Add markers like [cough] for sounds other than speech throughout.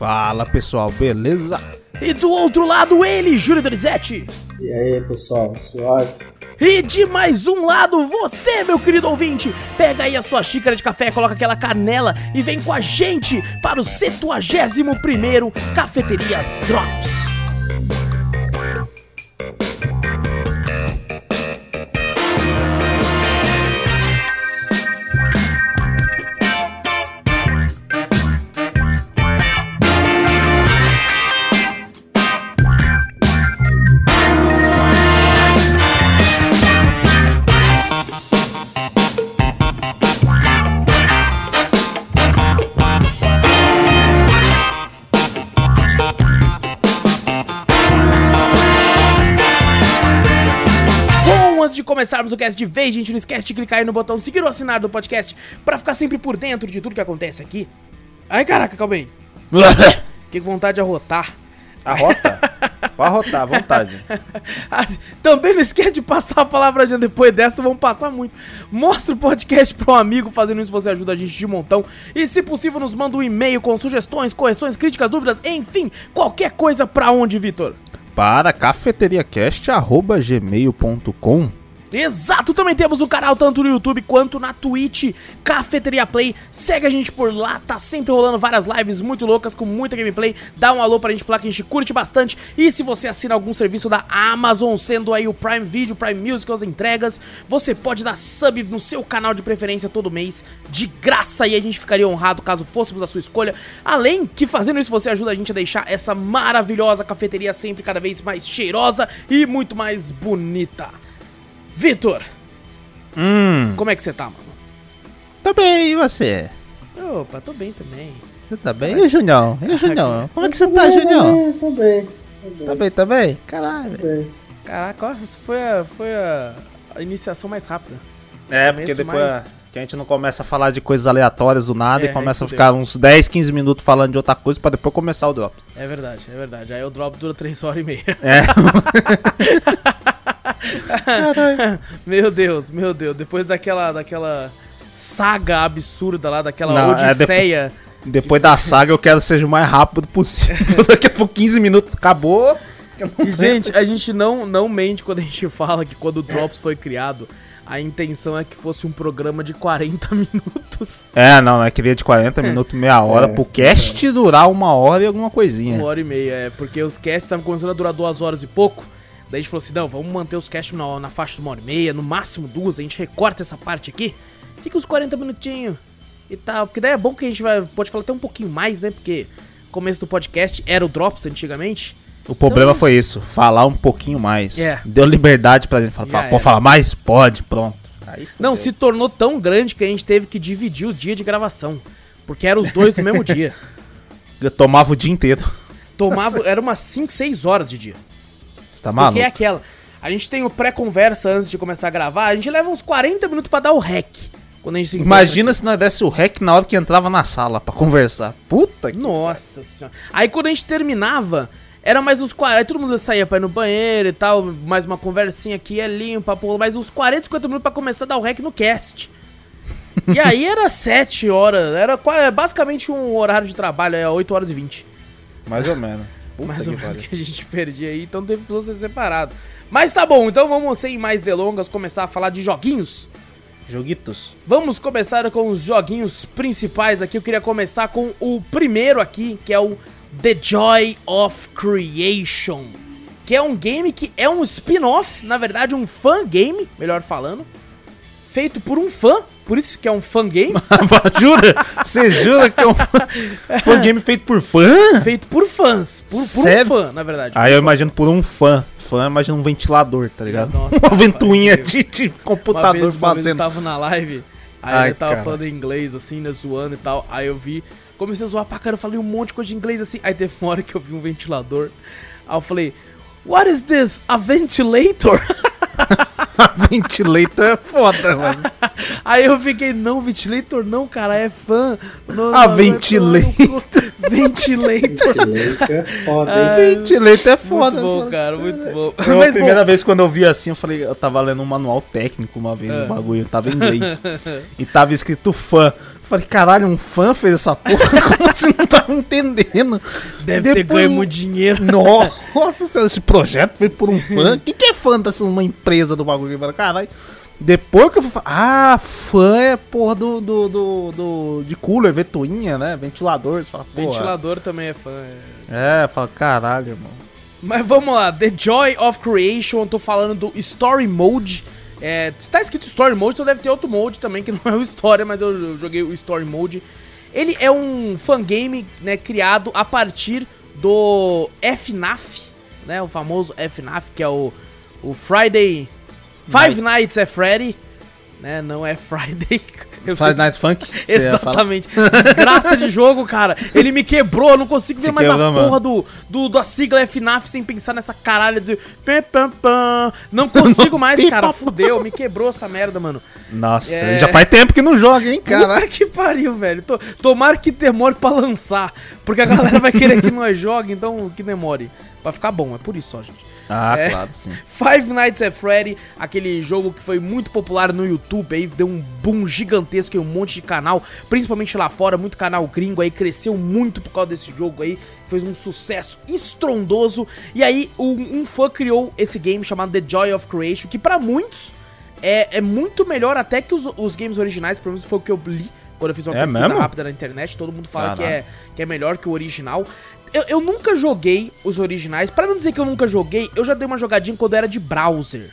Fala pessoal, beleza? E do outro lado ele, Júlio Dorizetti. E aí, pessoal, suave? E de mais um lado, você, meu querido ouvinte, pega aí a sua xícara de café, coloca aquela canela e vem com a gente para o 71º Cafeteria Drops. Começarmos o cast de vez, gente, não esquece de clicar aí no botão seguir ou assinar do podcast para ficar sempre por dentro de tudo que acontece aqui. Ai, caraca, calma aí. [laughs] Fiquei com vontade de arrotar. Arrota? Pode arrotar, à vontade. [laughs] Ah, Também não esquece de passar a palavra adiante depois dessa, vamos passar muito. Mostra o podcast para um amigo, fazendo isso você ajuda a gente de montão. E se possível, nos manda um e-mail com sugestões, correções, críticas, dúvidas, enfim, qualquer coisa pra onde, Vitor? Para cafeteriacast.gmail.com Exato, também temos um canal tanto no YouTube quanto na Twitch, Cafeteria Play. Segue a gente por lá, tá sempre rolando várias lives muito loucas com muita gameplay. Dá um alô pra gente por lá que a gente curte bastante. E se você assina algum serviço da Amazon, sendo aí o Prime Video, Prime Music, as entregas, você pode dar sub no seu canal de preferência todo mês, de graça, e a gente ficaria honrado caso fôssemos a sua escolha. Além que fazendo isso você ajuda a gente a deixar essa maravilhosa cafeteria sempre cada vez mais cheirosa e muito mais bonita. Vitor, Hum, como é que você tá, mano? tá bem, e você? Opa, tô bem também. Você tá bem? E o Junião? E o [laughs] Junião? Como é que você tá, Junião? Tô bem, tô Tá bem, bem, tá bem? Caralho. tô bem. Caraca, ó, isso foi a, foi a, iniciação mais rápida. É, porque depois depois que a gente não começa a falar de coisas aleatórias do nada É, e começa a ficar uns 10, 15 minutos falando de outra coisa pra depois começar o drop. É verdade, é verdade. Aí o drop dura 3 horas e meia. É. [laughs] [laughs] meu Deus, meu Deus. Depois daquela, daquela saga absurda lá, daquela Não, é odisseia. Depois da saga eu quero que seja o mais rápido possível. [laughs] Daqui a pouco 15 minutos acabou. E, gente, a gente não, não mente quando a gente [laughs] fala que quando o Drops foi criado, a intenção é que fosse um programa de 40 minutos. É, não, é queria de 40 minutos, meia hora, É, pro cast durar uma hora e alguma coisinha. Uma hora e meia, é. Porque os casts estavam começando a durar duas horas e pouco. Daí a gente falou assim: não, vamos manter os casts na, na faixa de uma hora e meia, no máximo duas. A gente recorta essa parte aqui, fica uns 40 minutinhos e tal. Porque daí é bom que a gente vai, pode falar até um pouquinho mais, né? Porque começo do podcast era o Drops antigamente. O problema Então- foi isso, falar um pouquinho mais. É. Deu liberdade pra gente falar. Pode falar mais? Pode, pronto. Aí Não, se tornou tão grande que a gente teve que dividir o dia de gravação. Porque eram os dois no mesmo dia. [laughs] Eu tomava o dia inteiro. Tomava, [laughs] era umas 5, 6 horas de dia. Você tá maluco? Porque é aquela. A gente tem o pré-conversa antes de começar a gravar, a gente leva uns 40 minutos pra dar o rec. Quando a gente se Imagina se nós desse o rec na hora que entrava na sala pra conversar. Puta que... Nossa senhora. Aí quando a gente terminava, era mais uns 40. Aí todo mundo saía pra ir no banheiro e tal, mais uma conversinha aqui ali, um papo, mais uns 40, 50 minutos pra começar a dar o rec no cast. e [laughs] aí era 7 horas, era qua- basicamente um horário de trabalho, é 8 horas e 20. Mais ou menos. Puta mais ou que menos pariu. que a gente perdia aí, então teve que ser separado. Mas tá bom, então vamos sem mais delongas começar a falar de joguinhos. Joguitos. Vamos começar com os joguinhos principais aqui. Eu queria começar com o primeiro aqui, que é o The Joy of Creation. Que é um game que é um spin-off, na verdade, um fan game, melhor falando. Feito por um fã, por isso que é um fan game. [laughs] jura? Você jura que é um fã... foi um game feito por fã? feito por fãs. Por, por um fã, na verdade. Aí eu imagino por um fã. Fã, imagina um ventilador, tá ligado? Nossa, [laughs] uma rapaz, ventoinha de, de computador uma vez eu fazendo. tava na live, aí Ai, eu tava cara. falando inglês, assim, né, zoando e tal. Aí eu vi, comecei a zoar pra cara, eu falei um monte de coisa de inglês, assim. Aí teve uma hora que eu vi um ventilador. Aí eu falei, What is this? A ventilator? [laughs] [laughs] Ventilator é foda, mano. Aí eu fiquei, não, Ventilator não, cara, é fã. Não, Ah, não, Ventilator. no [laughs] cu. Ventilator. Direito é foda, hein? Ventilator é foda. muito bom, mano. cara, muito bom. Foi a primeira bom, vez quando eu vi assim, eu falei, eu tava lendo um manual técnico uma vez, É. o bagulho, tava em inglês. e tava escrito fã. Eu Falei, caralho, um fã fez essa porra? [laughs] Como você não tava entendendo? deve ter Depois- ganho muito dinheiro. Nossa, senhora, esse projeto foi por um fã. [laughs] Quem que é fã dessa uma empresa do bagulho? Falei, Caralho. Depois que eu fui falar, ah, fã é porra do, do, do, do- de cooler, ventoinha, né? Ventilador. Você fala, porra. Ventilador também é fã. é. É, fala, caralho, irmão. Mas vamos lá, The Joy of Creation, eu tô falando do Story Mode. É, se tá escrito Story Mode, então deve ter outro mode também, que [laughs] não é o História, mas eu, eu joguei o Story Mode. Ele é um fangame, né, criado a partir do FNAF, né, o famoso FNAF, que é o, o Friday... Five Nights at Freddy, né, não é [laughs] Friday... Eu Friday Night Funk? [laughs] Exatamente. Desgraça de jogo, cara. Ele me quebrou, eu não consigo ver Te mais a quebrou, mano. porra do, do, da sigla FNAF sem pensar nessa caralho de. [laughs] Não consigo mais, cara. Fudeu, me quebrou essa merda, mano. Nossa, É. já faz tempo que não joga, hein, Cara, cara? que pariu, velho. Tô- tomara que demore pra lançar. Porque a galera vai querer que nós jogue, então que demore. Pra ficar bom, é por isso só, gente. Ah, É. claro, sim. Five Nights at Freddy, aquele jogo que foi muito popular no YouTube aí, deu um boom gigantesco em um monte de canal, principalmente lá fora, muito canal gringo aí, cresceu muito por causa desse jogo aí, fez um sucesso estrondoso. E aí um, um fã criou esse game chamado The Joy of Creation, que pra muitos é, é muito melhor até que os, os games originais, pelo menos foi o que eu li quando eu fiz uma É pesquisa mesmo? rápida na internet, todo mundo fala que é, que é melhor que o original. Eu, eu nunca joguei os originais. Pra não dizer que eu nunca joguei, eu já dei uma jogadinha quando era de browser.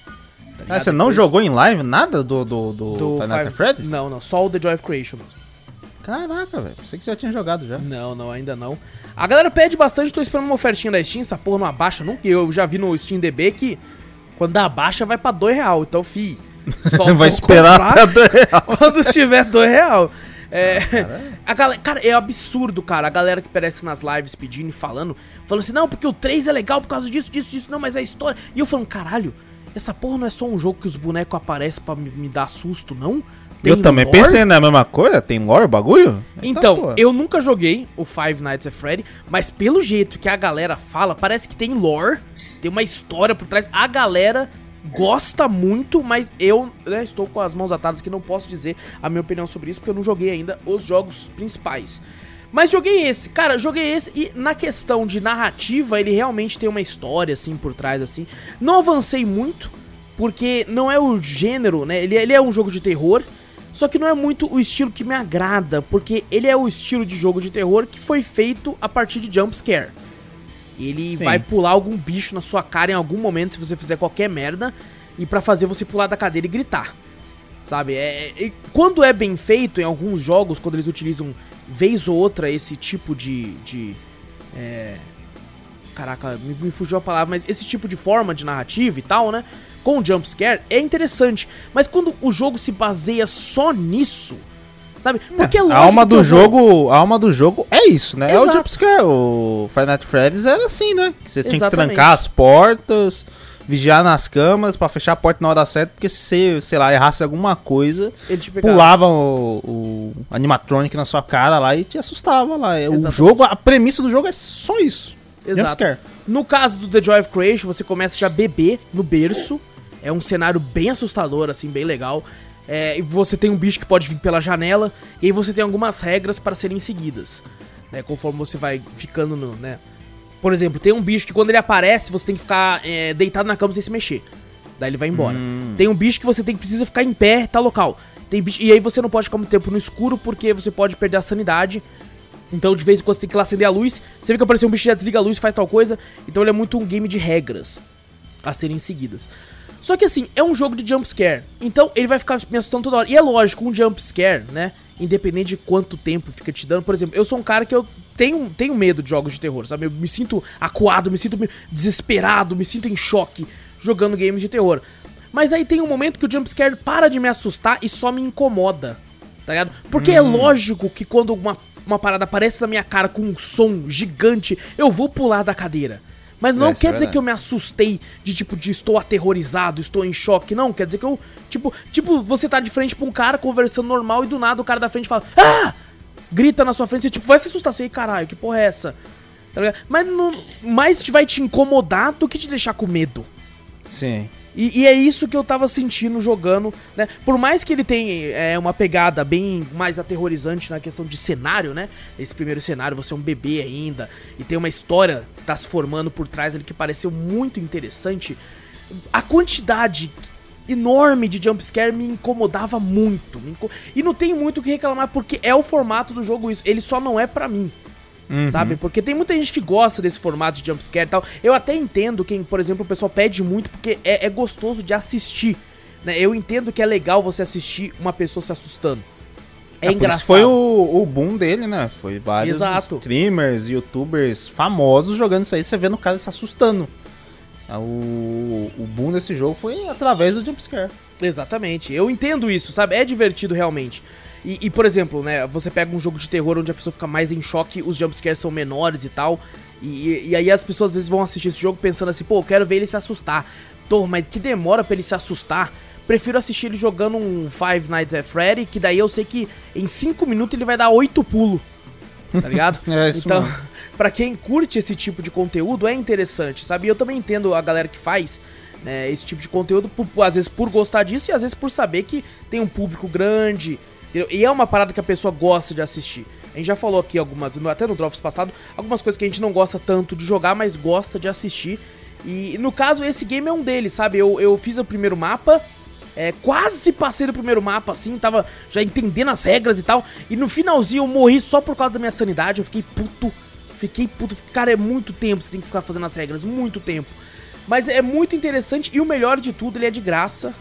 tá Ah, você não Depois jogou em live nada do, do, do, do at Five- Freddy's? Não, não, só o The Joy of Creation mesmo. Caraca, velho. Pensei que você já tinha jogado já. Não, não, ainda não. A galera pede bastante, tô esperando uma ofertinha da Steam, essa porra não abaixa nunca. Eu já vi no Steam DB que quando abaixa vai pra 2 real. Então, fi, só [laughs] Vai esperar comprar até dois real. [laughs] quando tiver 2 real. É, [laughs] a galera, cara, é absurdo, cara. A galera que aparece nas lives pedindo e falando, falando assim, não, porque o 3 é legal por causa disso, disso, disso, não, mas é a história. E eu falando, caralho, essa porra não é só um jogo que os bonecos aparecem pra me, me dar susto, não? Tem Eu também lore? pensei na mesma coisa. Tem lore o bagulho? Então, pô. eu nunca joguei o Five Nights at Freddy, mas pelo jeito que a galera fala, parece que tem lore, tem uma história por trás. A galera gosta muito, mas eu né, estou com as mãos atadas que não posso dizer a minha opinião sobre isso, porque eu não joguei ainda os jogos principais. Mas joguei esse, cara, joguei esse e na questão de narrativa, ele realmente tem uma história assim por trás assim. Não avancei muito, porque não é o gênero, né? Ele, ele é um jogo de terror, só que não é muito o estilo que me agrada, porque ele é o estilo de jogo de terror que foi feito a partir de jump scare. Ele Sim. vai pular algum bicho na sua cara em algum momento se você fizer qualquer merda e pra fazer você pular da cadeira e gritar. Sabe? É, é- quando é bem feito em alguns jogos, quando eles utilizam vez ou outra esse tipo de. de é, Caraca, me, me fugiu a palavra, mas esse tipo de forma de narrativa e tal, né? Com o jump scare é interessante. Mas quando o jogo se baseia só nisso, sabe? Porque é a lógico alma do vou- jogo, a alma do jogo é isso, né? É o Exato. jumpscare. O Five Nights Freddy's era assim, né? Que você tinha que trancar as portas, vigiar nas câmaras pra fechar a porta na hora certa, porque se você, sei lá, errasse alguma coisa, Ele pulava o, o animatronic na sua cara lá e te assustava lá. O Exatamente. jogo, a premissa do jogo é só isso. Exato. No caso do The Joy of Creation, você começa já bebê no berço. É um cenário bem assustador, assim, bem legal. É, e você tem um bicho que pode vir pela janela. E aí você tem algumas regras para serem seguidas. Né, conforme você vai ficando no. Né. Por exemplo, tem um bicho que quando ele aparece, você tem que ficar é, deitado na cama sem se mexer. Daí ele vai embora. Tem um bicho que você tem que precisa ficar em pé, tá local. Tem bicho, e aí você não pode ficar muito tempo no escuro porque você pode perder a sanidade. Então, de vez em quando você tem que ir lá acender a luz. Você vê que apareceu um bicho já desliga a luz, faz tal coisa. Então, ele é muito um game de regras a serem seguidas. Só que assim, é um jogo de jump scare. Então, ele vai ficar me assustando toda hora. E é lógico, um jump scare, né? Independente de quanto tempo fica te dando. Por exemplo, eu sou um cara que eu tenho, tenho medo de jogos de terror, sabe? Eu me sinto acuado, me sinto desesperado, me sinto em choque jogando games de terror. Mas aí tem um momento que o jump scare para de me assustar e só me incomoda. Tá ligado? Porque é lógico que quando uma, uma parada aparece na minha cara com um som gigante, eu vou pular da cadeira. Mas não É, isso quer é dizer verdade. que eu me assustei de tipo, de estou aterrorizado, estou em choque. Não, quer dizer que eu, tipo, tipo, você tá de frente pra um cara conversando normal e do nada o cara da frente fala, ah! Grita na sua frente, você tipo, vai se assustar, você, "Ei, caralho, que porra é essa? Tá ligado? Mas não, mais vai te incomodar do que te deixar com medo. Sim. E, e é isso que eu tava sentindo jogando, né? Por mais que ele tenha é, uma pegada bem mais aterrorizante na questão de cenário, né? Esse primeiro cenário, você é um bebê ainda, e tem uma história tá se formando por trás ali que pareceu muito interessante. A quantidade enorme de jumpscare me incomodava muito. me inco- E não tem muito o que reclamar, porque é o formato do jogo isso. Ele só não é pra mim. Sabe? Porque tem muita gente que gosta desse formato de jumpscare e tal. Eu até entendo quem, por exemplo, o pessoal pede muito porque é, é gostoso de assistir. Né? Eu entendo que é legal você assistir uma pessoa se assustando. É, que engraçado. Foi o, o boom dele, né? Foi vários Exato. streamers, youtubers famosos jogando isso aí, você vendo o cara se assustando. Ah, O, o boom desse jogo foi através do jumpscare. Exatamente. Eu entendo isso, sabe? É divertido realmente. E, e, por exemplo, né, você pega um jogo de terror onde a pessoa fica mais em choque, os jumpscares são menores e tal. E, e aí as pessoas às vezes vão assistir esse jogo pensando assim, pô, eu quero ver ele se assustar. Tô, mas que demora pra ele se assustar. Prefiro assistir ele jogando um Five Nights at Freddy, que daí eu sei que em 5 minutos ele vai dar 8 pulos. Tá ligado? [laughs] É isso então, [laughs] pra quem curte esse tipo de conteúdo, é interessante, sabe? E eu também entendo a galera que faz né, esse tipo de conteúdo, por- por- às vezes por gostar disso e às vezes por saber que tem um público grande. Entendeu? E é uma parada que a pessoa gosta de assistir. A gente já falou aqui algumas, até no Drops passado, algumas coisas que a gente não gosta tanto de jogar, mas gosta de assistir. E no caso, esse game é um deles, sabe? Eu, eu fiz o primeiro mapa, é, quase passei do primeiro mapa, assim, tava já entendendo as regras e tal. E no finalzinho eu morri só por causa da minha sanidade. Eu fiquei puto. Fiquei puto. Cara, é muito tempo você tem que ficar fazendo as regras, muito tempo. Mas é muito interessante e o melhor de tudo, ele é de graça.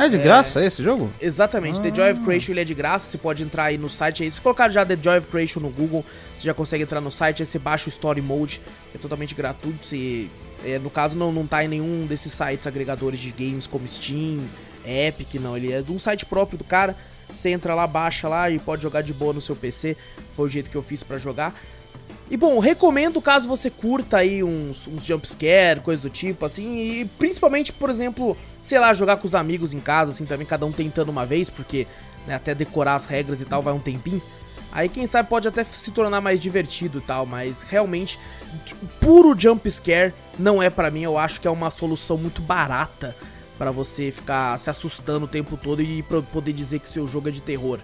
É de graça esse jogo? Exatamente, The Joy of Creation ele é de graça, você pode entrar aí no site aí. Se colocar já The Joy of Creation no Google, você já consegue entrar no site, aí você baixa o Story Mode, é totalmente gratuito. Você, é, no caso, não, não tá em nenhum desses sites agregadores de games como Steam, Epic, não. Ele é de um site próprio do cara. Você entra lá, baixa lá e pode jogar de boa no seu PC. Foi o jeito que eu fiz pra jogar. E bom, recomendo caso você curta aí uns, uns jumpscare, coisa do tipo, assim, e principalmente, por exemplo, sei lá, jogar com os amigos em casa, assim, também cada um tentando uma vez, porque né, até decorar as regras e tal vai um tempinho. Aí quem sabe pode até se tornar mais divertido e tal, mas realmente, puro jumpscare não é pra mim, eu acho que é uma solução muito barata pra você ficar se assustando o tempo todo e pra poder dizer que seu jogo é de terror.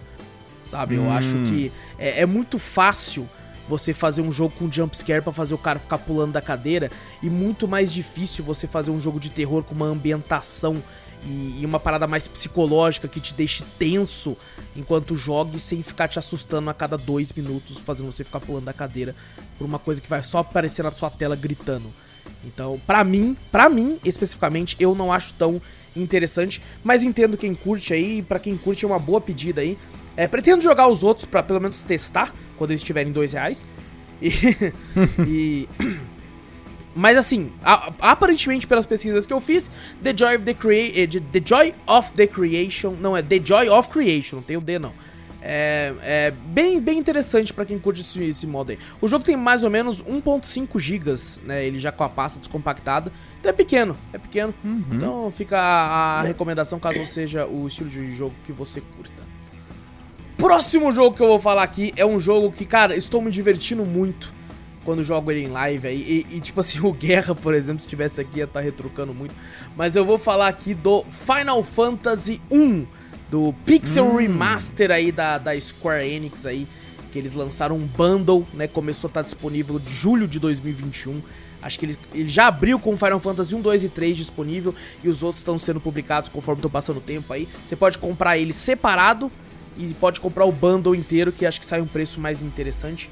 Sabe? Eu acho que é, é muito fácil você fazer um jogo com jumpscare pra fazer o cara ficar pulando da cadeira e muito mais difícil você fazer um jogo de terror com uma ambientação e, uma parada mais psicológica que te deixe tenso enquanto jogue sem ficar te assustando a cada dois minutos, fazendo você ficar pulando da cadeira por uma coisa que vai só aparecer na sua tela gritando. Então, pra mim, pra mim especificamente, eu não acho tão interessante, mas entendo quem curte aí, pra quem curte é uma boa pedida aí. É, pretendo jogar os outros pra pelo menos testar quando eles estiverem dois reais. E, [laughs] e- [clears throat] mas assim, a- aparentemente pelas pesquisas que eu fiz, The Joy of the Crea eh, The Joy of the Creation, não é The Joy of Creation, não tem o D não. É, é bem, bem interessante pra quem curte esse, esse modo aí. O jogo tem mais ou menos 1.5 GB, né? Ele já com a pasta descompactada. Então é pequeno, é pequeno. Então fica a, a recomendação caso seja o estilo de jogo que você curta. Próximo jogo que eu vou falar aqui é um jogo que, cara, estou me divertindo muito quando jogo ele em live aí. E, e, tipo assim, [laughs] o Guerra, por exemplo, se estivesse aqui ia estar retrucando muito. Mas eu vou falar aqui do Final Fantasy 1, do Pixel Remaster aí da, da Square Enix aí. Que eles lançaram um bundle, né? Começou a estar disponível de julho de 2021. Acho que ele, ele já abriu com Final Fantasy 1, 2 e 3 disponível. E os outros estão sendo publicados conforme estão passando o tempo aí. Você pode comprar ele separado e pode comprar o bundle inteiro, que acho que sai um preço mais interessante.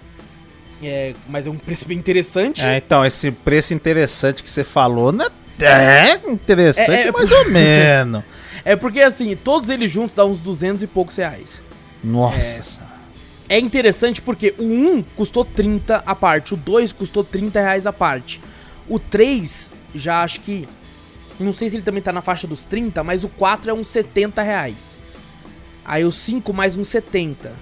É, mas é um preço bem interessante. É, então, esse preço interessante que você falou, né? É interessante, É, é- mais ou menos. [laughs] É porque assim, todos eles juntos dá uns 200 e poucos reais. Nossa senhora. É interessante porque o 1 custou 30 a parte, o 2 custou 30 reais a parte. O 3 já acho que. Não sei se ele também tá na faixa dos 30, mas o 4 é uns 70 reais. Aí o 5 mais uns 70.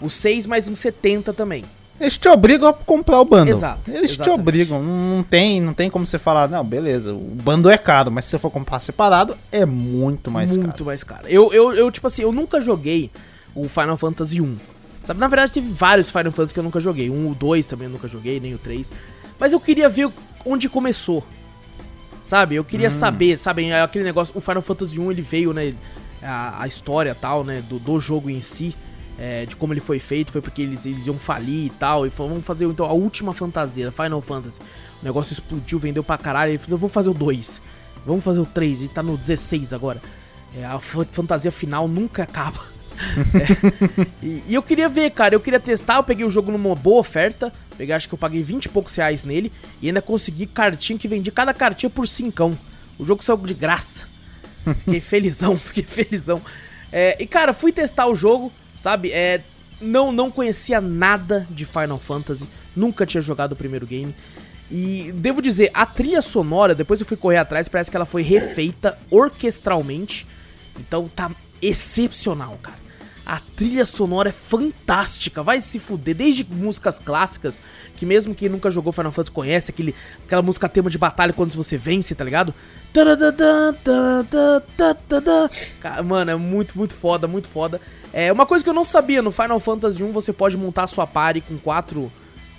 O 6 mais uns 70 também. Eles te obrigam a comprar o bundle. Exato, Eles te exatamente. obrigam. Não tem, não tem como você falar, não, beleza, o bundle é caro, mas se você for comprar separado, é muito mais muito caro. mais caro. Eu, eu, eu, tipo assim, eu nunca joguei o Final Fantasy 1. Sabe, na verdade teve vários Final Fantasy que eu nunca joguei. Um, o 2 também eu nunca joguei, nem o 3. Mas eu queria ver onde começou. Sabe? Eu Hum. queria saber, sabe, aquele negócio, o Final Fantasy 1 ele veio, né, a, a história tal, né, do, do jogo em si, é, de como ele foi feito, foi porque eles, eles iam falir e tal, e falaram, vamos fazer então a última fantasia, Final Fantasy. O negócio explodiu, vendeu pra caralho, ele falou, vamos fazer o 2, vamos fazer o 3, ele tá no 16 agora. É, a fa- fantasia final nunca [laughs] acaba. É. E, e eu queria ver, cara, eu queria testar, eu peguei o jogo numa boa oferta, peguei, acho que eu paguei 20 e poucos reais nele, e ainda consegui cartinha que vendi cada cartinha por cincão. O jogo saiu de graça. Fiquei felizão, [laughs] fiquei felizão. É, e cara, fui testar o jogo, sabe? É, não, não conhecia nada de Final Fantasy, nunca tinha jogado o primeiro game. E devo dizer, a trilha sonora, depois eu fui correr atrás, parece que ela foi refeita orquestralmente. Então tá excepcional, cara. A trilha sonora é fantástica, vai se fuder. Desde músicas clássicas, que mesmo quem nunca jogou Final Fantasy conhece, aquele, aquela música tema de batalha quando você vence, tá ligado? Mano, é muito, muito foda, muito foda. É uma coisa que eu não sabia, no Final Fantasy 1 você pode montar sua party com quatro,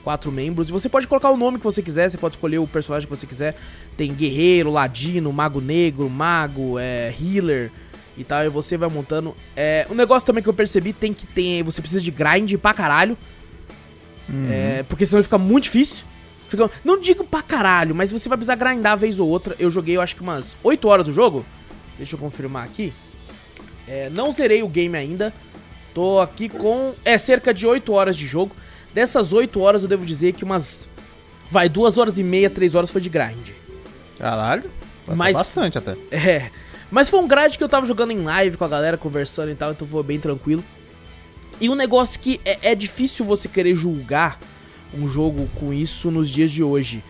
quatro membros. E você pode colocar o nome que você quiser, você pode escolher o personagem que você quiser. Tem guerreiro, ladino, mago negro, mago, é, healer e tal. E você vai montando. É, um negócio também que eu percebi tem que ter. Você precisa de grind pra caralho. É, porque senão fica muito difícil. Fica, não digo pra caralho, mas você vai precisar grindar vez ou outra. Eu joguei, eu acho que umas 8 horas do jogo. Deixa eu confirmar aqui. É, não zerei o game ainda. Tô aqui com. É cerca de 8 horas de jogo. Dessas 8 horas eu devo dizer que umas. Vai, 2 horas e meia, 3 horas foi de grind. Caralho. Mas- Bastante até. [laughs] É. Mas foi um grind que eu tava jogando em live com a galera, conversando e tal, então foi bem tranquilo. E um negócio que é, é difícil você querer julgar um jogo com isso nos dias de hoje.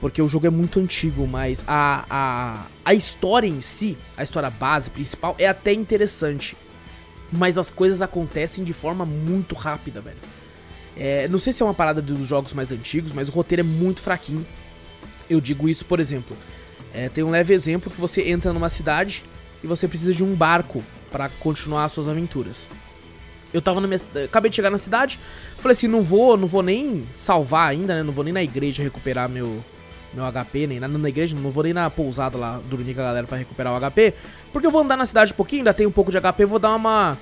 Porque o jogo é muito antigo, mas a, a, a história em si, a história base principal, é até interessante. Mas as coisas acontecem de forma muito rápida, velho. É, não sei se é uma parada dos jogos mais antigos, mas o roteiro é muito fraquinho. Eu digo isso, por exemplo. É, tem um leve exemplo que você entra numa cidade e você precisa de um barco pra continuar as suas aventuras. Eu tava na minha acabei de chegar na cidade, falei assim, não vou, não vou nem salvar ainda, né? Não vou nem na igreja recuperar meu meu HP, nem nada na igreja, não vou nem na pousada lá dormir com a galera pra recuperar o HP, porque eu vou andar na cidade um pouquinho, ainda tenho um pouco de HP, vou dar uma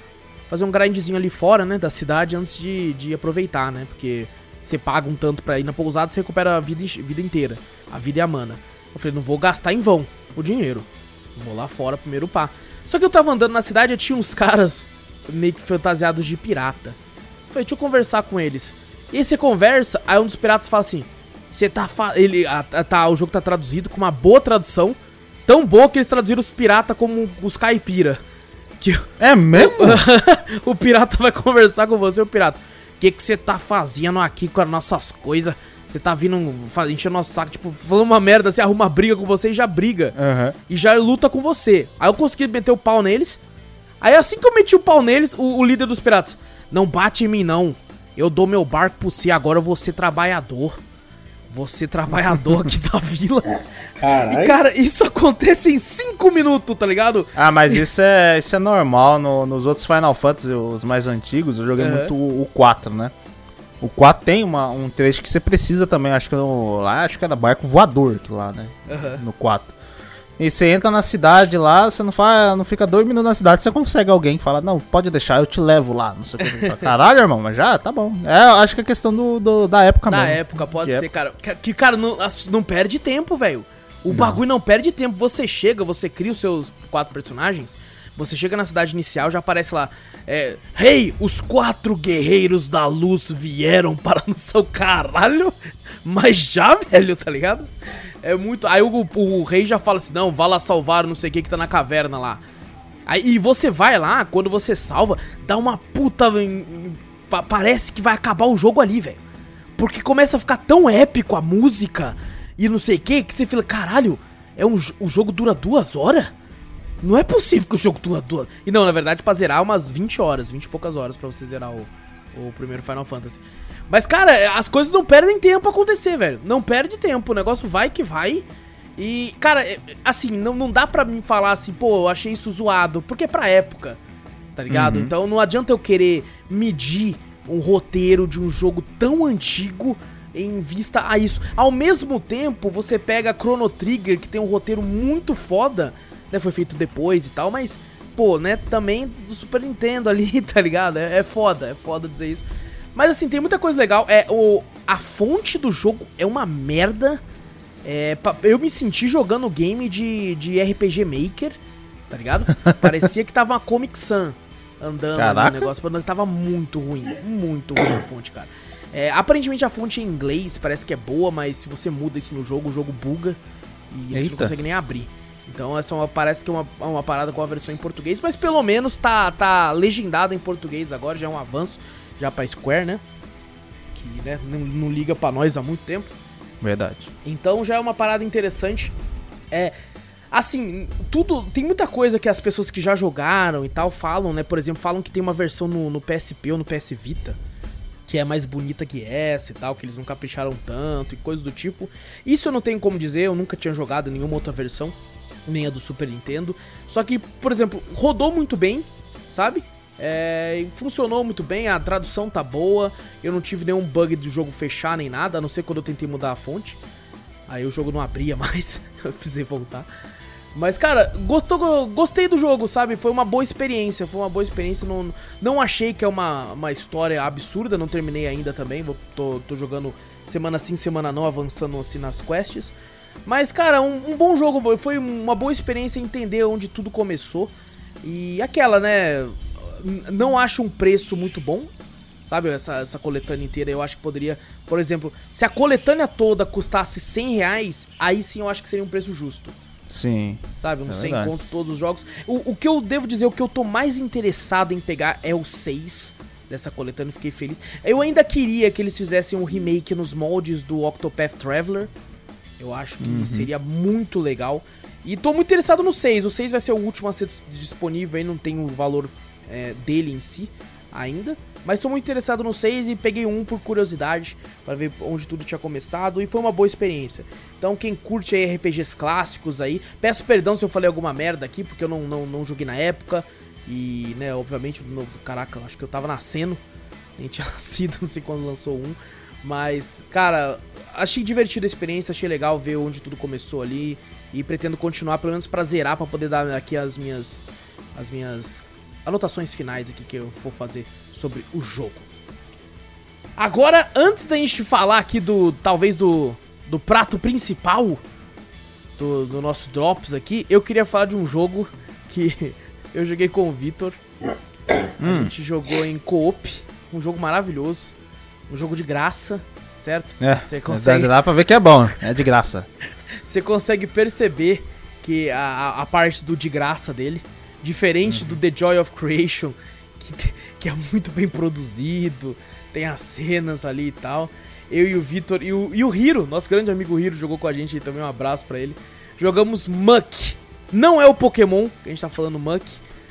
fazer um grindzinho ali fora, né, da cidade antes de, de aproveitar, né? Porque você paga um tanto pra ir na pousada, você recupera a vida, vida inteira, a vida e a mana. Eu falei, não vou gastar em vão o dinheiro. Vou lá fora primeiro pá. Só que eu tava andando na cidade e tinha uns caras meio que fantasiados de pirata. Eu falei, deixa eu conversar com eles. E aí você conversa, aí um dos piratas fala assim: Você tá. Ele, a- a- tá. O jogo tá traduzido com uma boa tradução. Tão boa que eles traduziram os piratas como os caipira. Que É mesmo? [laughs] o pirata vai conversar com você, o pirata. O que que você tá fazendo aqui com as nossas coisas? Você tá vindo enchendo nosso saco, tipo, falando uma merda, você arruma briga com você e já briga. Aham. E já luta com você. Aí eu consegui meter o pau neles. Aí assim que eu meti o pau neles, o, o líder dos piratas. Não bate em mim, não. Eu dou meu barco pro você, agora eu vou ser trabalhador. Ser trabalhador aqui da [laughs] vila. Caralho. E, cara, isso acontece em 5 minutos, tá ligado? Ah, mas isso é, isso é normal no- nos outros Final Fantasy, os mais antigos. Eu joguei Aham. muito o, o 4, né? O 4 tem uma, um trecho que você precisa também, acho que no, lá, acho que era barco voador que lá, né? Aham. No 4. E você entra na cidade lá, você não faz, não fica dois minutos na cidade, você consegue alguém que fala, não, pode deixar, eu te levo lá, não sei o que. Fala, Caralho, irmão, mas já, tá bom. É, acho que é questão do, do- da época Na mesmo. época, pode ser, cara. Que, cara, não, não perde tempo, velho. O bagulho não perde tempo. Você chega, você cria os seus quatro personagens. Você chega na cidade inicial, já aparece lá. É, Rei, os quatro guerreiros da luz vieram para no seu caralho. [laughs] Mas já, velho, tá ligado? É muito. Aí o, o rei já fala assim: não, vá lá salvar não sei o que que tá na caverna lá. Aí, e você vai lá, quando você salva, dá uma puta. parece que vai acabar o jogo ali, velho. Porque começa a ficar tão épico a música e não sei o que, que você fala, caralho, é um, o jogo dura duas horas? Não é possível que o jogo dura duas. E não, na verdade, pra zerar umas 20 horas, 20 e poucas horas pra você zerar o, O primeiro Final Fantasy. Mas, cara, as coisas não perdem tempo pra acontecer, velho. Não perde tempo. O negócio vai que vai. E, cara, é- assim, não, não dá pra mim falar assim, pô, eu achei isso zoado. Porque é pra época, tá ligado? Uhum. Então não adianta eu querer medir um roteiro de um jogo tão antigo em vista a isso. Ao mesmo tempo, você pega Chrono Trigger, que tem um roteiro muito foda, né? Foi feito depois e tal, mas, pô, né? Também do Super Nintendo ali, [laughs] tá ligado? É, é foda, é foda dizer isso. Mas assim, tem muita coisa legal. É, o, a fonte do jogo é uma merda. É, eu me senti jogando game de, de RPG Maker, tá ligado? [laughs] Parecia que tava uma Comic Sans andando Caraca. no negócio, tava muito ruim, muito ruim a fonte, cara. É, aparentemente a fonte é em inglês, parece que é boa, mas se você muda isso no jogo, o jogo buga e você não consegue nem abrir. Então essa é uma, parece que é uma, uma parada com a versão em português, mas pelo menos tá, tá legendada em português agora, já é um avanço já pra Square, né? Que né, não, não liga pra nós há muito tempo. Verdade. Então já é uma parada interessante. É. Assim, tudo. Tem muita coisa que as pessoas que já jogaram e tal falam, né? Por exemplo, falam que tem uma versão no, no PSP ou no PS Vita que é mais bonita que essa e tal, que eles não capricharam tanto e coisas do tipo. Isso eu não tenho como dizer, eu nunca tinha jogado nenhuma outra versão, nem a do Super Nintendo. Só que, por exemplo, rodou muito bem, sabe? É, funcionou muito bem, a tradução tá boa, eu não tive nenhum bug do jogo fechar nem nada, a não ser quando eu tentei mudar a fonte. Aí o jogo não abria [laughs] mais, [laughs] eu precisei voltar. Mas, cara, gostou, gostei do jogo, sabe? Foi uma boa experiência, foi uma boa experiência. Não, não achei que é uma, uma história absurda, não terminei ainda também. Vou, tô, tô jogando semana sim, semana não, avançando assim nas quests. Mas, cara, um, um bom jogo, foi uma boa experiência entender onde tudo começou. E aquela, né? Não acho um preço muito bom, sabe? Essa, essa coletânea inteira eu acho que poderia. Por exemplo, se a coletânea toda custasse 100 reais, aí sim eu acho que seria um preço justo Sim. sabe? Um É 100 verdade. conto todos os jogos. O, o que eu devo dizer, o que eu tô mais interessado em pegar é o 6 dessa coletânea, fiquei feliz. Eu ainda queria que eles fizessem um remake nos moldes do Octopath Traveler. Eu acho que seria muito legal. E tô muito interessado no 6. O 6 vai ser o último a ser dis- disponível aí, não tem o valor é, dele em si ainda. Mas tô muito interessado no 6 e peguei um por curiosidade, para ver onde tudo tinha começado, e foi uma boa experiência. Então quem curte aí RPGs clássicos aí, peço perdão se eu falei alguma merda aqui, porque eu não, não, não joguei na época. E, né, obviamente, no, caraca, acho que eu tava nascendo. Nem tinha [laughs] nascido, não sei quando lançou um. Mas, cara, achei divertida a experiência, achei legal ver onde tudo começou ali. E pretendo continuar, pelo menos pra zerar, pra poder dar aqui as minhas. As minhas anotações finais aqui que eu vou fazer sobre o jogo. Agora, antes da gente falar aqui do. talvez do. do prato principal do, do nosso Drops aqui, eu queria falar de um jogo que [laughs] eu joguei com o Vitor. A gente jogou em co-op, um jogo maravilhoso, um jogo de graça, certo? É, Você consegue... dá pra ver que é bom, é de graça. [laughs] você consegue perceber que a, a- parte do de graça dele, diferente do The Joy of Creation, [laughs] que, que é muito bem produzido, tem as cenas ali e tal. Eu e o Vitor e o, e o Hiro, nosso grande amigo Hiro, jogou com a gente aí também, um abraço pra ele. Jogamos Muck. Não é o Pokémon, que a gente tá falando Muck.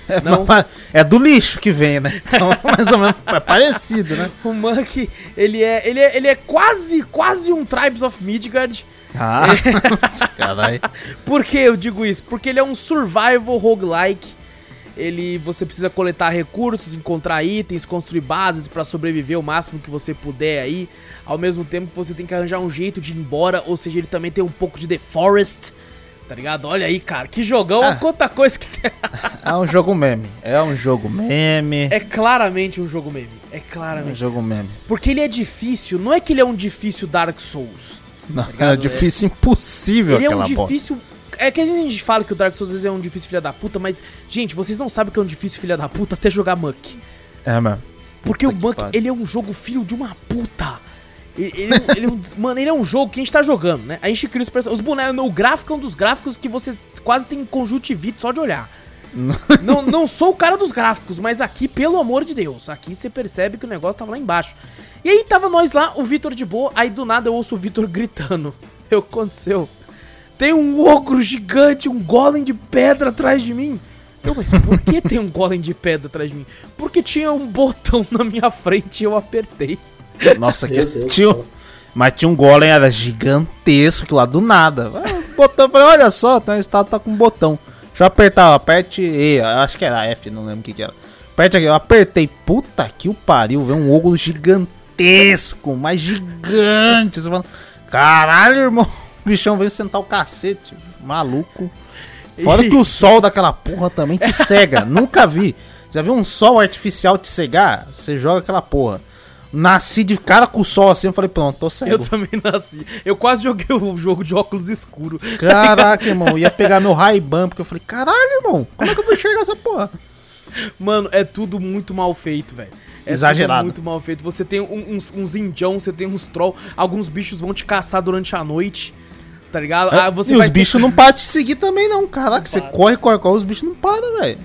É, Não. é do lixo que vem, né? Então, [laughs] mais ou menos, é parecido, né? O Muck, ele é, ele é, ele é quase, quase um Tribes of Midgard. Ah, [laughs] caralho. Por que eu digo isso? Porque ele é um survival roguelike. Ele você precisa coletar recursos, encontrar itens, construir bases pra sobreviver o máximo que você puder aí. Ao mesmo tempo que você tem que arranjar um jeito de ir embora, ou seja, ele também tem um pouco de The Forest. Tá ligado? Olha aí, cara, que jogão, Ah. quanta coisa que tem. É um jogo meme. É um jogo meme. É claramente um jogo meme. É É um claramente. jogo meme. Porque ele é difícil, não é que ele é um difícil Dark Souls. Não, ligado? é difícil, impossível Ele é um aquela bosta. difícil. É que a gente fala que o Dark Souls às vezes é um difícil filha da puta, mas, gente, vocês não sabem que é um difícil filha da puta até jogar Muck. É, mano. Porque o Muck, ele é um jogo filho de uma puta. Ele, ele é um- ele é mano, ele é um jogo que a gente tá jogando, né? A gente cria os personagens. Os bonecos. O gráfico é um dos gráficos que você quase tem conjuntivite só de olhar. [laughs] não, não sou o cara dos gráficos, mas aqui, pelo amor de Deus, aqui você percebe que o negócio tava lá embaixo. E aí tava nós lá, o Vitor de boa, aí do nada eu ouço o Vitor gritando. [laughs] O que aconteceu? Tem um ogro gigante, um golem de pedra atrás de mim. Eu, mas por que tem um golem de pedra atrás de mim? Porque tinha um botão na minha frente e eu apertei. Nossa, que tinha, mas tinha um golem, era gigantesco, que lá do nada. Ah, Botão, falei, olha só, tem uma estátua tá com um botão. Deixa eu apertar, aperte E, acho que era F, não lembro o que que era. Aperte aqui, eu apertei, puta que o pariu, veio um ogro gigantesco, mas gigante. Você fala, caralho, irmão, o bichão veio sentar o cacete, maluco. Fora que o sol daquela porra também te cega, [laughs] nunca vi. Já viu um sol artificial te cegar? Você joga aquela porra. Nasci de cara com o sol assim, eu falei, pronto, tô cego. Eu também [laughs] nasci. Eu quase joguei o jogo de óculos escuro. Caraca, [laughs] irmão, ia pegar meu Ray-Ban, porque eu falei, caralho, irmão, como é que eu vou enxergar essa porra? Mano, é tudo muito mal feito, velho. É Exagerado. tudo muito mal feito. Você tem uns, uns indião, você tem uns troll, alguns bichos vão te caçar durante a noite, tá ligado? Ah, você É, e vai os ter- bichos não param de seguir também, não. Caraca, Não você para. corre, corre, corre, os bichos não param, velho.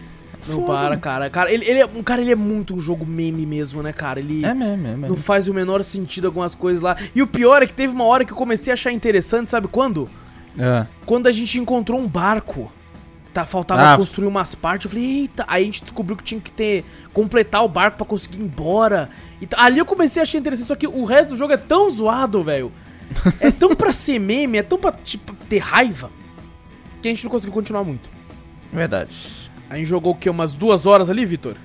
Não Foda, para, cara. Cara, ele, ele é, cara, ele é muito um jogo meme mesmo, né, cara? Ele É mesmo, é não mesmo. faz o menor sentido algumas coisas lá. E o pior é que teve uma hora que eu comecei a achar interessante, sabe quando? É. Quando a gente encontrou um barco. Tá, faltava Ah. construir umas partes. Eu falei, eita. Aí a gente descobriu que tinha que ter. completar o barco pra conseguir ir embora. E ali eu comecei a achar interessante. Só que o resto do jogo é tão zoado, velho. É tão pra [laughs] ser meme, é tão pra tipo, ter raiva. Que a gente não conseguiu continuar muito. Verdade. A gente jogou o quê? Umas duas horas ali, Vitor?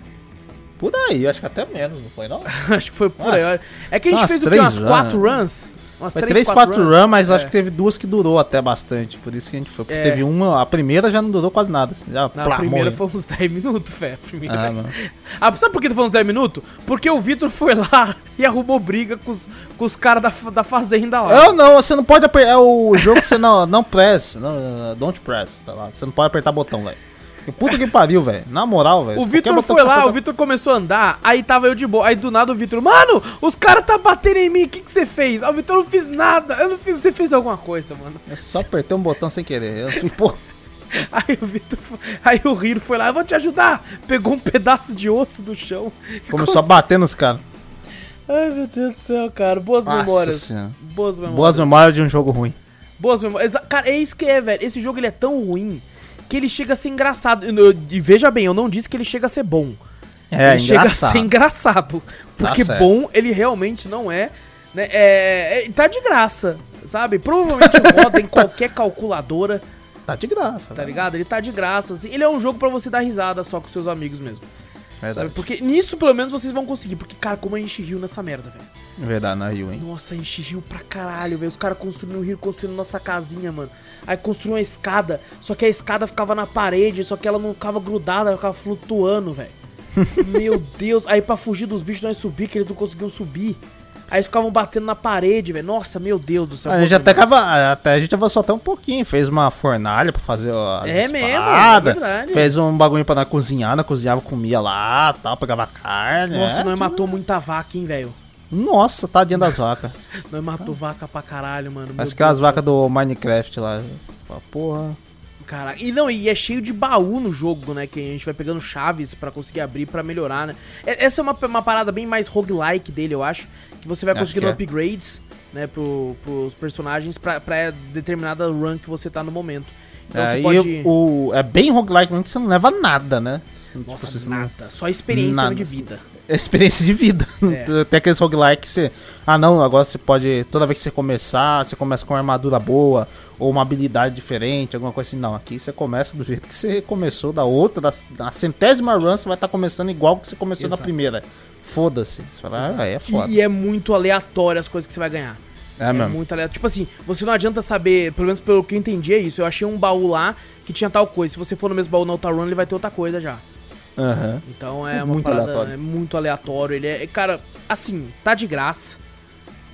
Por aí, acho que até menos, não foi não? [laughs] Acho que foi por Umas- aí. É que a gente fez o quê? Umas quatro né? runs? Umas Foi três, 3, 4 runs, mas É. acho que teve duas que durou até bastante. Por isso que a gente foi. Porque É. teve uma, a primeira já não durou quase nada. Já, Na plá, primeira foi uns [laughs] 10 minutos, fé. a Primeira. Ah, mano. [laughs] Ah, sabe por que tu falou uns 10 minutos? Porque o Vitor foi lá e arrumou briga com os, com os caras da, da fazenda lá. Eu não, você não pode apertar. É o jogo que você não, não press. Não, don't press, tá lá. Você não pode apertar botão, velho. Puta que pariu, velho. Na moral, velho. O Vitor foi lá, o Vitor começou a andar, aí tava eu de boa. Aí do nada o Vitor, mano, os caras tá batendo em mim, o que que você fez? Ah, o Vitor, eu não fiz nada, eu não fiz, você fez alguma coisa, mano. Eu só apertei um botão sem querer. Eu fui, pô. [laughs] Aí o Vitor, aí o Riro foi lá, eu vou te ajudar. Pegou um pedaço de osso do chão. [laughs] Começou a bater nos caras. Ai, meu Deus do céu, cara, boas Nossa memórias. Senhora. Boas memórias. Boas memórias de um jogo ruim. Boas memórias. Cara, é isso que é, velho. Esse jogo ele é tão ruim que ele chega a ser engraçado. E veja bem, eu não disse que ele chega a ser bom. É, ele chega a engraçado. ser engraçado. Porque certo. bom ele realmente não é. Né? É, é- tá de graça, sabe? Provavelmente roda em [laughs] qualquer calculadora, Tá de graça. tá velho. ligado? Ele tá de graça, assim. Ele é um jogo pra você dar risada só com seus amigos mesmo. Sabe? Verdade. Porque nisso, pelo menos, vocês vão conseguir. Porque, cara, como a gente riu nessa merda, velho. Verdade, na Rio, hein? Nossa, a gente riu pra caralho, velho. Os caras construindo o rio, construindo nossa casinha, mano. Aí construiu uma escada, só que a escada ficava na parede, só que ela não ficava grudada, ela ficava flutuando, velho. [laughs] Meu Deus. Aí pra fugir dos bichos nós subir, que eles não conseguiam subir. Aí eles ficavam batendo na parede, velho. Nossa, meu Deus do céu. A gente até, cava, até a gente avançou até um pouquinho. Fez uma fornalha pra fazer as É mesmo, espadas, é verdade. Fez um bagulho pra nós cozinhar. Nós cozinhava, comia lá, tal, pegava carne. Nossa, é, nós matou muita vaca, hein, velho. Nossa, tadinha das vacas. [laughs] Nós matou vaca pra caralho, mano. Parece meu que as do céu. vacas do Minecraft lá. Porra. Caraca. E não, e é cheio de baú no jogo, né? Que a gente vai pegando chaves pra conseguir abrir pra melhorar, né? Essa é uma, uma parada bem mais roguelike dele, eu acho. Que você vai Acho conseguindo que é. upgrades, né, pro, pros personagens pra, pra determinada run que você tá no momento. Então é, você e pode. o, é bem roguelike mesmo que você não leva nada, né? Tipo, Nossa, não- nada. Só experiência Nada. de vida. [laughs] Experiência de vida. É. [laughs] Tem aqueles roguelike que você. Ah não, agora você pode. Toda vez que você começar, você começa com uma armadura boa, ou uma habilidade diferente, alguma coisa assim. Não, aqui você começa do jeito que você começou, da outra, da, da centésima run, você vai estar começando igual que você começou Exato. na primeira. Foda-se. Você fala, ah, é foda. E é muito aleatório as coisas que você vai ganhar. É, É mesmo. muito aleatório. Tipo assim, você não adianta saber, pelo menos pelo que eu entendi é isso. Eu achei um baú lá que tinha tal coisa. Se você for no mesmo baú na outra run, ele vai ter outra coisa já. Aham. Então é É uma muito parada aleatório. é muito aleatório. Ele é, cara, assim, tá de graça.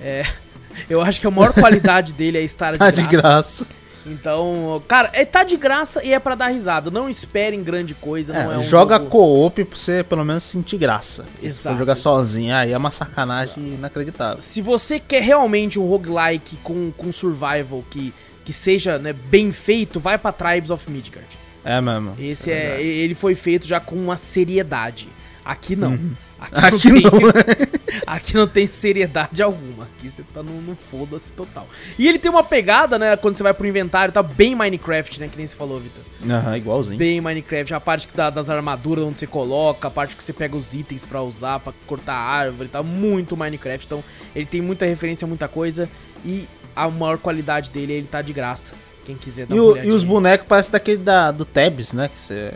É, [laughs] eu acho que a maior qualidade dele é estar de Tá graça. de graça. Então, cara, é tá de graça e é pra dar risada. Não esperem grande coisa, não é É, um joga jogo- co-op pra você pelo menos sentir graça. Se Exato. for jogar sozinho, aí é uma sacanagem inacreditável. Se você quer realmente um roguelike com, com survival que, que seja né, bem feito, vai pra Tribes of Midgard. É mesmo. Esse é, ele foi feito já com uma seriedade. Aqui não. Uhum. Aqui não, não. tem, [laughs] aqui não tem seriedade alguma. Aqui você tá no, no foda-se total. E ele tem uma pegada, né? Quando você vai pro inventário, tá bem Minecraft, né? Que nem você falou, Vitor. Aham, igualzinho. Bem Minecraft, a parte que dá das armaduras onde você coloca, a parte que você pega os itens pra usar, pra cortar a árvore, tá muito Minecraft. Então, ele tem muita referência, muita coisa e a maior qualidade dele, ele tá de graça. Quem quiser dar E, uma o- e os bonecos parecem daquele da, do Tabs, né? Que você.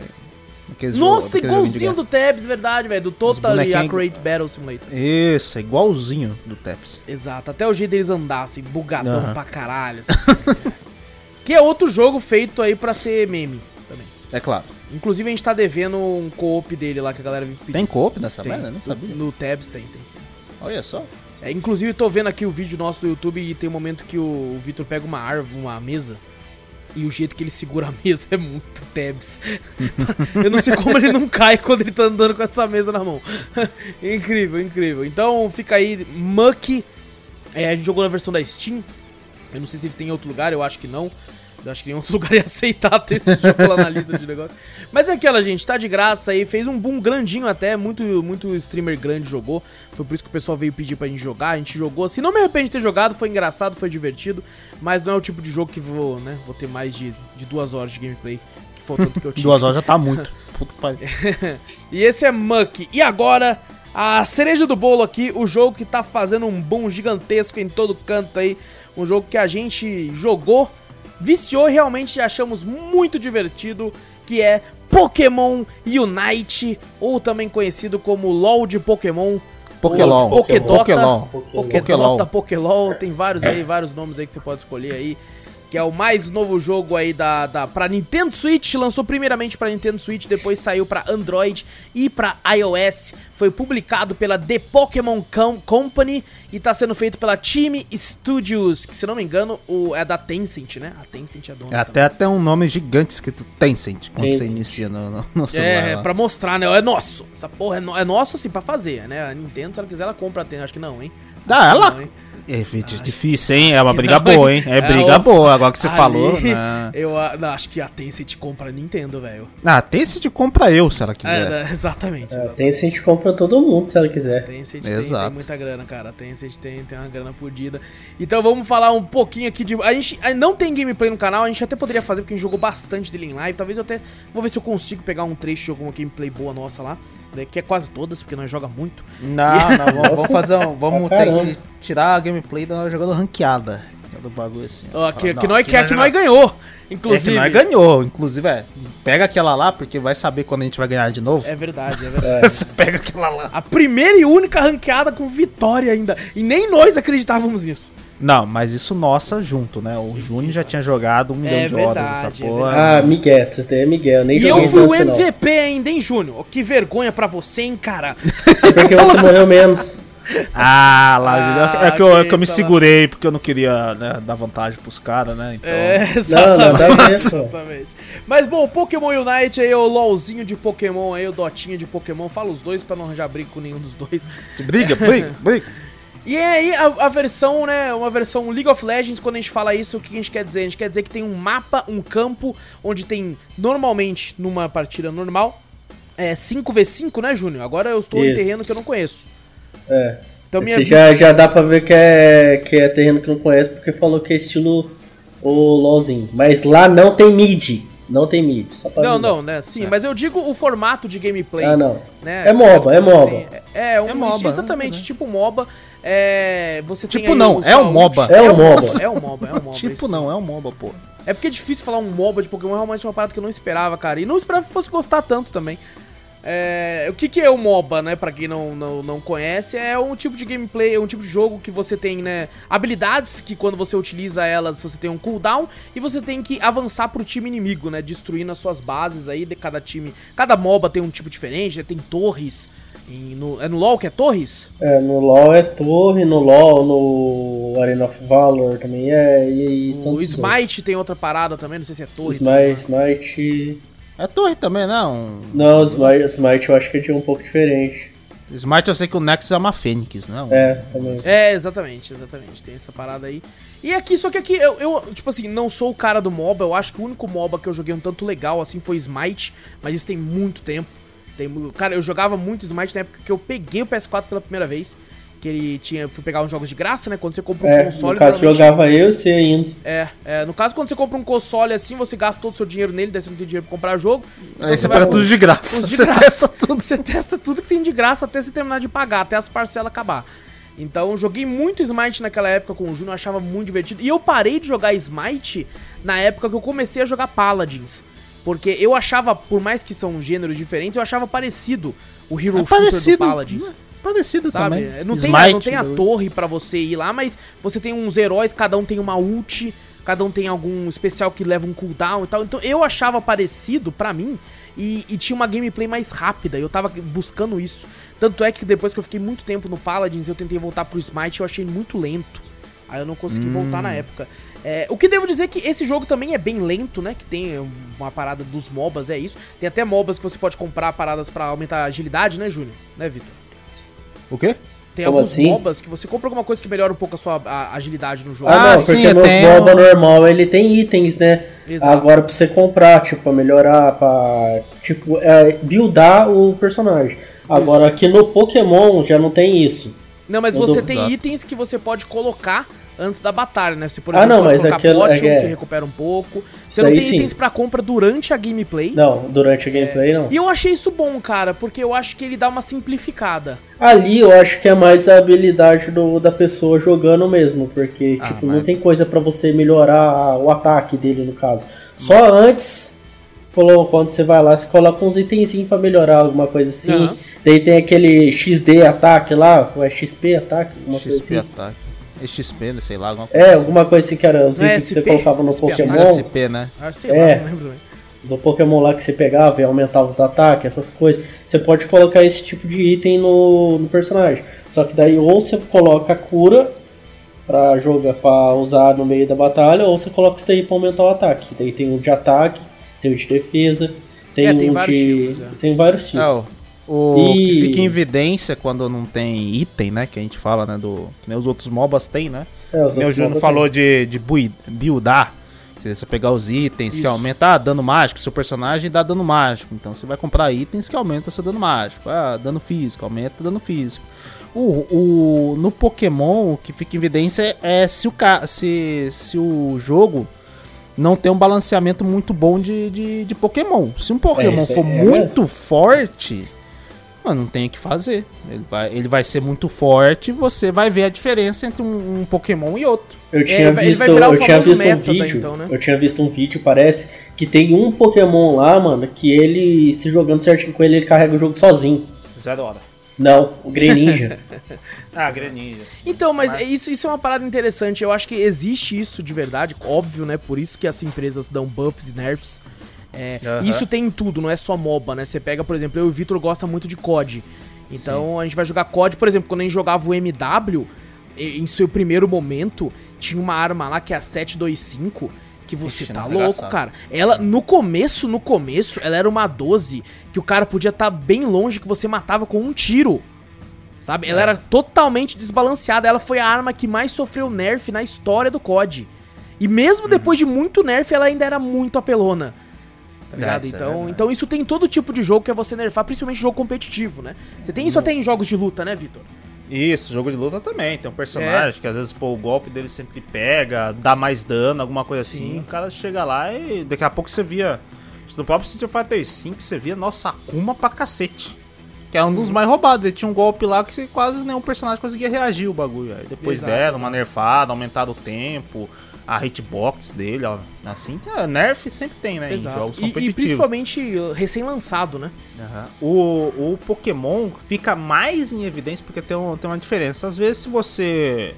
Aqueles Nossa, igualzinho do Tabs, verdade, velho, do Total bonequinhos- Accurate Battle Simulator. Isso, é igualzinho do Tabs. Exato, até o jeito deles andassem, bugadão Aham. pra caralho. assim. [laughs] que é outro jogo feito aí pra ser meme também. É claro. Inclusive a gente tá devendo um co-op dele lá que a galera me pediu. Tem coop nessa Tem. merda? Não sabia. No Tabs tem, tem sim. Olha só. É, inclusive tô vendo aqui o vídeo nosso do YouTube e tem um momento que o, o Vitor pega uma árvore, uma mesa. E o jeito que ele segura a mesa é muito Tabs. [laughs] Eu não sei como ele não cai quando ele tá andando com essa mesa na mão. [laughs] incrível, incrível. Então fica aí, Muck. É, a gente jogou na versão da Steam. Eu não sei se ele tem em outro lugar, eu acho que não. Eu acho que em outro [laughs] lugar ia aceitar ter esse jogo lá na lista de negócio. Mas é aquela, gente, tá de graça aí. Fez um boom grandinho até. Muito, muito streamer grande jogou. Foi por isso que o pessoal veio pedir pra gente jogar. A gente jogou assim. Não me arrependo de ter jogado. Foi engraçado, foi divertido. Mas não é o tipo de jogo que vou, né? Vou ter mais de, de duas horas de gameplay. Que foi o tanto que eu [laughs] tive. Duas horas já tá muito. Puta que pariu. [laughs] E esse é Muck. E agora, a cereja do bolo aqui, o jogo que tá fazendo um boom gigantesco em todo canto aí. Um jogo que a gente jogou, viciou e realmente achamos muito divertido, que é Pokémon Unite, ou também conhecido como LoL de Pokémon. Pokélol. ou Pokédota, Pokélol. Pokédota, Pokélol. Pokélol, tem vários aí, vários nomes aí que você pode escolher aí. Que é o mais novo jogo aí da, da pra Nintendo Switch, lançou primeiramente pra Nintendo Switch, depois saiu pra Android e pra iOS. Foi publicado pela The Pokémon Com- Company e tá sendo feito pela Team Studios, que se não me engano o, é da Tencent, né? A Tencent é dona. É até, até um nome gigante escrito Tencent quando você Tencent. inicia no, no, no celular. É, lá. pra mostrar, né? É nosso. Essa porra é, no, é nosso, assim, pra fazer, né? A Nintendo, se ela quiser, ela compra a Tencent. Acho que não, hein? Que ela- não, hein? É, difícil, hein? É uma [laughs] briga não, boa, hein? [laughs] É É, briga ó, boa. Agora que você [laughs] Ali, falou, né? Eu não, acho que a Tencent compra a Nintendo, velho. Ah, Tencent compra eu, se ela É, quiser. né, exatamente. É, exatamente. a gente compra todo mundo se ela quiser. Tencent tem, tem muita grana, cara. Tencent tem, tem uma grana fodida. Então vamos falar um pouquinho aqui de. A gente a- não tem gameplay no canal, a gente até poderia fazer, porque a gente jogou bastante dele em live. Talvez eu até. Vou ver se eu consigo pegar um trecho de alguma gameplay boa nossa lá. Né, Que é quase todas, porque nós joga muito. Não, não, vamos, vamos [laughs] fazer um. Vamos pra ter que tirar a gameplay da jogando ranqueada. Que é do bagulho assim. Ó, que, Fala, que não, nós, aqui que, é que nós ganhou. Inclusive. É que nós ganhou, inclusive, é. Pega aquela lá, porque vai saber quando a gente vai ganhar de novo. É verdade, é [laughs] verdade. Você pega aquela lá. A primeira e única ranqueada com vitória ainda. E nem nós acreditávamos nisso. Não, mas isso nossa junto, né? O Júnior já tinha jogado um milhão É de horas verdade, essa é porra. Ah, Miguel, isso daí é Miguel. Nem E eu fui o tanto, não. MVP ainda, hein, Júnior? Que vergonha pra você, hein, cara? [laughs] Porque você morreu menos. Ah, lá, Ah, Júnior, é que eu, é que eu me segurei porque eu não queria né, dar vantagem pros caras, né? Então, É, Não, exatamente. ver, pô. exatamente. Mas bom, o Pokémon Unite aí, o LOLzinho de Pokémon aí, o Dotinha de Pokémon. Fala os dois pra não arranjar briga com nenhum dos dois. briga, briga, briga. [laughs] E aí a, a versão, né, uma versão League of Legends, quando a gente fala isso, o que a gente quer dizer? A gente quer dizer que tem um mapa, um campo, onde tem, normalmente, numa partida normal, é 5v5, né, Júnior? Agora eu estou em Isso. terreno que eu não conheço. É. Então minha Esse já, já dá pra ver que é, que é terreno que não conhece, porque falou que é estilo o LOLzinho. Mas lá não tem mid. Não tem mid. Só pra Não, avisar. não, né? Sim, mas eu digo o formato de gameplay. Ah, não. né? É MOBA, é Você MOBA. tem- É, um, É MOBA, exatamente, né? tipo MOBA. É, você tem Tipo aí não, o é um. MOBA. É um É MOBA. É um MOBA, é um MOBA. tipo, isso. não, é um MOBA, pô. É porque é difícil falar um MOBA de Pokémon, realmente é uma parada que eu não esperava, cara. E não esperava que fosse gostar tanto também. É, o que, que é o MOBA, né? Pra quem não, não, não conhece, é um tipo de gameplay, é um tipo de jogo que você tem, né? Habilidades que quando você utiliza elas, você tem um cooldown e você tem que avançar pro time inimigo, né? Destruindo as suas bases aí de cada time. Cada MOBA tem um tipo diferente, né? Tem torres. E no, é no LoL que é torres? É, no LoL é torre, no LoL, no Arena of Valor também é, e, e O Smite tem outra parada também, não sei se é torre. outros. Smite, Smite... É torre também, não. Não, o Smite, Smite eu acho que é de um pouco diferente. Smite eu sei que o Nexus é uma Fênix, não? É, também. É, exatamente, exatamente. Tem essa parada aí. E aqui, só que aqui, eu, eu, tipo assim, não sou o cara do MOBA. Eu acho que o único MOBA que eu joguei um tanto legal, assim, foi Smite. Mas isso tem muito tempo. Tem, cara, eu jogava muito Smite na época que eu peguei o PS4 pela primeira vez. Que ele tinha fui pegar uns jogos de graça, né? Quando você compra um É, console, no caso jogava eu e você ainda. é, é, no caso, quando você compra um console assim, você gasta todo o seu dinheiro nele, daí você não tem dinheiro pra comprar jogo. então Aí você vai- pega tudo de graça. Tudo de Você graça. testa tudo. Você testa tudo que tem de graça até você terminar de pagar, até as parcelas acabar. Então, joguei muito Smite naquela época com o Júnior, achava muito divertido. E eu parei de jogar Smite na época que eu comecei a jogar Paladins. Porque eu achava, por mais que são gêneros diferentes, eu achava parecido o Hero É Shooter parecido. do Paladins. Parecido Sabe? também. Não, tem, Smite, não tem a torre pra você ir lá, mas você tem uns heróis, cada um tem uma ult, cada um tem algum especial que leva um cooldown e tal. Então eu achava parecido pra mim e, e tinha uma gameplay mais rápida. Eu tava buscando isso. Tanto é que depois que eu fiquei muito tempo no Paladins, eu tentei voltar pro Smite, eu achei muito lento. Aí eu não consegui voltar na época. É, o que devo dizer é que esse jogo também é bem lento, né? Que tem uma parada dos MOBAs, é isso. Tem até MOBAs que você pode comprar paradas pra aumentar a agilidade, né, Júnior? Né, Vitor? O quê? Tem Como alguns assim? MOBAs que você compra alguma coisa que melhora um pouco a sua a- agilidade no jogo. Ah, Ah, não, sim, porque nos tenho- MOBA normal ele tem itens, né? Exato. Agora pra você comprar, tipo, pra melhorar, pra, tipo, é, buildar o personagem. Agora aqui no Pokémon já não tem isso. Não, mas você tem Exato. itens que você pode colocar antes da batalha, né? Você, por Ah, exemplo, não, pode mas colocar Potion, é- que recupera um pouco. Você não tem itens pra compra durante a gameplay. Não, durante a gameplay não. E eu achei isso bom, cara, porque eu acho que ele dá uma simplificada. Ali eu acho que é mais a habilidade do, da pessoa jogando mesmo, porque Ah, tipo, mas- não tem coisa pra você melhorar o ataque dele no caso. Só antes, colo- quando você vai lá, você coloca uns itenzinhos pra melhorar alguma coisa assim. Aham. Daí tem aquele XD ataque lá, ou é XP ataque, XP assim. ataque. XP, né, sei lá, alguma coisa. É, alguma coisa assim que era os Não é itens que você colocava no SP Pokémon. Mas SP, né? Ah, sei É. lá, não lembro também. Do Pokémon lá que você pegava e aumentava os ataques, essas coisas. Você pode colocar esse tipo de item no, no personagem. Só que daí ou você coloca a cura pra jogar, pra usar no meio da batalha, ou você coloca isso daí pra aumentar o ataque. Daí tem o de ataque, tem o de defesa, tem É, tem um vários de. tipos, é. Tem vários tipos. É, o, E- que fica em evidência quando não tem item, né? Que a gente fala, né? Do, que nem os outros MOBAs tem, né? É, os Meu não falou de, de bui- buildar. Se você pegar os itens que Isso. aumenta ah, dano mágico, seu personagem dá dano mágico. Então você vai comprar itens que aumentam seu dano mágico. Ah, dano físico, aumenta dano físico. O, o, no Pokémon, o que fica em evidência é se o, ca- se, se o jogo não tem um balanceamento muito bom de, de, de Pokémon. Se um Pokémon isso for é muito forte, mano, não tem o que fazer. Ele vai, ele vai ser muito forte e você vai ver a diferença entre um, um Pokémon e outro. Eu tinha ele vai- ele visto, eu tinha visto um daí, vídeo. então, né? Eu tinha visto um vídeo, parece, que tem um Pokémon lá, mano, que ele, se jogando certinho com ele, ele carrega o jogo sozinho. Zero hora. Não, o Greninja. [laughs] Ah, Greninja. Então, mas, Mas- Isso, isso é uma parada interessante. Eu acho que existe isso de verdade, óbvio, né? Por isso que as empresas dão buffs e nerfs. É, Aham. Isso tem em tudo, não é só MOBA, né? Você pega, por exemplo, eu e o Vitor gosta muito de COD. Então a gente vai jogar COD, por exemplo, quando a gente jogava o MW, em seu primeiro momento, tinha uma arma lá que é a 725. Que você Ixi, tá não, louco, cara. Ela, no começo, no começo, ela era uma 12 que o cara podia estar bem longe que você matava com um tiro. Sabe? Ela É. era totalmente desbalanceada. Ela foi a arma que mais sofreu nerf na história do COD. E mesmo Uhum. depois de muito nerf, ela ainda era muito apelona. Tá É, ligado? é então, verdade. então isso tem todo tipo de jogo que é você nerfar, principalmente jogo competitivo, né? Você tem Uhum. isso até em jogos de luta, né, Vitor? Isso, jogo de luta também. Tem um personagem que às vezes pô, o golpe dele sempre pega, dá mais dano, alguma coisa assim. Sim. O cara chega lá e daqui a pouco você via. No próprio Street Fighter V você via, nossa, Akuma pra cacete. Que é um Uhum. dos mais roubados. Ele tinha um golpe lá que quase nenhum personagem conseguia reagir o bagulho. Aí depois Exato, uma exato. nerfada, aumentaram o tempo, a hitbox dele, ó. Assim, é, nerf sempre tem, né? Em jogos E, e competitivos. principalmente recém-lançado, né? Aham. O, o Pokémon fica mais em evidência porque tem, um- tem uma diferença. Às vezes, se você.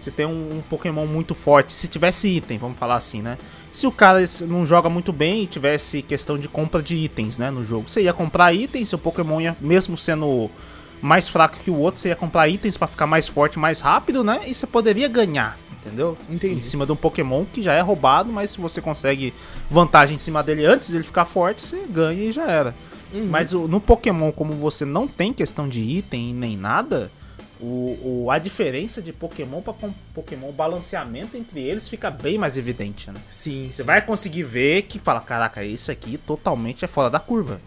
Se tem um, um Pokémon muito forte, se tivesse item, vamos falar assim, né? Se o cara não joga muito bem e tivesse questão de compra de itens, né, no jogo, você ia comprar itens, seu Pokémon ia, mesmo sendo mais fraco que o outro, você ia comprar itens pra ficar mais forte, mais rápido, né? E você poderia ganhar, entendeu? Entendi. Em cima de um Pokémon que já é roubado, mas se você consegue vantagem em cima dele antes dele ficar forte, você ganha e já era. Uhum. Mas no Pokémon, como você não tem questão de item nem nada, o, o- a diferença de Pokémon para Pokémon, o balanceamento entre eles fica bem mais evidente, né? Sim, Você sim. vai conseguir ver que fala, caraca, isso aqui totalmente é fora da curva.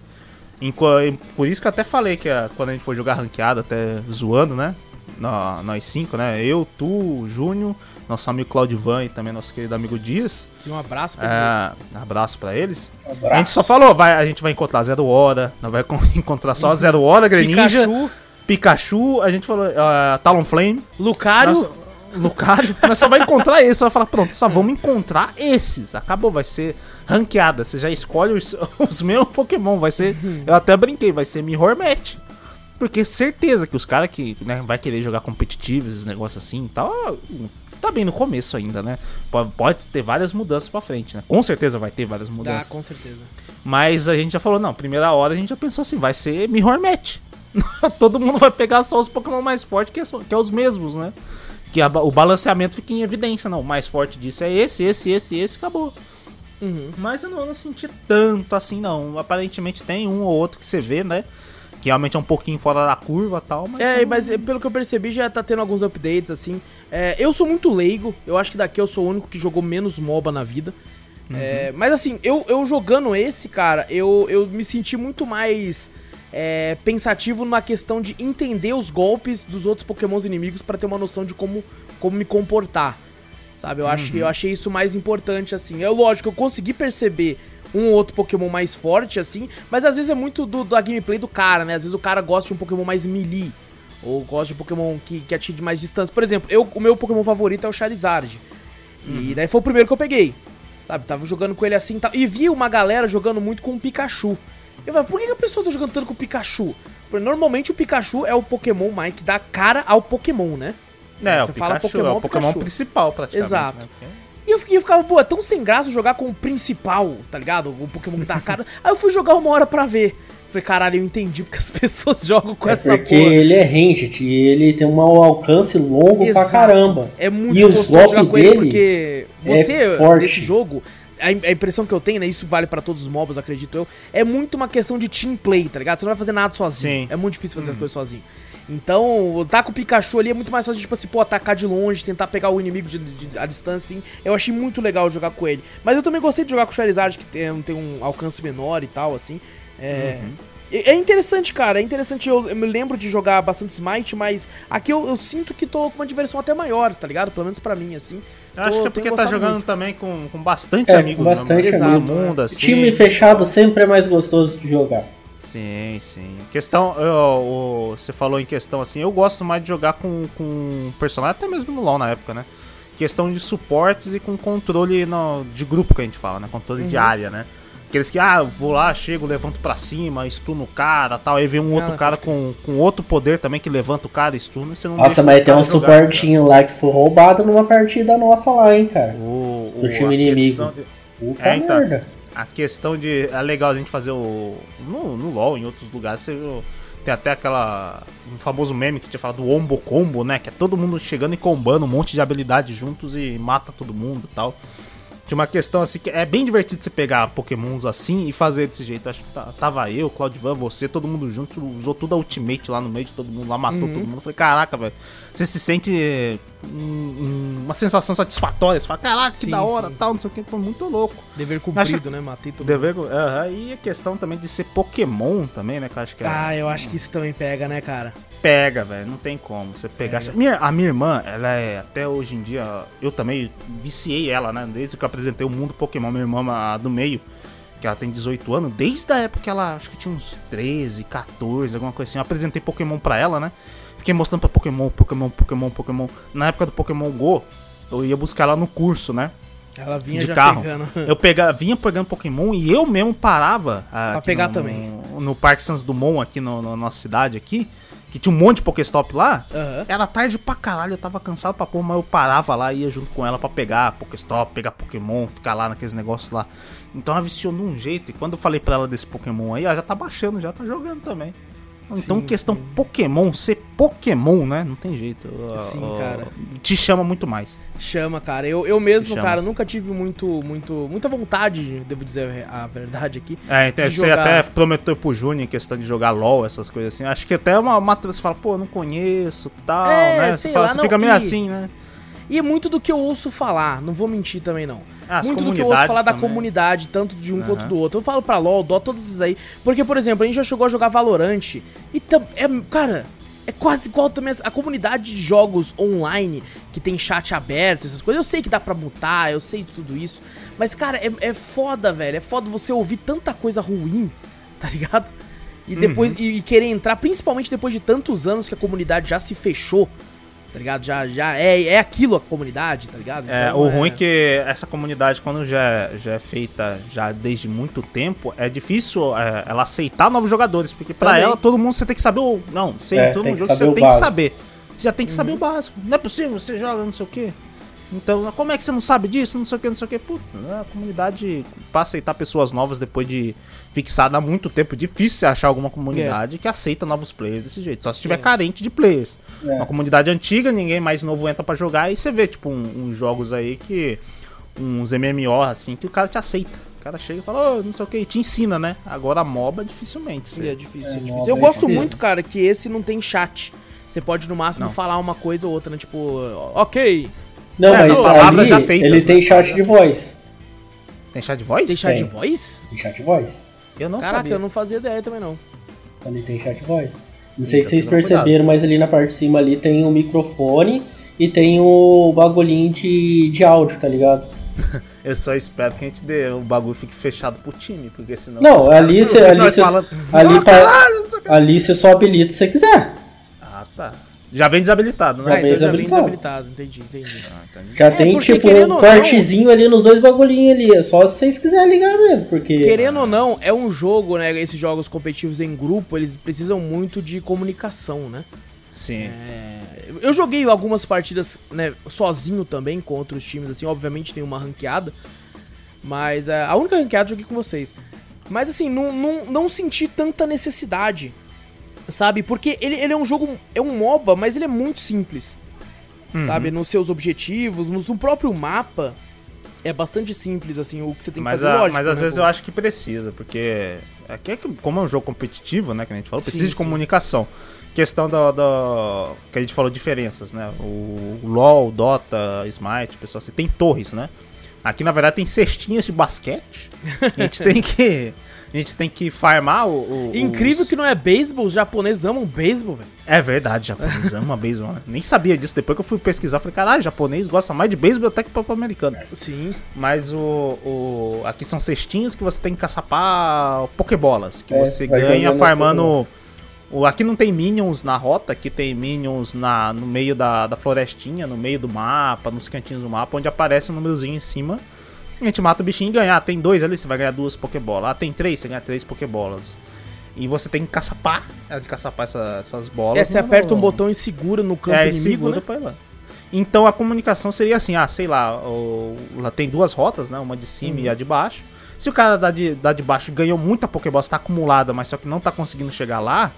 Por isso que eu até falei que quando a gente for jogar ranqueada, até zoando, né? nó- nós cinco, né? Eu, tu, Júnior, nosso amigo Claudivan e também nosso querido amigo Dias. Sim, um abraço pra É, abraço pra eles. Abraço. A gente só falou, vai, a gente vai encontrar Zero Hora, não vai con- [laughs] encontrar só Zero Hora, Greninja, Pikachu, Pikachu, a gente falou ah, Talonflame, Lucario. Nossa, Lucario, [laughs] nós só vai encontrar esse, só vai falar, pronto, só vamos encontrar esses. Acabou, vai ser ranqueada. Você já escolhe os, [laughs] os meus Pokémon, vai ser. Eu até brinquei, vai ser Mirror Match. Porque certeza que os caras que né, vai querer jogar competitivo, esses negócios assim e tal, tá bem no começo ainda, né? Pode, ter várias mudanças pra frente, né? Com certeza vai ter várias Tá, mudanças. com certeza. Mas a gente já falou, não, primeira hora a gente já pensou assim, vai ser Mirror Match. [laughs] Todo mundo vai pegar só os Pokémon mais fortes, que, é só- que é os mesmos, né? Que a o balanceamento fica em evidência, não. O mais forte disso é esse, esse, esse, esse, acabou. Uhum. Mas eu não, não senti tanto assim, não. Aparentemente tem um ou outro que você vê, né? Que realmente é um pouquinho fora da curva e tal, mas. É, mas pelo que eu percebi já tá tendo alguns updates, assim. É, eu sou muito leigo, eu acho que daqui eu sou o único que jogou menos MOBA na vida. É, mas assim, eu, eu jogando esse, cara, eu, eu me senti muito mais é, pensativo na questão de entender os golpes dos outros pokémons inimigos pra ter uma noção de como, como me comportar. Sabe, eu, acho, que eu achei isso mais importante, assim. É lógico, eu consegui perceber um ou outro Pokémon mais forte, assim, mas às vezes é muito do, da gameplay do cara, né? Às vezes o cara gosta de um Pokémon mais melee, ou gosta de um Pokémon que, que atinge mais distância. Por exemplo, eu, o meu Pokémon favorito é o Charizard. E daí foi o primeiro que eu peguei. Sabe, tava jogando com ele assim e tal. E vi uma galera jogando muito com o Pikachu. Eu falei, por que que a pessoa tá jogando tanto com o Pikachu? Porque normalmente o Pikachu é o Pokémon mais que dá cara ao Pokémon, né? É, Você o fala Pikachu, Pokémon, é o Pokémon Pikachu. principal, praticamente. Exato. né? E eu, fiquei- eu ficava, pô, é tão sem graça jogar com o principal, tá ligado? O Pokémon que dá cara. [laughs] Aí eu fui jogar uma hora pra ver. Falei, caralho, eu entendi porque as [laughs] pessoas jogam com É essa porque porra. ele é ranged e ele tem um alcance longo pra Exato. caramba. É muito E os gostoso jogar com ele dele porque é você, forte. nesse jogo, a, im- a impressão que eu tenho, né? Isso vale pra todos os mobs, acredito eu. É muito uma questão de team play, tá ligado? Você não vai fazer nada sozinho. Sim. É muito difícil fazer as coisas sozinho. Então, tá com o Pikachu ali é muito mais fácil, tipo assim, pô, atacar de longe, tentar pegar o inimigo de, de- à distância, assim. Eu achei muito legal jogar com ele. Mas eu também gostei de jogar com o Charizard, que tem, tem um alcance menor e tal, assim. É. É é interessante, cara, é interessante. Eu, eu me lembro de jogar bastante Smite, mas aqui eu, eu sinto que tô com uma diversão até maior, tá ligado? Pelo menos pra mim, assim. Eu acho Tô- que é porque tá jogando muito. também com, com bastante É, amigo com bastante no amigo. mundo, assim. Time fechado sempre é mais gostoso de jogar. Sim, sim. Questão, eu- o- você falou em questão assim, eu gosto mais de jogar com, com personagem, até mesmo no LoL na época, né? Questão de suportes e com controle no- de grupo que a gente fala, né? Controle Uhum. de área, né? Aqueles que, ah, eu vou lá, chego, levanto pra cima, stuno o cara tal. Aí vem um outro Ah, cara com, com outro poder também que levanta o cara, stuna e você não Nossa, mas tem um jogar, suportinho lá que foi roubado numa partida nossa lá, hein, cara. O, Do o- time inimigo. de- Puta É, então. merda. A questão de. É legal a gente fazer o. No, no LoL, em outros lugares, você viu, tem até aquela. Um famoso meme que tinha falado do Ombo Combo, né? Que é todo mundo chegando e combando um monte de habilidades juntos e mata todo mundo e tal. Tinha uma questão assim que é bem divertido você pegar pokémons assim e fazer desse jeito. Acho que tá- tava eu, Claudivan, você, todo mundo junto, usou tudo a ultimate lá no meio de todo mundo, lá matou todo mundo. Falei, caraca, velho. Você se sente um- um- uma sensação satisfatória. Você fala, caraca, que Sim, da hora, sim. tal, não sei o que. Foi muito louco. Dever cumprido, né? Matei todo mundo. Dever, aham, e a questão também de ser Pokémon também, né? Que eu acho que é- Ah, eu acho que isso também pega, né, cara? pega, velho. Não tem como. Você pegar. Minha, a minha irmã, ela é até hoje em dia. Eu também viciei ela, né? Desde que eu apresentei o mundo Pokémon, minha irmã a do meio, que ela tem 18 anos, desde a época que ela acho que tinha uns 13, 14, alguma coisa assim. Eu apresentei Pokémon pra ela, né? Fiquei mostrando pra Pokémon, Pokémon, Pokémon, Pokémon. Na época do Pokémon Go, eu ia buscar ela no curso, né? Ela vinha de carro. pegando. [laughs] Eu pega, vinha pegando Pokémon e eu mesmo parava Pra pegar no, também. No, no Parque Sans Dumont, aqui no- na nossa cidade aqui, que tinha um monte de Pokéstop lá. Aham. Era tarde pra caralho, eu tava cansado pra porra, mas eu parava lá e ia junto com ela pra pegar Pokéstop, pegar Pokémon, ficar lá naqueles negócios lá. Então ela viciou de um jeito, e quando eu falei pra ela desse Pokémon aí, ela já tá baixando, já tá jogando também. Então, Sim, questão Pokémon, ser Pokémon, né? Não tem jeito. Sim, Ah, ah, cara. Te chama muito mais. Chama, cara. Eu, eu mesmo, cara, nunca tive muito, muito, muita vontade, devo dizer a verdade aqui. É, então, você jogar. até prometeu pro Júnior em questão de jogar LOL, essas coisas assim. Acho que até uma, uma você fala, pô, eu não conheço, tal, É, né? Você, fala, lá, você não, fica meio e- assim, né? E é muito do que eu ouço falar, não vou mentir também não. Ah, as muito do que eu ouço falar comunidades da também. comunidade, tanto de um Aham. quanto do outro. Eu falo pra LoL, dó todos esses aí. Porque, por exemplo, a gente já chegou a jogar Valorant. E é, cara, é quase igual também a comunidade de jogos online, que tem chat aberto, essas coisas. Eu sei que dá pra mutar, eu sei tudo isso. Mas, cara, é, é foda, velho. É foda você ouvir tanta coisa ruim, tá ligado? E depois Uhum. e, e querer entrar, principalmente depois de tantos anos que a comunidade já se fechou, tá ligado? Já, já é, é aquilo a comunidade, tá ligado? É, Então, o ruim é que essa comunidade, quando já, já é feita já desde muito tempo, é difícil é, ela aceitar novos jogadores, porque pra Também. ela todo mundo você tem que saber o. Não, você É, que jogo, você saber já o tem que saber. Você já tem que Uhum. saber o básico. Não é possível, você joga não sei o quê. Então, como é que você não sabe disso? Não sei o que, não sei o que. Puta, né, a comunidade, pra aceitar pessoas novas depois de fixada há muito tempo, difícil você achar alguma comunidade que aceita novos players desse jeito. Só se estiver É. carente de players. É. Uma comunidade antiga, ninguém mais novo entra pra jogar e você vê, tipo, um- uns jogos aí que. Uns MMO, assim, que o cara te aceita. O cara chega e fala, "Ô, não sei o que, e te ensina, né? Agora MOBA dificilmente. Você... é difícil, é É, difícil. Eu é gosto muito, cara, que esse não tem chat. Você pode, no máximo, Não. falar uma coisa ou outra, né? Tipo, ok. Não, mas palavras ali já feitas, ele né? tem chat de voz. Tem chat de voz? Tem chat de voz? Tem chat de voz. Eu não Caraca, sabia. eu não fazia ideia também, não. Ali tem chat de voz. Não sei se vocês perceberam, mas ali na parte de cima ali tem o microfone e tem o bagulhinho de, de áudio, tá ligado? [laughs] Eu só espero que a gente dê, o bagulho fique fechado pro time, porque senão. Não, ali você ali ali, [laughs] "Ah, não o que." ali você só habilita se você quiser. Ah, tá. Já vem desabilitado, Ah, né? bem então já vem desabilitado. desabilitado. Entendi, entendi. Ah, entendi. Já É, tem tipo um cortezinho ali nos dois bagulhinhos ali. É só se vocês quiserem ligar mesmo, porque. Querendo ou não, é um jogo, né? Esses jogos competitivos em grupo, eles precisam muito de comunicação, né? Sim. É, eu joguei algumas partidas, né, sozinho também, com outros times, assim, obviamente tem uma ranqueada. Mas é, a única ranqueada eu joguei com vocês. Mas assim, não, não, não senti tanta necessidade, sabe? Porque ele, ele é um jogo, é um MOBA, mas ele é muito simples. Sabe? Nos seus objetivos, no, no próprio mapa. É bastante simples, assim, o que você tem que Mas, fazer. a- Lógico, mas às né, vezes pô? eu acho que precisa, porque aqui é que, como é um jogo competitivo, né, que a gente falou, precisa Sim, de sim. comunicação. Questão da, da- que a gente falou diferenças, né? O LoL, Dota, Smite, pessoal, assim, tem torres, né? Aqui na verdade tem cestinhas de basquete. [laughs] A gente tem que a gente tem que farmar o, o- Incrível os- que não é beisebol, os japoneses amam beisebol, velho. É verdade, japonês [laughs] ama beisebol. né? Nem sabia disso. Depois que eu fui pesquisar, falei, caralho, japonês gosta mais de beisebol até que papo americano. Sim. Mas o, o- Aqui são cestinhos que você tem que caçapar pokebolas. Que É, você ganha farmando. O, aqui não tem minions na rota, aqui tem minions na, no meio da, da florestinha, no meio do mapa, nos cantinhos do mapa, onde aparece um númerozinho em cima. A gente mata o bichinho e ganha. Ah, tem dois ali, você vai ganhar duas pokebolas. Ah, tem três, você ganha três pokebolas. E você tem que caçapar, é, de caçapar essa- essas bolas. É, você aperta um botão e segura no campo é, inimigo, segura né? pra ir lá. Então a comunicação seria assim, ah, sei lá, lá tem duas rotas, né? Uma de cima e a de baixo. Se o cara da de, da de baixo ganhou muita Pokébola, está acumulada, mas só que não tá conseguindo chegar lá,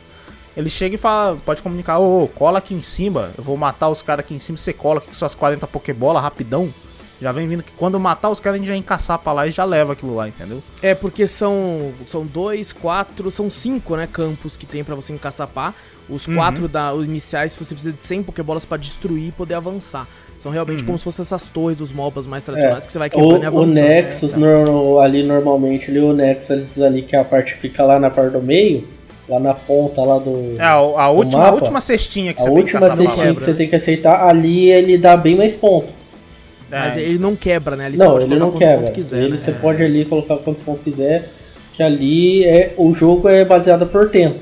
ele chega e fala, pode comunicar, ô, cola aqui em cima, eu vou matar os caras aqui em cima, você cola aqui com suas 40 Pokébola rapidão. Já vem vindo que quando matar os caras, a gente já encaçar pra lá e já leva aquilo lá, entendeu? É, porque são, são dois, quatro, são cinco, né, campos que tem pra você encaçapar. Os Uhum. quatro da, os iniciais você precisa de 100 pokébolas pra destruir e poder avançar. São realmente Uhum. como se fossem essas torres dos MOBAs mais É, tradicionais que você vai quebrando e o, o avançando. Nexus né? no- ali normalmente ali o Nexus ali que é a parte que fica lá na parte do meio, lá na ponta lá do. É, a, a última, a mapa, última cestinha que a você última tem que caçar no cestinha que você tem que aceitar, ali ele dá bem mais ponto. É, Mas ele não quebra, né? Ali você não, pode ele colocar não quantos quebra. quiser, ele né? você pode ali colocar quantos pontos quiser, que ali é o jogo é baseado por tempo.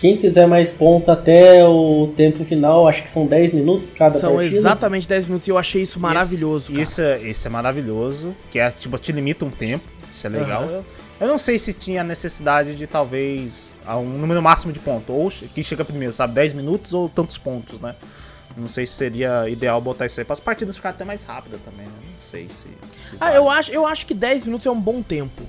Quem fizer mais ponto até o tempo final, acho que são 10 minutos cada São partida. exatamente 10 minutos e eu achei isso maravilhoso, cara. Isso, isso é maravilhoso, que é tipo, te limita um tempo, isso é legal. Aham. Eu, eu não sei se tinha necessidade de talvez a um número máximo de pontos, ou quem chega primeiro, sabe, 10 minutos ou tantos pontos, né? Não sei se seria ideal botar isso aí para as partidas ficarem até mais rápidas também, né? Não sei se. se Ah, vale. eu acho, eu acho que 10 minutos é um bom tempo.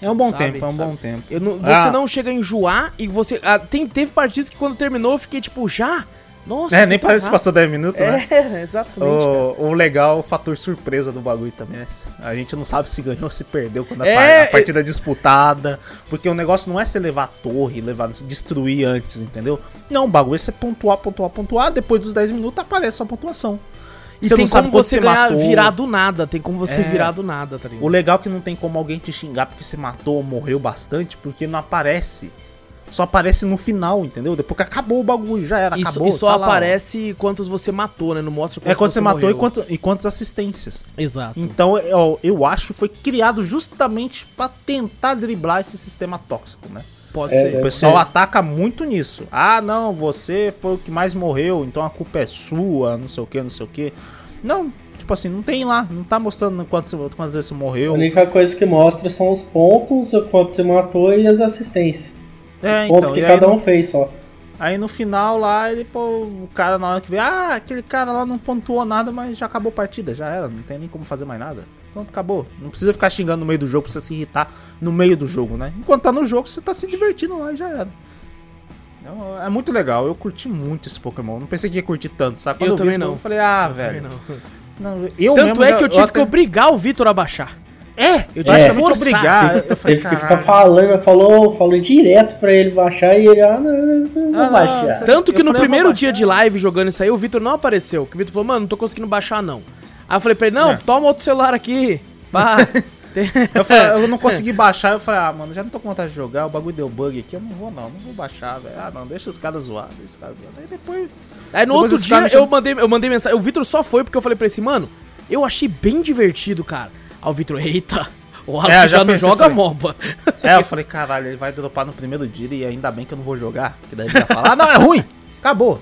É um bom sabe, tempo, é um sabe? bom tempo. Eu não- você Ah. não chega a enjoar e você. ah, tem, teve partidas que quando terminou eu fiquei tipo, já? Nossa. É, nem tão parece que rápido. passou 10 minutos, né? É, [laughs] exatamente. O, o legal, o fator surpresa do bagulho também, né? A gente não sabe se ganhou ou se perdeu quando a, É, a partida é disputada. Porque o negócio não é você levar a torre, levar, destruir antes, entendeu? Não, o bagulho é você pontuar, pontuar, pontuar. Depois dos 10 minutos aparece sua pontuação. E Você tem como você você ganhar, matou. virar do nada. Tem como você É. virar do nada, tá ligado? O legal é que não tem como alguém te xingar porque você matou ou morreu bastante, porque não aparece só aparece no final, entendeu? Depois que acabou o bagulho, já era, Isso, acabou. e só tá lá, aparece quantos você matou, né? Não mostra É quando você matou e, quanto, e quantas assistências. Exato. Então, eu, eu acho que foi criado justamente pra tentar driblar esse sistema tóxico, né? Pode É, ser. O pessoal ser. ataca muito nisso. Ah, não, você foi o que mais morreu, então a culpa é sua, não sei o que, não sei o que. Não, tipo assim, não tem lá, não tá mostrando quantas, quantas vezes você A morreu. única coisa que mostra são os pontos, o quanto você matou e as assistências. É, os pontos então, que cada no- um fez só. Aí no final lá, ele, pô, o cara na hora que vê, ah, aquele cara lá não pontuou nada, mas já acabou a partida, já era, não tem nem como fazer mais nada. Pronto, acabou. Não precisa ficar xingando no meio do jogo, precisa se irritar no meio do jogo, né? Enquanto tá no jogo, você tá se divertindo lá e já era. Então, é muito legal, eu curti muito esse Pokémon. Não pensei que ia curtir tanto, sabe? Eu vi também esse não. Eu falei, ah, Eu velho. também não. Não, eu Tanto mesmo é que eu tive que até- obrigar o Vitor a baixar. É, Eu tive tive que que forçar. obrigar. Eu falei, Teve que ficar falando, falou, falou direto pra ele baixar e ele, ah, não, não, vou Ah, não, baixar. Tanto que Eu no falei, primeiro dia de live jogando isso aí, o Vitor não apareceu. Que o Vitor falou, mano, não tô conseguindo baixar não. Aí eu falei pra ele, não, É. toma outro celular aqui. Pá. [laughs] Eu, falei, eu não [laughs] consegui baixar, eu falei, ah, mano, já não tô com vontade de jogar, o bagulho deu bug aqui, eu não vou não, não vou baixar, velho. Ah, não, deixa os caras zoar, deixa os caras zoar. Aí depois. Aí no Depois outro dia eu mandei, eu mandei mensagem. O Vitor só foi porque eu falei pra ele assim, mano, eu achei bem divertido, cara. Aí o Vitor, eita, o Alex É, já, já não joga falei. MOBA. É, eu falei, caralho, ele vai dropar no primeiro dia e ainda bem que eu não vou jogar. Que daí ele vai falar, ah, não, é ruim, acabou.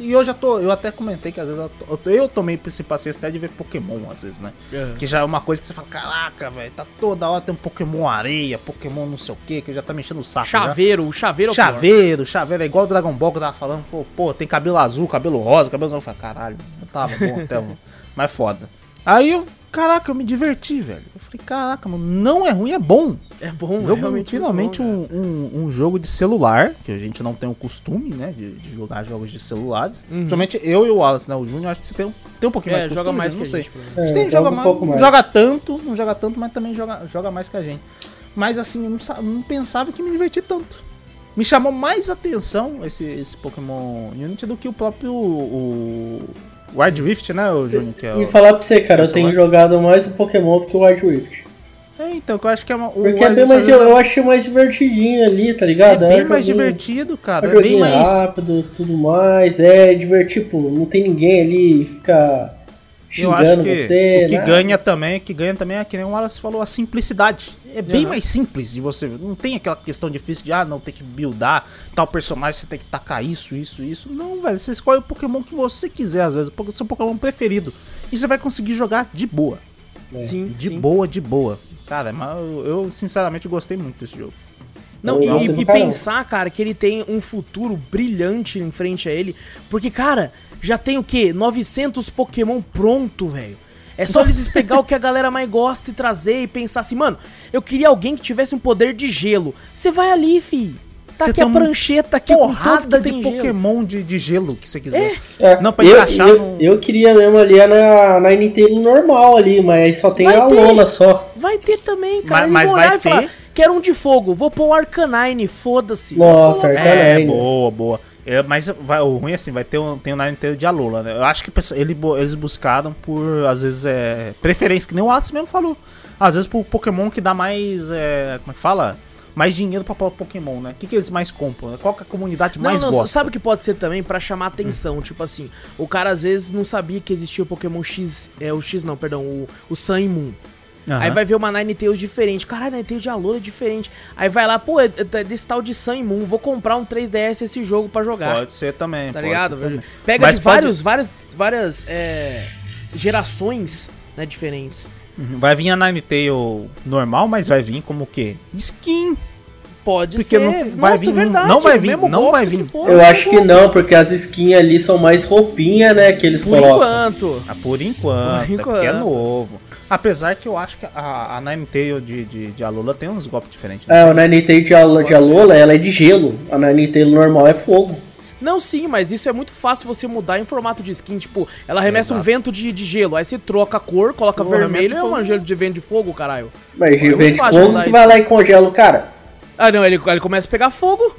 E eu já tô, eu até comentei que às vezes eu, to- eu tomei esse paciência até de ver Pokémon, às vezes, né? É. Que já é uma coisa que você fala, caraca, velho, tá toda hora tem um Pokémon areia, Pokémon não sei o que, que já tá mexendo o saco. Chaveiro, o chaveiro é o pior. Chaveiro, chaveiro, é igual o Dragon Ball que eu tava falando, pô, pô, tem cabelo azul, cabelo rosa, cabelo azul. Eu falei, caralho, eu tava bom até, [laughs] mas foda. Aí eu, caraca, eu me diverti, velho. Eu falei, caraca, mano, não é ruim, é bom. É bom, Um jogo, realmente finalmente bom, um, um, um jogo de celular, que a gente não tem o costume, né, de, de jogar jogos de celulares. Uhum. Principalmente eu e o Wallace, né, o Júnior, acho que você tem um, tem um pouquinho É, mais de joga costume, mais não que a sei. gente, A gente É, tem, joga joga, um mais, pouco não mais. joga tanto, não joga tanto, mas também joga, joga mais que a gente. Mas assim, eu não, não pensava que me diverti tanto. Me chamou mais atenção esse, esse Pokémon Unity do que o próprio o Wild Rift, né, o Júnior? É E o... falar pra você, cara, eu tenho é? jogado mais o Pokémon do que o Wild Rift. É, então, que eu acho que é uma, Porque é Wild bem Rift, mais, eu, eu achei mais divertidinho ali, tá é ligado? bem um mais joguinho- divertido, cara. É bem mais. rápido, tudo mais. É divertido, tipo, não tem ninguém ali fica Eu acho xingando que você. o que né? ganha também, que ganha também é que nem o Wallace falou, a simplicidade. É bem Aham. mais simples de você. Não tem aquela questão difícil de ah, não tem que buildar tal personagem, você tem que tacar isso, isso, isso. Não, velho. Você escolhe o Pokémon que você quiser, às vezes, o seu Pokémon preferido. E você vai conseguir jogar de boa. Sim, De sim. boa, de boa. Cara, mas eu, sinceramente gostei muito desse jogo. Não, Eu e, e pensar, cara, que ele tem um futuro brilhante em frente a ele. Porque, cara, já tem o quê? 900 Pokémon pronto, velho. É só eles pegar o que a galera mais gosta e trazer e pensar assim, mano, eu queria alguém que tivesse um poder de gelo. Você vai ali, fi. Tá Você aqui a prancheta aqui com todos Porrada que de tem gelo. Pokémon de, de gelo que você quiser. É, Não, pra eu, encaixar eu, no- eu queria mesmo ali é na, na Nintendo normal ali, mas aí só tem Vai a ter. Lola só. Vai ter também, cara. Mas- Eles mas vão vai e falar, ter? quero um de fogo, vou pôr o Arcanine, foda-se. Nossa, Arcanine. É, Arcanine. boa, boa. É, mas vai, o ruim é assim, vai ter um, tem o Nine Tail de Alola, né? Eu acho que ele, eles buscaram por, às vezes, é, preferência, que nem o Alice mesmo falou. Às vezes por Pokémon que dá mais, é, como é que fala? Mais dinheiro pra Pokémon, né? O que, que eles mais compram? Qual que a comunidade Não, mais não, gosta? sabe o que pode ser também pra chamar atenção, tipo assim, o cara às vezes não sabia que existia o Pokémon X, é o X não, perdão, o, o Sun e Moon. Aham. Aí vai ver uma Ninetales diferente. Caralho, Ninetales de Alola é diferente. Aí vai lá, pô, é, é desse tal de Sun Moon, vou comprar um 3DS esse jogo pra jogar. Pode ser também, tá pode ligado? ser também. Pega Mas de pode- vários, várias, várias é, gerações, né, diferentes. Uhum. Vai vir a Ninetale normal, mas vai vir como o quê? Skin. Pode Porque ser. não vai Nossa, vir- verdade. não vai vir- não vai vir. for, Eu o acho que não, porque as skins ali são mais roupinha, né, que eles Por colocam. enquanto. Ah, por enquanto, Por é porque é enquanto. novo. Apesar que eu acho que a, a Ninetale de, de, de Alola tem uns golpes diferentes. né? É, a Ninetale de, Alo- de Alola, ela é de gelo. A Ninetale normal é fogo. Não, sim, mas isso é muito fácil você mudar em formato de skin. Tipo, ela arremessa um Exato. vento de, de gelo. Aí você troca a cor, coloca O vermelho e é um gelo de vento de fogo, caralho. Mas de vez de fogo que vai lá e congela o cara. Ah, não, ele, ele começa a pegar fogo.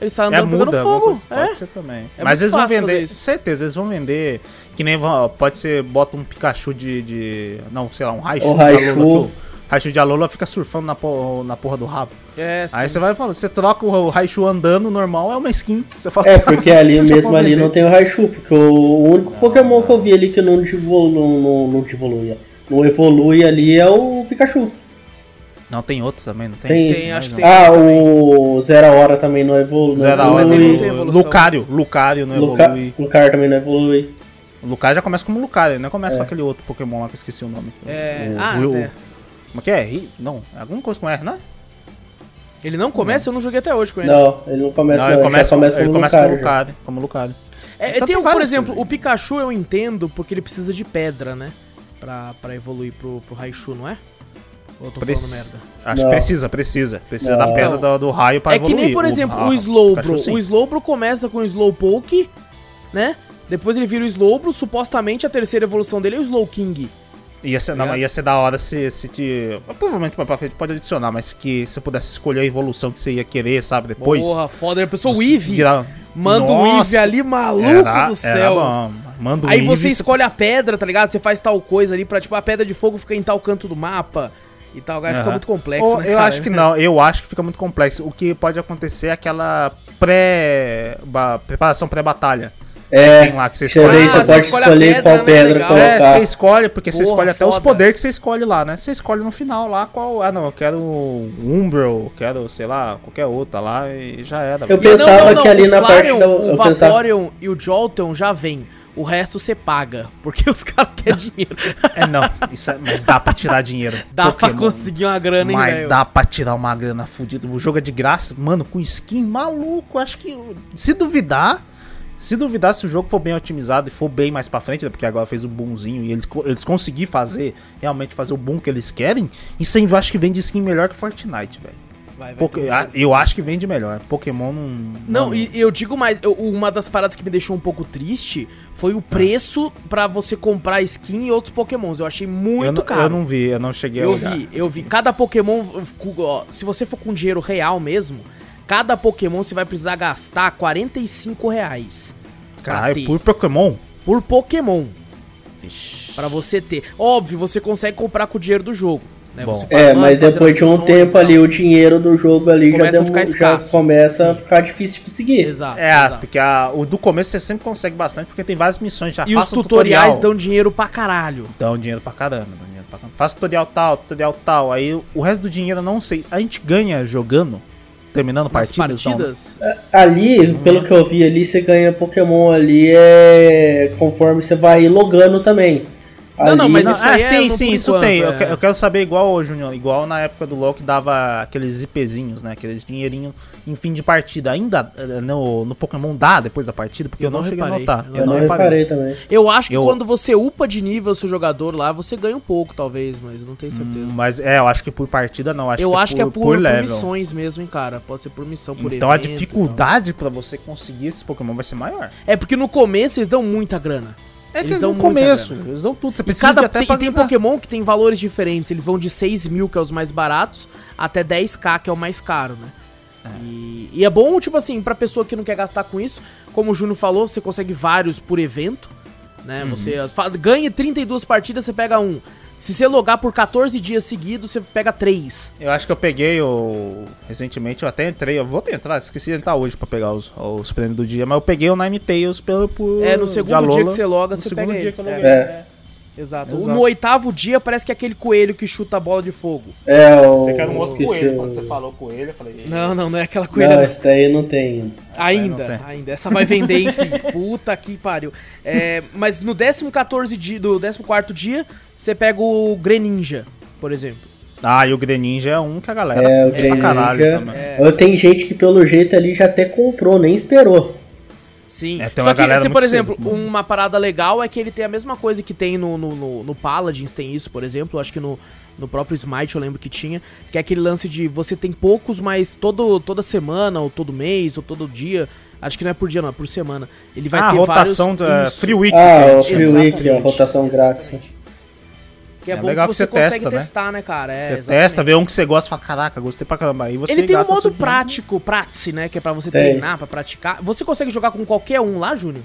Ele sai É, andando pegando muda, alguma fogo. coisa, É. pode ser também. É Mas muito eles vão vender, certeza, eles vão vender que nem pode ser, bota um Pikachu de, de não, sei lá, um Raichu, O Raichu. Raichu de Alola fica surfando na, por- na porra do rabo. É, sim. Aí você vai e fala, você troca o, Raichu andando normal, é uma skin. Você fala, É, porque [laughs] ali mesmo ali não tem o Raichu, porque o, único Pokémon que eu vi ali que não evolui, não, não, não evolui, não evolui ali é o Pikachu. Não, tem outro também, não tem? Tem, Tem, acho que tem. Ah, o Zero Hora também não evolui. Zero não Hora mas ele não tem evolui. evolução. Lucario, Lucario não Luca, evolui. Lucar também não evolui. O Lucario já começa como Lucario, não começa com aquele outro Pokémon lá que eu esqueci o nome. É, O- ah, o- é. Como é que é? Não, é alguma coisa com R, não é? Ele não começa, eu não joguei até hoje com ele. Não, ele não começa Não, não, ele ele começa, começa ele como começa Lucario. como. Lucario. Como Lucario. É, Então tem, tem um, por exemplo, coisas. o Pikachu eu entendo porque ele precisa de pedra, né? Pra, pra evoluir pro, pro Raichu, não é? Ou eu tô Prec- falando merda? Acho Não. que precisa, precisa. Precisa Não. da pedra do, do raio pra é que evoluir. nem, por exemplo, a- o Slowbro. O Slowbro começa com o Slowpoke, né? Depois ele vira o Slowbro, supostamente a terceira evolução dele é o Slowking. Ia ser, não, Ligado? ia ser da hora se, se te. Provavelmente mais pra frente pode adicionar, mas que você pudesse escolher a evolução que você ia querer, sabe? Depois. Porra, foda. A pessoa o Eevee. virar- Manda o Eevee ali, maluco era- do céu. Manda o Aí Eevee, você escolhe a pedra, tá ligado? Você faz tal coisa ali pra, tipo, a pedra de fogo fica em tal canto do mapa e tal. Aí fica Aham. muito complexo, Ou, né, Eu cara? acho que não, eu acho que fica muito complexo. O que pode acontecer é aquela pré. ba- preparação pré-batalha. É, Tem lá que você você escolhe. daí Ah, você você pode escolher pedra, qual né? pedra Legal. É, colocar. você escolhe, porque você Porra, escolhe até os poderes que você escolhe lá, né? Você escolhe no final lá qual. Ah, não, eu quero o Umbral, quero, sei lá, qualquer outra lá e já era. Eu velho. E pensava que ali o na parte da- O eu pensava- Vaporeon e o Jolteon já vem. O resto você paga. Porque [laughs] os caras querem dinheiro. É, não, isso é- mas dá pra tirar dinheiro. [laughs] Dá pra conseguir uma grana, hein, Mas velho? dá pra tirar uma grana fodida. O jogo é de graça, mano, com skin maluco. Acho que se duvidar, se duvidar, se o jogo for bem otimizado e for bem mais pra frente, né, porque agora fez o boomzinho e eles, eles conseguir fazer, realmente fazer o boom que eles querem, isso aí eu acho que vende skin melhor que Fortnite, velho. Vai, vai Poké- um ah. Eu acho que vende melhor. Pokémon não. Não, e eu digo mais, eu- uma das paradas que me deixou um pouco triste foi o preço pra você comprar skin e outros pokémons. Eu achei muito eu, não- caro. eu não vi, eu não cheguei a Eu vi, eu vi. Cada Pokémon, ó, se você for com dinheiro real mesmo, cada Pokémon você vai precisar gastar 45 reais. Caralho, ter. por Pokémon? Por Pokémon. Pra você ter. Óbvio, você consegue comprar com o dinheiro do jogo. Né? Bom. Você faz É, lá, mas faz depois de um missões tempo ali, o dinheiro do jogo ali já, Começa a deu- ficar já escasso. começa a Sim. ficar difícil de conseguir. Exato. É, exato. porque a- o do começo você sempre consegue bastante, porque tem várias missões já. E os tutoriais tutorial. dão dinheiro pra caralho. Dão dinheiro pra caramba, dão dinheiro pra caramba. Faça tutorial tal, tutorial tal. Aí o resto do dinheiro eu não sei. A gente ganha jogando, terminando partidas. então, partidas. Ali, pelo que eu vi ali, você ganha Pokémon ali é conforme você vai logando também. Não, não, mas Não, isso ah, aí é sim, sim, por isso enquanto, tem. Eu, é. que- eu quero saber igual o Junior, igual na época do LoL que dava aqueles IPzinhos, né? Aqueles dinheirinho em fim de partida. Ainda eh, no, no Pokémon dá depois da partida, porque Eu eu, não, não cheguei a reparei, notar. eu eu não reparei também. Eu acho que Eu- quando você upa de nível o seu jogador lá, você ganha um pouco, talvez, mas não tenho certeza. Hum, Mas é, eu acho que por partida não. Acho eu que acho que é por, por level. missões mesmo, hein, cara. Pode ser por missão, por Então a evento e dificuldade pra você conseguir esses Pokémon vai ser maior. É porque no começo eles dão muita grana. É Eles que dão no começo, grana. eles dão tudo. Você E precisa cada, tem, tem. Pokémon que tem valores diferentes. Eles vão de 6 mil, que é os mais baratos, até 10k, que é o mais caro, né? E, e é bom, tipo assim, pra pessoa que não quer gastar com isso, como o Juno falou, você consegue vários por evento, né? Uhum. Você ganha 32 partidas, você pega um. Se você logar por 14 dias seguidos, você pega 3. Eu acho que eu peguei o. Recentemente eu até entrei, eu vou entrar, esqueci de entrar hoje pra pegar os, os prêmios do dia, mas eu peguei o Nine Tails pelo. Por, É, no segundo Alola. dia que você loga, No você segundo pega dia ele. que eu É. loguei. É. Exato. Exato. No oitavo dia parece que é aquele coelho que chuta a bola de fogo. É, o. Você quer um outro coelho. Quando você falou coelho, eu falei. Não, não, não é aquela coelha. Não, não. esse daí não tem. Ainda, ainda. Essa vai vender, enfim. [laughs] Puta que pariu. É, mas no 14 dia, do 14 dia, você pega o Greninja, por exemplo. Ah, e o Greninja é um que a galera É, o curte pra caralho Greninja. também. É. Eu tenho gente que pelo jeito ali já até comprou, nem esperou. Sim. É, tem Só uma que, galera tem, muito por exemplo, cedo. uma parada legal é que ele tem a mesma coisa que tem no, no, no, no Paladins, tem isso, por exemplo. Acho que no, no próprio Smite eu lembro que tinha. Que é aquele lance de você tem poucos, mas todo, toda semana, ou todo mês, ou todo dia. Acho que não é por dia, não, é por semana. Ele vai ah, ter rotação vários... da Isso. Free Week. Ah, que o Free Week, a rotação grátis. exatamente. Que é, É bom legal que que você, você consegue testa, né? testar, né, cara? É, Você exatamente. testa, vê um que você gosta e fala, caraca, gostei pra caramba. Aí você Ele tem um modo prático, Pratice, né? Que é pra você Tem. treinar, pra praticar. Você consegue jogar com qualquer um lá, Júnior?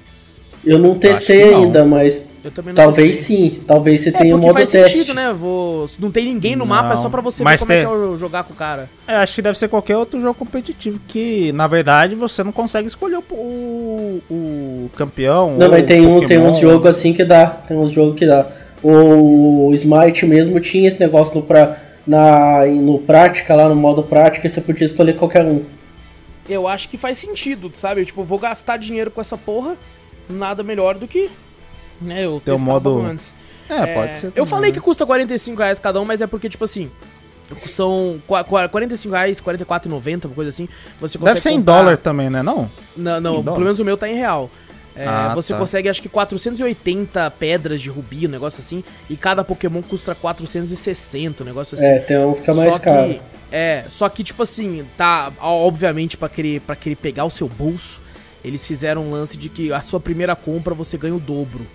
Eu não testei que não. ainda, mas Eu também não Talvez gostei. sim, talvez você É, tenha o porque modo faz teste. sentido, né? Vou... Não tem ninguém no mapa, é só Não, pra você mas ver como tem- é que é o- jogar com o cara. É, acho que deve ser qualquer outro jogo competitivo que, na verdade, você não consegue escolher o, o, o campeão. Não, mas tem, o um, tem uns jogos assim que dá. Tem uns jogos que dá. O Smite mesmo tinha esse negócio no, pra, na, no prática, lá no modo prática, você podia escolher qualquer um. Eu acho que faz sentido, sabe? Tipo, vou gastar dinheiro com essa porra, nada melhor do que. Né, eu testar modo- antes. É, pode ser. Eu também, falei né? que custa 45 reais cada um, mas é porque, tipo assim. São qua- qua- 45 reais, 44,90, uma coisa assim. Você consegue Deve ser em comprar- dólar também, né? Não? Não, não Em pelo menos o meu tá em real. É, Ah, você tá. consegue, acho que 480 pedras de rubi, um negócio assim. E cada Pokémon custa 460, um negócio assim. É, tem uns que é mais só caro. que, é, só que, tipo assim, tá. Obviamente, pra querer, pra querer pegar o seu bolso, eles fizeram um lance de que a sua primeira compra você ganha o dobro.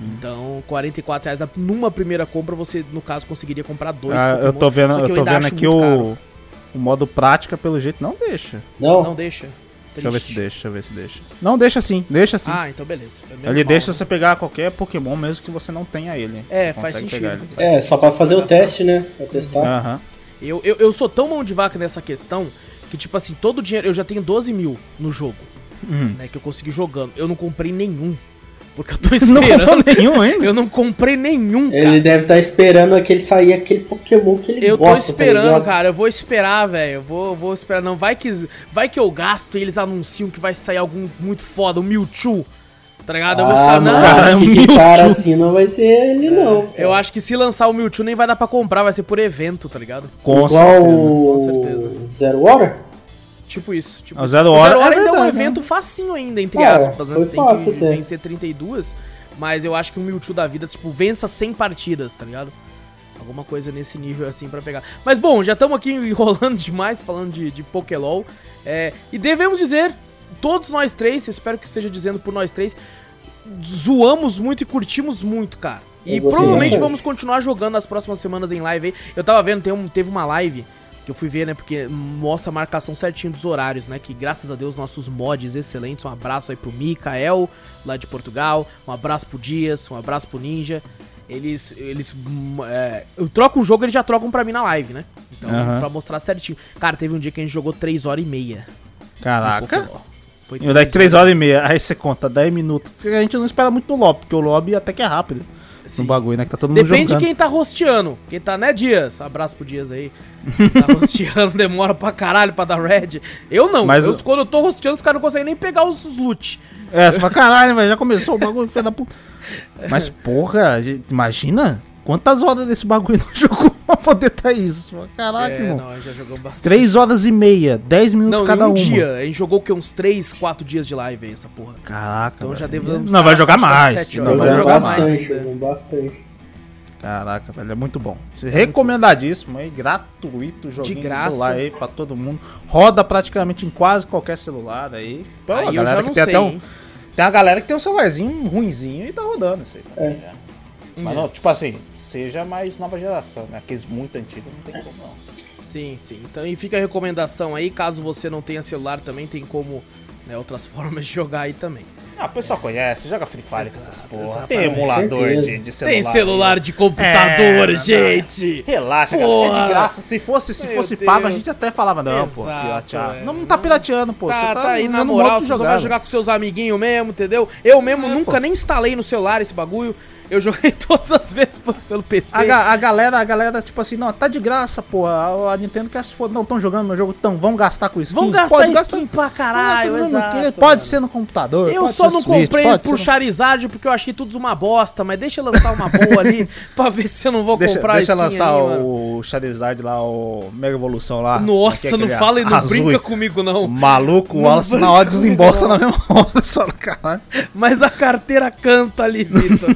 Hum. Então, 44 reais numa primeira compra, você, no caso, conseguiria comprar dois Ah, eu tô vendo, que eu tô vendo aqui o, caro. o modo prática, pelo jeito, não deixa. Não, Não deixa. Deixa eu ver se Triste. deixa, deixa eu ver se deixa. Não, deixa sim, deixa sim. Ah, então beleza. É Ele mal, deixa né? você pegar qualquer Pokémon, mesmo que você não tenha ele. É, faz sentido. pegar ele. faz é, sentido, só pra fazer o teste, né? Pra testar. Aham. Eu, eu, eu sou tão mão de vaca nessa questão que, tipo assim, todo o dinheiro. Eu já tenho 12 mil no jogo, Hum. né? Que eu consegui jogando. Eu não comprei nenhum. Porque eu tô [laughs] Não esperando. comprou nenhum [laughs] ainda? eu não comprei nenhum, cara. Ele deve estar esperando aquele sair aquele Pokémon que ele Eu tô gosta. tá esperando, ligado? cara. Eu vou esperar, velho. Eu vou, vou esperar. Não, vai que, vai que eu gasto e eles anunciam que vai sair algum muito foda, o Mewtwo. Tá ligado? Eu vou Ah, ficar, mano, não. Cara, que, que Mewtwo. cara assim não vai ser ele, não. Eu acho que se lançar o Mewtwo nem vai dar pra comprar, vai ser por evento, tá ligado? Com Igual certeza. o Com certeza. Zero Hora? Tipo isso. Tipo O isso. Zero O Hora Zero é Hora ainda é um verdade, né? evento facinho ainda, entre É, aspas. Né? Você tem fácil que vencer 32. Mas eu acho que o Mewtwo da vida, tipo, vença 100 partidas, tá ligado? Alguma coisa nesse nível assim pra pegar. Mas bom, já estamos aqui [laughs] enrolando demais, falando de, de Pokélol. É, e devemos dizer, todos nós três, espero que esteja dizendo por nós três, zoamos muito e curtimos muito, cara. E provavelmente vamos continuar jogando nas próximas semanas em live aí. Eu tava vendo, tem um- teve uma live que eu fui ver, né? Porque mostra a marcação certinho dos horários, né? Que graças a Deus nossos mods excelentes. Um abraço aí pro Mikael, lá de Portugal. Um abraço pro Dias, um abraço pro Ninja. Eles. Eles. hum, é, eu troco um jogo, eles já trocam pra mim na live, né? Então, Aham. pra mostrar certinho. Cara, teve um dia que a gente jogou 3 horas e meia. Caraca. Foi E daí 3 horas e meia, aí você conta 10 minutos. A gente não espera muito no lobby, porque o lobby até que é rápido. Sim. No bagulho, né? Que tá todo mundo Depende de jogando. quem tá rosteando. Quem tá, né, Dias? Abraço pro Dias aí. Tá [laughs] rosteando, demora pra caralho pra dar red. Eu não. Mas eu, Quando eu tô rosteando, os caras não conseguem nem pegar os, os loot. É, você fala, caralho, velho, já começou o bagulho, filho da puta. [laughs] Mas, porra, imagina quantas horas desse bagulho [laughs] não jogou pra poder tá isso. Caraca, é, irmão. não, já jogamos bastante. 3 horas e meia, 10 minutos Não, cada um uma. dia. A gente jogou o quê? Uns 3, 4 dias de live aí, essa porra. Caraca. Então já velho. devemos Não, vai jogar mais. sete Não, horas. vai jogar jogar mais. bastante, ainda. bastante. Caraca, velho, é muito bom. Recomendadíssimo aí, gratuito, joguinho de, graça. celular aí pra todo mundo. Roda praticamente em quase qualquer celular aí. Pô, aí a eu galera já que não tem sei, até um? Tem uma galera que tem um celularzinho ruinzinho e tá rodando isso aí também, né? Mas não, tipo assim, seja mais nova geração, né? Aqueles muito antigos não tem como não. Sim, sim. Então, e fica a recomendação aí, caso você não tenha celular também, tem como, né, outras [laughs] formas de jogar aí também. Ah, o pessoal conhece, joga Free Fire com essas porra. exatamente. Tem emulador de, de celular. Tem celular de computador, É, gente! Relaxa, cara. É Porra. de graça. Se fosse, se Meu fosse pago, a gente até falava, não, pô, Exato, piratear. é. Não, não tá pirateando, pô. Tá, você tá aí na moral, você só jogar, vai velho. jogar com seus amiguinhos mesmo, entendeu? Eu mesmo É, nunca pô. nem instalei no celular esse bagulho. Eu joguei [laughs] todas as vezes pelo PC. A, a galera, a galera, tipo assim, não, tá de graça, pô. A, a Nintendo quer se for, não, estão jogando meu jogo, tão, vão gastar com skin. Vão gastar Pode skin pra caralho, gastar exato. Pode mano. ser no computador. Eu pode só não Switch, comprei pode por no- Charizard porque eu achei tudo uma bosta, mas deixa eu lançar uma boa ali [laughs] pra ver se eu não vou Deixa, comprar deixa lançar ali, o Charizard lá, o Mega Evolução lá. Nossa, que não fala e não azul brinca comigo não. Maluco, o Wallace na hora desembolsa não. na mesma hora, [laughs] só no caralho. Mas a carteira canta ali, Vitor.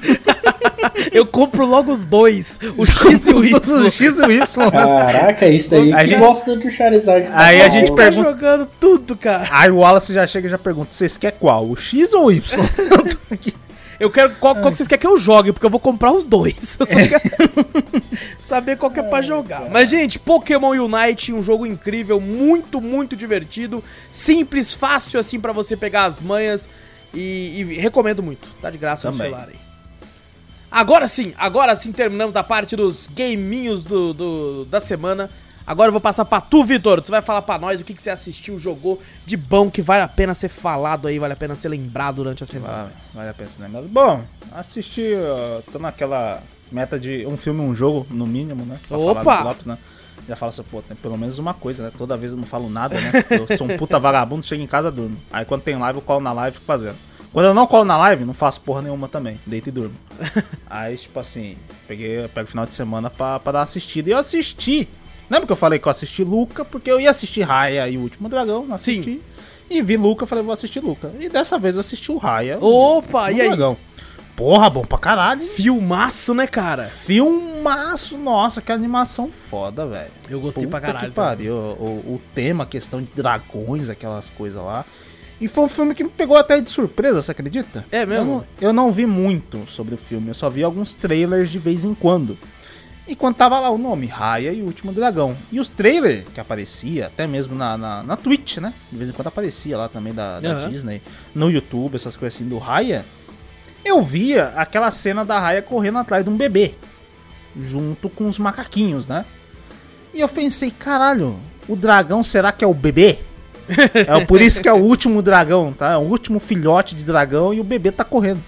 [laughs] eu compro logo os dois, o X e o Y. O X e o Y. Caraca, isso daí A que gente- gosta do Charizard. Aí a gente Tá pergunta- jogando tudo, cara. Aí o Wallace já chega e já pergunta: vocês querem qual? O X ou o Y? [laughs] Eu tô aqui. Eu quero qual, qual que vocês querem que eu jogue, porque eu vou comprar os dois. Eu só quero [laughs] saber qual que é pra jogar. Mas, gente, Pokémon Unite, um jogo incrível, muito, muito divertido. Simples, fácil assim pra você pegar as manhas. E, e recomendo muito. Tá de graça no Também. celular aí. Agora sim, agora sim terminamos a parte dos gaminhos do, do- da semana. Agora eu vou passar pra tu, Vitor. Tu vai falar pra nós o que, que você assistiu, jogou de bom, que vale a pena ser falado aí, vale a pena ser lembrado durante a semana. Vale, vale a pena ser lembrado. Bom, assisti, ó, tô naquela meta de um filme, um jogo, no mínimo, né? Pra Opa! Lopes, né? Já fala assim, pô, tem pelo menos uma coisa, né? Toda vez eu não falo nada, né? Eu sou um puta vagabundo, chego em casa durmo. Aí quando tem live, eu colo na live e fico fazendo. Quando eu não colo na live, não faço porra nenhuma também. Deito e durmo. [laughs] Aí, tipo assim, peguei, pego o final de semana pra, pra dar uma assistida. E eu assisti. Lembra que eu falei que eu assisti Luca? Porque eu ia assistir Raya e o Último Dragão, não assisti. E vi Luca, falei, vou assistir Luca. E dessa vez eu assisti o Raya. Opa, o e aí? Dragão. Porra, bom pra caralho. hein? Filmaço, né, cara? Filmaço, nossa, que animação foda, velho. Eu gostei pra Puta caralho. Que pariu. O, o tema, a questão de dragões, aquelas coisas lá. E foi um filme que me pegou até de surpresa, você acredita? É mesmo? Eu não, eu não vi muito sobre o filme, eu só vi alguns trailers de vez em quando. E quando tava lá o nome, Raya e o Último Dragão. E os trailers que aparecia, até mesmo na, na, na Twitch, né? De vez em quando aparecia lá também da, da Aham. Disney. No YouTube, essas coisas assim do Raya. Eu via aquela cena da Raya correndo atrás de um bebê. Junto com os macaquinhos, né? E eu pensei, caralho, o dragão será que é o bebê? É por isso que é o último dragão, tá? É o último filhote de dragão e o bebê tá correndo.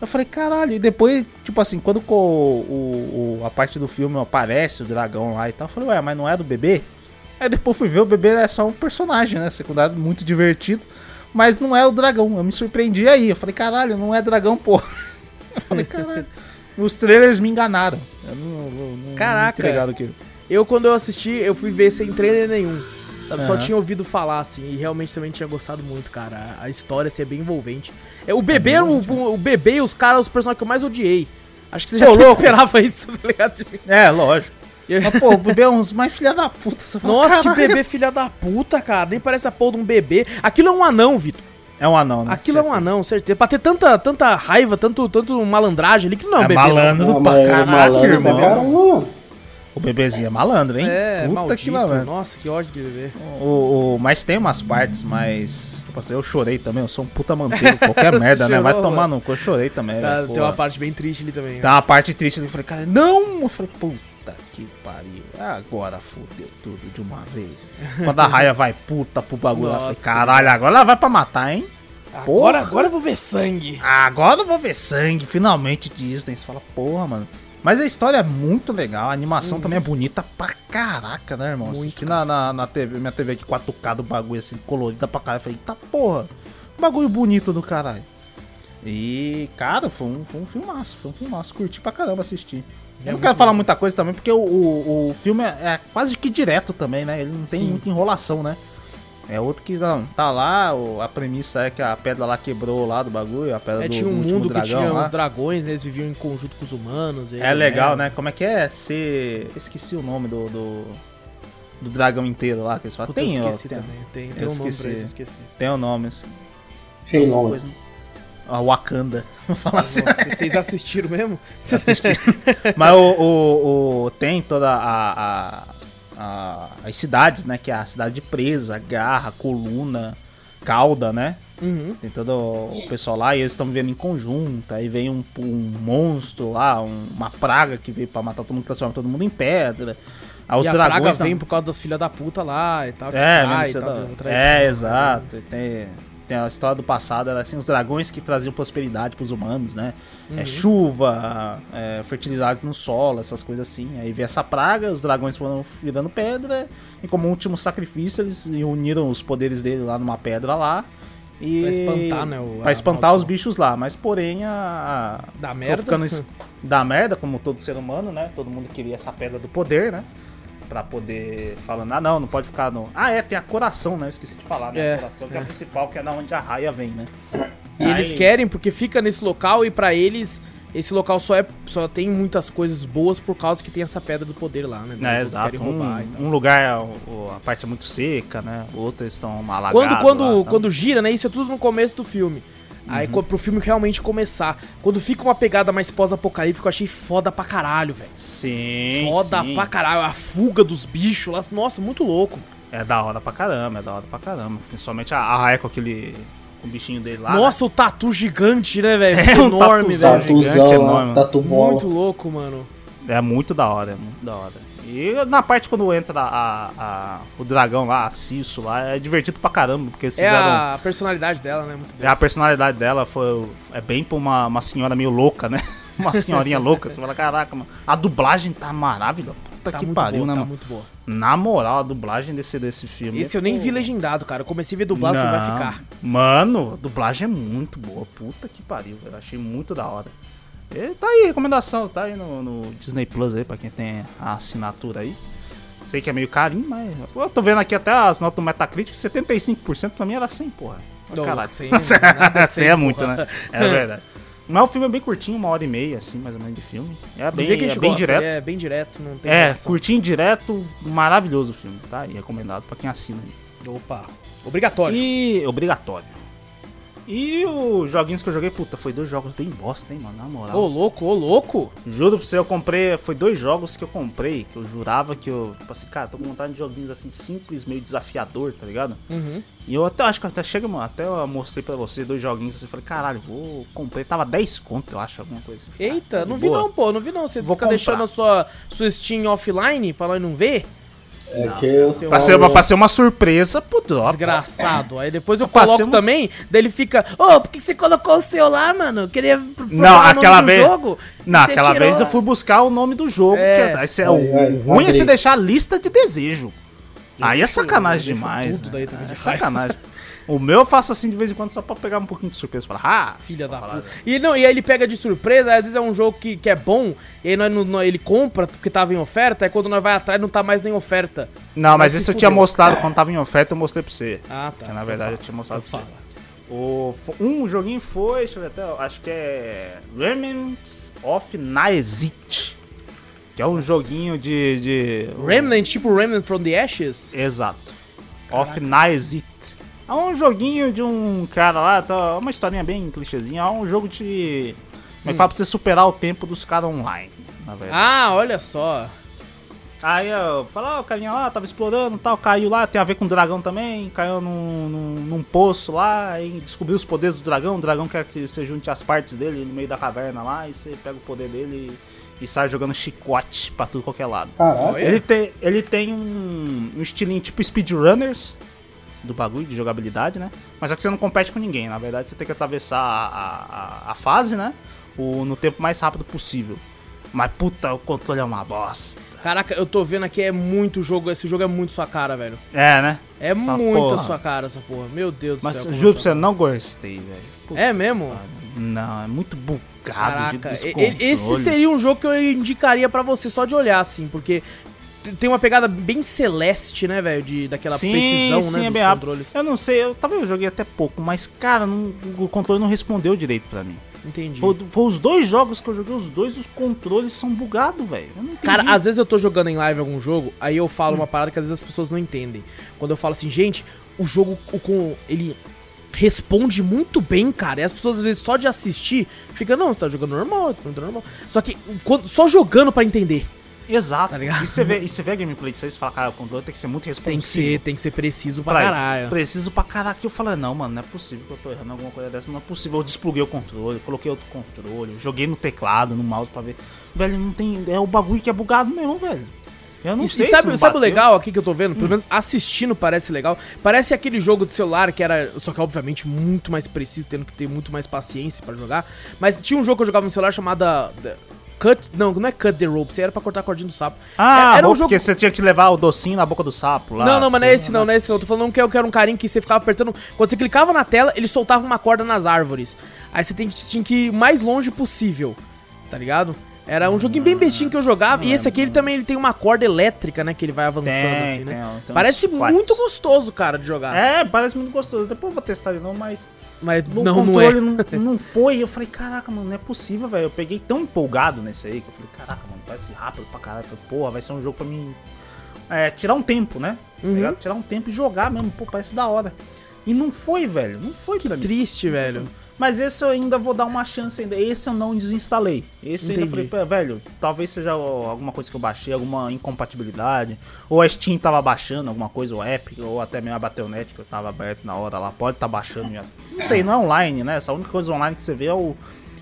Eu falei, caralho, e depois, tipo assim, quando co- o, o- a parte do filme aparece o dragão lá e tal, eu falei, ué, mas não é do bebê? Aí depois fui ver, o bebê é só um personagem, né? Secundário muito divertido. Mas não é o dragão. Eu me surpreendi aí. Eu falei, caralho, não é dragão, pô. Eu falei, caralho. Os trailers me enganaram. Eu não, não, não Caraca. ligado aqui. Eu, quando eu assisti, eu fui ver sem trailer nenhum. Sabe, só Aham. tinha ouvido falar, assim, e realmente também tinha gostado muito, cara. A, história, assim, é bem envolvente. É, o bebê, era o, o, o bebê e os caras, os personagens que eu mais odiei. Acho que você já Ô, [laughs] até louco. esperava isso, tá ligado? É, lógico. Eu- Mas, pô, o bebê é uns mais filha da puta. Nossa, que "Caralho." bebê filha da puta, cara. Nem parece a porra de um bebê. Aquilo é um anão, Vitor. É um anão, né? Aquilo é um anão, certeza. Pra ter tanta, tanta raiva, tanto, tanto malandragem ali, que não é um É bebê. malandro. não. Pra caraca, malandro irmão. pra caramba. O bebezinho é malandro, hein? É, Puta maldito. que malandro. Nossa, que ódio de bebê. O, o- mas tem umas partes, mas. Tipo assim, eu chorei também, eu sou um puta manteiro, qualquer [laughs] merda, né? Vai chorou, tomar mano. no cu, eu chorei também, Tá, velho, tem uma parte bem triste ali também. Tem uma parte triste ali, eu falei, cara, não! Eu falei, puta que pariu, agora fodeu tudo de uma vez. [laughs] Quando a raia vai puta pro bagulho, lá, eu falei, Nossa, caralho, agora ela vai pra matar, hein? Agora, Porra. agora eu vou ver sangue. Agora eu vou ver sangue, finalmente Disney. Você fala, porra, mano. Mas a história é muito legal, a animação também é bonita pra caraca, né, irmão? Muito, na, na, na TV, minha TV aqui 4K do bagulho assim, colorida pra caralho. Eu falei, tá porra, bagulho bonito do caralho. E, cara, foi um, foi um filmaço, foi um filmaço. Curti pra caramba assistir. É Eu não quero falar bom. muita coisa também, porque o, o, o filme é, é quase que direto também, né? Ele não tem Sim. muita enrolação, né? É outro que não, tá lá, a premissa é que a pedra lá quebrou lá do bagulho, a pedra É, do, tinha um mundo que dragão tinha lá. os dragões, né? Eles viviam em conjunto com os humanos. É legal, né? Como é que é ser. Esqueci o nome do. do, do dragão inteiro lá que eles falam. Puta, eu Tem, ó, esqueci tem, também. Tem, eu tem um nome pra esqueci. isso, esqueci. tem o nome. assim, Achei alguma longe. coisa. A Wakanda. [laughs] Vou falar assim. Vocês assistiram mesmo? [laughs] Mas o, o, o- tem toda a, a- a- as cidades, né? Que é a cidade de presa, garra, coluna, cauda, né? Uhum. Tem todo o pessoal lá e eles estão vivendo em conjunto. Aí vem um, um monstro lá, um- uma praga que veio pra matar todo mundo, transforma todo mundo em pedra. Aí os e a praga não- vem por causa das filhas da puta lá e tal. que É, mas e tal, traição, é né? exato. Tem, tem a história do passado, era assim, os dragões que traziam prosperidade pros humanos, né? Uhum. É chuva, é, fertilidade no solo, essas coisas assim. Aí veio essa praga, os dragões foram virando pedra, e como último sacrifício, eles uniram os poderes dele lá numa pedra lá. E... Pra espantar, né, o- Pra espantar os bichos lá, mas porém a. a- Dá ficou merda. Ficando [laughs] dá merda, como todo ser humano, né? Todo mundo queria essa pedra do poder, né? Pra poder falando, ah não, não pode ficar no. Ah, é, tem a coração, né? Eu esqueci de falar, né? É, a coração, que é a é. principal, que é da onde a raia vem, né? E eles Aí- querem porque fica nesse local e pra eles esse local só é só tem muitas coisas boas por causa que tem essa pedra do poder lá, né? Então, É, exato. querem roubar e tal. Um, um lugar, a parte é muito seca, né? O outro eles estão alagados. Quando, quando, lá, tá? quando gira, né? Isso é tudo no começo do filme. Uhum. Aí co- pro filme realmente começar. Quando fica uma pegada mais pós-apocalíptica, eu achei foda pra caralho, velho. Sim. Foda sim. pra caralho. A fuga dos bichos lá. Nossa, muito louco. É da hora pra caramba, é da hora pra caramba. Principalmente a, a raia com aquele. com o bichinho dele lá. Nossa, o tatu gigante, né, velho? [laughs] É, um enorme, velho. gigante, Tatuzão enorme. tatu bola. Muito louco, mano. né? É muito da hora, é muito da hora. E na parte quando entra a, a- o dragão lá, a Cisso lá, é divertido pra caramba, porque eles É fizeram. a personalidade dela, né? Muito boa. A personalidade dela foi, é bem pra uma, uma senhora meio louca, né? [laughs] Uma senhorinha louca. Você fala, caraca, mano. A dublagem tá maravilhosa. Puta Tá que pariu, boa, né, tá mano? muito boa. Na moral, a dublagem desse, desse filme. Esse eu nem pô, vi legendado, cara. Eu comecei a ver dublado, falei, vai ficar. Mano, a dublagem é muito boa. Puta que pariu, velho. Achei muito da hora. E tá aí, recomendação, tá aí no, no Disney Plus aí, pra quem tem a assinatura aí. Sei que é meio carinho, mas. Eu tô vendo aqui até as notas do Metacritic, 75% pra mim era 100, porra. Não, Caralho. 100, [laughs] nada é 100 é 100, muito, né? É verdade. Mas o filme é bem curtinho, uma hora e meia, assim, mais ou menos de filme. É bem, é bem gosta, direto. É bem direto, não tem É, variação. curtinho direto, maravilhoso o filme, tá? E recomendado pra quem assina aí. Opa. Obrigatório. E obrigatório. E os joguinhos que eu joguei, puta, foi dois jogos bem bosta, hein, mano, na moral. Ô, louco, ô, louco. Juro pra você, eu comprei, foi dois jogos que eu comprei, que eu jurava que eu, tipo assim, cara, tô com vontade de joguinhos assim, simples, meio desafiador, tá ligado? Uhum. E eu até acho que até chega, mano, até eu mostrei pra você dois joguinhos assim, falei, caralho, vou, comprei, tava 10 conto, eu acho, alguma coisa assim. Eita, Ah, não vi boa. não, pô, não vi não. Você Vou fica comprar. deixando a sua, sua Steam offline pra nós não ver? É que eu seu- Pra ser, pra ser uma surpresa pro drop. Desgraçado. Aí depois eu Pra coloco ser um- também, daí ele fica, ô, por que você colocou o seu lá, mano? Eu queria Não, falar o nome aquela do vez- jogo. Não, aquela tirou. vez eu fui buscar o nome do jogo. É. Que é, esse é Ai, o ai, ruim é você deixar a lista de desejo. Aí é sacanagem eu demais. tudo né? daí é sacanagem. [laughs] O meu eu faço assim de vez em quando só pra pegar um pouquinho de surpresa. Falar, ah, Filha da puta. E, não, e aí ele pega de surpresa, às vezes é um jogo que, que é bom, e aí nós, não- ele compra porque tava em oferta, aí quando nós vai atrás não tá mais nem oferta. Não, mas esse eu tinha mostrado quando tava em oferta, eu mostrei pra você. Ah, tá. Que na verdade eu tinha mostrado pra você. O, um joguinho foi, deixa eu ver até, acho que é Remnants of Naezit. Que é um joguinho de, de Remnant, tipo Remnant from the Ashes? Exato. Of Naezit. É um joguinho de um cara lá, tá, uma historinha bem clichêzinha. É um jogo de. Como é que fala pra você superar o tempo dos caras online, na verdade. Ah, olha só. Aí eu falo, ó, o carinha lá tava explorando e tal, caiu lá, tem a ver com o dragão também, caiu num, num, num poço lá, aí descobriu os poderes do dragão, o dragão quer que você junte as partes dele no meio da caverna lá, e você pega o poder dele e, e sai jogando chicote pra tudo qualquer lado. Caraca. Ele tem, ele tem um, um estilinho tipo speedrunners do bagulho, de jogabilidade, né? Mas é que você não compete com ninguém, na verdade você tem que atravessar a, a, a- fase, né? O, no tempo mais rápido possível. Mas puta, o controle é uma bosta. Caraca, eu tô vendo aqui, é muito jogo, esse jogo é muito sua cara, velho. É, né? É muito porra. sua cara essa porra. Meu Deus do Mas céu. como juro pra você, não gostei, velho. É mesmo? Não, é muito bugado de Caraca, esse seria um jogo que eu indicaria pra você só de olhar, assim, porque tem uma pegada bem celeste, né, velho, de daquela sim, precisão, sim, né, é dos bem controles. Eu não sei, eu talvez eu joguei até pouco, mas cara, não- o controle não respondeu direito pra mim. Entendi. Foi, foi os dois jogos que eu joguei, os dois, os controles são bugados, velho. Cara, às vezes eu tô jogando em live algum jogo, aí eu falo Hum. uma parada que às vezes as pessoas não entendem. Quando eu falo assim, gente, o jogo o com ele responde muito bem, cara. E as pessoas às vezes só de assistir fica, não, você tá jogando normal, tá jogando normal. Só que quando- só jogando pra entender. Exato. Tá ligado? E você vê, e você vê a gameplay disso aí, você fala, cara, o controle tem que ser muito responsivo. Tem que ser, tem que ser preciso pra Pra- caralho. Preciso pra caralho. Eu falei, não, mano, não é possível que eu tô errando alguma coisa dessa. Não é possível. Eu despluguei o controle, coloquei outro controle, joguei no teclado, no mouse pra ver. Velho, não tem. É o bagulho que é bugado mesmo, velho. Eu não E, sei e sabe, se sabe o legal aqui que eu tô vendo? Hum. Pelo menos assistindo parece legal. Parece aquele jogo de celular que era, só que obviamente muito mais preciso, tendo que ter muito mais paciência pra jogar. Mas tinha um jogo que eu jogava no celular chamada The- Cut, não, não é Cut the Rope, você era pra cortar a cordinha do sapo. Ah, era um jogo porque você tinha que levar o docinho na boca do sapo lá. Não, não, mas não é você- esse não, não é esse não. Eu tô falando que eu quero um carinho que você ficava apertando. Quando você clicava na tela, ele soltava uma corda nas árvores. Aí você tem que, tinha que ir o mais longe possível. Tá ligado? Era um joguinho bem bestinho que eu jogava. E esse aqui ele também ele tem uma corda elétrica, né? Que ele vai avançando Tem, assim, né? tem, tem Parece muito gostoso, cara, de jogar. É, parece muito gostoso. Depois eu vou testar de novo, mas Mas o não, não é. controle não, não foi. Eu falei, caraca, mano, não é possível, velho. Eu peguei tão empolgado nesse aí que eu falei, caraca, mano, parece rápido pra caralho. Eu falei, porra, vai ser um jogo pra mim. É, tirar um tempo, né? Tá Uhum. Tirar um tempo e jogar mesmo, pô, parece da hora. E não foi, velho. Não foi pra mim. Triste, velho. Mas esse eu ainda vou dar uma chance ainda. Esse eu não desinstalei. Esse eu ainda falei, Entendi. "Pô, velho, talvez seja alguma coisa que eu baixei, alguma incompatibilidade. Ou a Steam tava baixando alguma coisa, ou Epic, ou até mesmo a Battle.net que eu tava aberto na hora lá. Pode estar baixando. já. Não sei, não é online, né? Essa única coisa online que você vê é, o,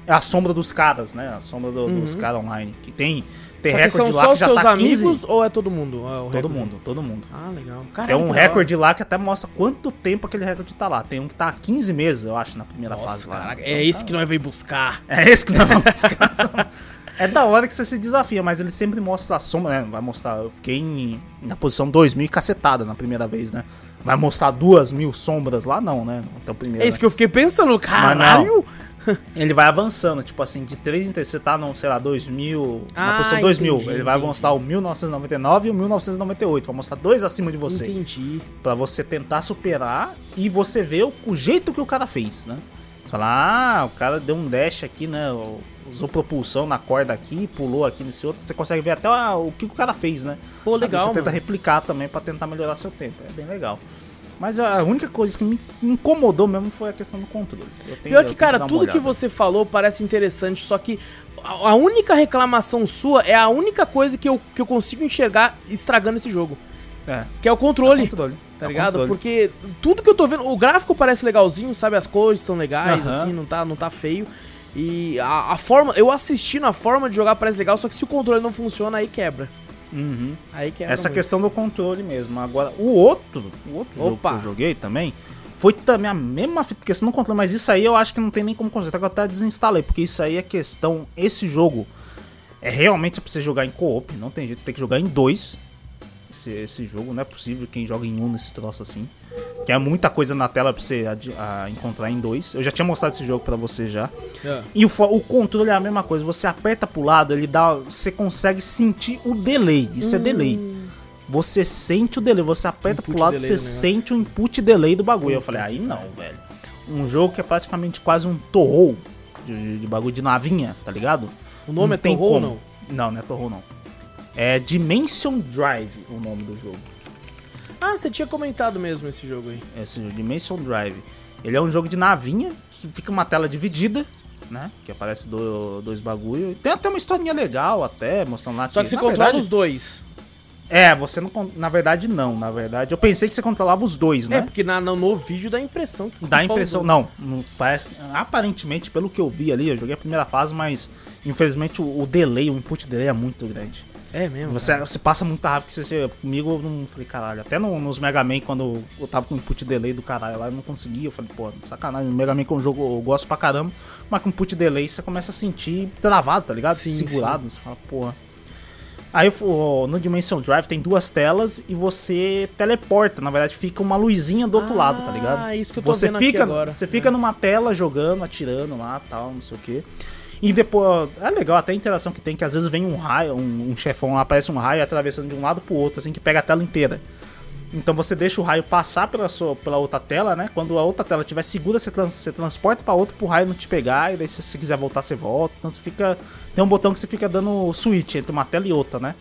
é a sombra dos caras, né? A sombra do- dos caras online. Que tem, tem que são lá só os já seus tá 15. amigos ou é todo mundo? É Todo recorde? mundo, todo mundo. Ah, legal. Tem Caramba, um da hora. recorde lá que até mostra quanto tempo aquele recorde tá lá. Tem um que tá há 15 meses, eu acho, na primeira Nossa, fase caraca, Então, é esse que nós veio buscar. É esse que nós vamos buscar. [laughs] É da hora que você se desafia, mas ele sempre mostra a sombra, né? Vai mostrar. Eu fiquei em- na posição 2000 e cacetada na primeira vez, né? Vai mostrar duas mil sombras lá, não, né? Até o primeiro. É isso né? que eu fiquei pensando, caralho. [laughs] Ele vai avançando, tipo assim, de 3 em 3. Você tá, no, sei lá, 2000. Ah, na posição 2000. entendi, ele vai entendi. mostrar o 1999 e o 1998. Vai mostrar dois acima de você. Entendi. Pra você tentar superar e você ver o, o jeito que o cara fez, né? Você fala, ah, o cara deu um dash aqui, né? o- Usou propulsão na corda aqui, pulou aqui nesse outro. Você consegue ver até ah, o que o cara fez, né? Pô, Às vezes legal, Você tenta mano. replicar também pra tentar melhorar seu tempo. É bem legal. Mas a única coisa que me incomodou mesmo foi a questão do controle. Eu tenho- Pior que, cara, uma tudo que olhada. você falou parece interessante, só que a única reclamação sua é a única coisa que eu, que eu consigo enxergar estragando esse jogo. É, Que é o controle. controle. Tá É o ligado? controle. Porque tudo que eu tô vendo, o gráfico parece legalzinho, sabe? As cores estão legais, Aham. assim, não tá, não tá feio. E a, a forma, eu assistindo a forma de jogar parece legal, só que se o controle não funciona, aí quebra. Uhum. Aí quebra. Essa questão do controle mesmo. Agora, o outro, o outro jogo que eu joguei também, foi também a mesma questão do controle, mas isso aí eu acho que não tem nem como consertar, que eu até desinstalei, porque isso aí é questão, esse jogo é realmente pra você jogar em co-op, não tem jeito, você tem que jogar em dois, esse, esse jogo, não é possível quem joga em um nesse troço assim, que é muita coisa na tela pra você adi- a encontrar em dois, eu já tinha mostrado esse jogo pra você já, É. e o, o controle é a mesma coisa. Você aperta pro lado, ele dá. Você consegue sentir o delay. Isso é delay. Você sente o delay. Você aperta Input pro lado, você sente o input delay do bagulho. Eu falei, aí não, velho. Um jogo que é praticamente quase um torrou de, de- de bagulho de navinha, tá ligado? O nome Não é tem Torro ou não? Não, não é torrou não. É Dimension Drive o nome do jogo. Ah, você tinha comentado mesmo esse jogo aí. Esse jogo, Dimension Drive. Ele é um jogo de navinha, que fica uma tela dividida, né? Que aparece do- dois bagulho. Tem até uma historinha legal, até, mostrando lá Só que você na controla verdade- os dois. É, você não. Na verdade, não. Na verdade, eu pensei que você controlava os dois, É, né? porque na, no, no vídeo dá a impressão que Dá a impressão. Não, não parece. Aparentemente, pelo que eu vi ali, eu joguei a primeira fase, mas infelizmente o, o delay, o input delay é muito grande. É mesmo. Você, cara. você passa muito rápido que você, comigo eu não falei, caralho. Até no- nos Mega Man, quando eu tava com input delay do caralho lá, eu não conseguia. Eu falei, pô, sacanagem. No Mega Man que é um jogo eu gosto pra caramba, mas com input delay você começa a sentir travado, tá ligado? Sim, Segurado. Você fala, porra. Aí no Dimension Drive tem duas telas e você teleporta. Na verdade, fica uma luzinha do outro Ah, lado, tá ligado? isso que eu tô você vendo aqui fica, agora. Você É. fica numa tela jogando, atirando lá tal, não sei o que. E depois. É legal até a interação que tem, que às vezes vem um raio, um, um chefão lá, aparece um raio atravessando de um lado pro outro, assim, que pega a tela inteira. Então você deixa o raio passar pela, sua, pela outra tela, né? Quando a outra tela estiver segura, você, trans, você transporta pra outra pro raio não te pegar. E daí, se você quiser voltar, você volta. Então você fica. Tem um botão que você fica dando switch entre uma tela e outra, né?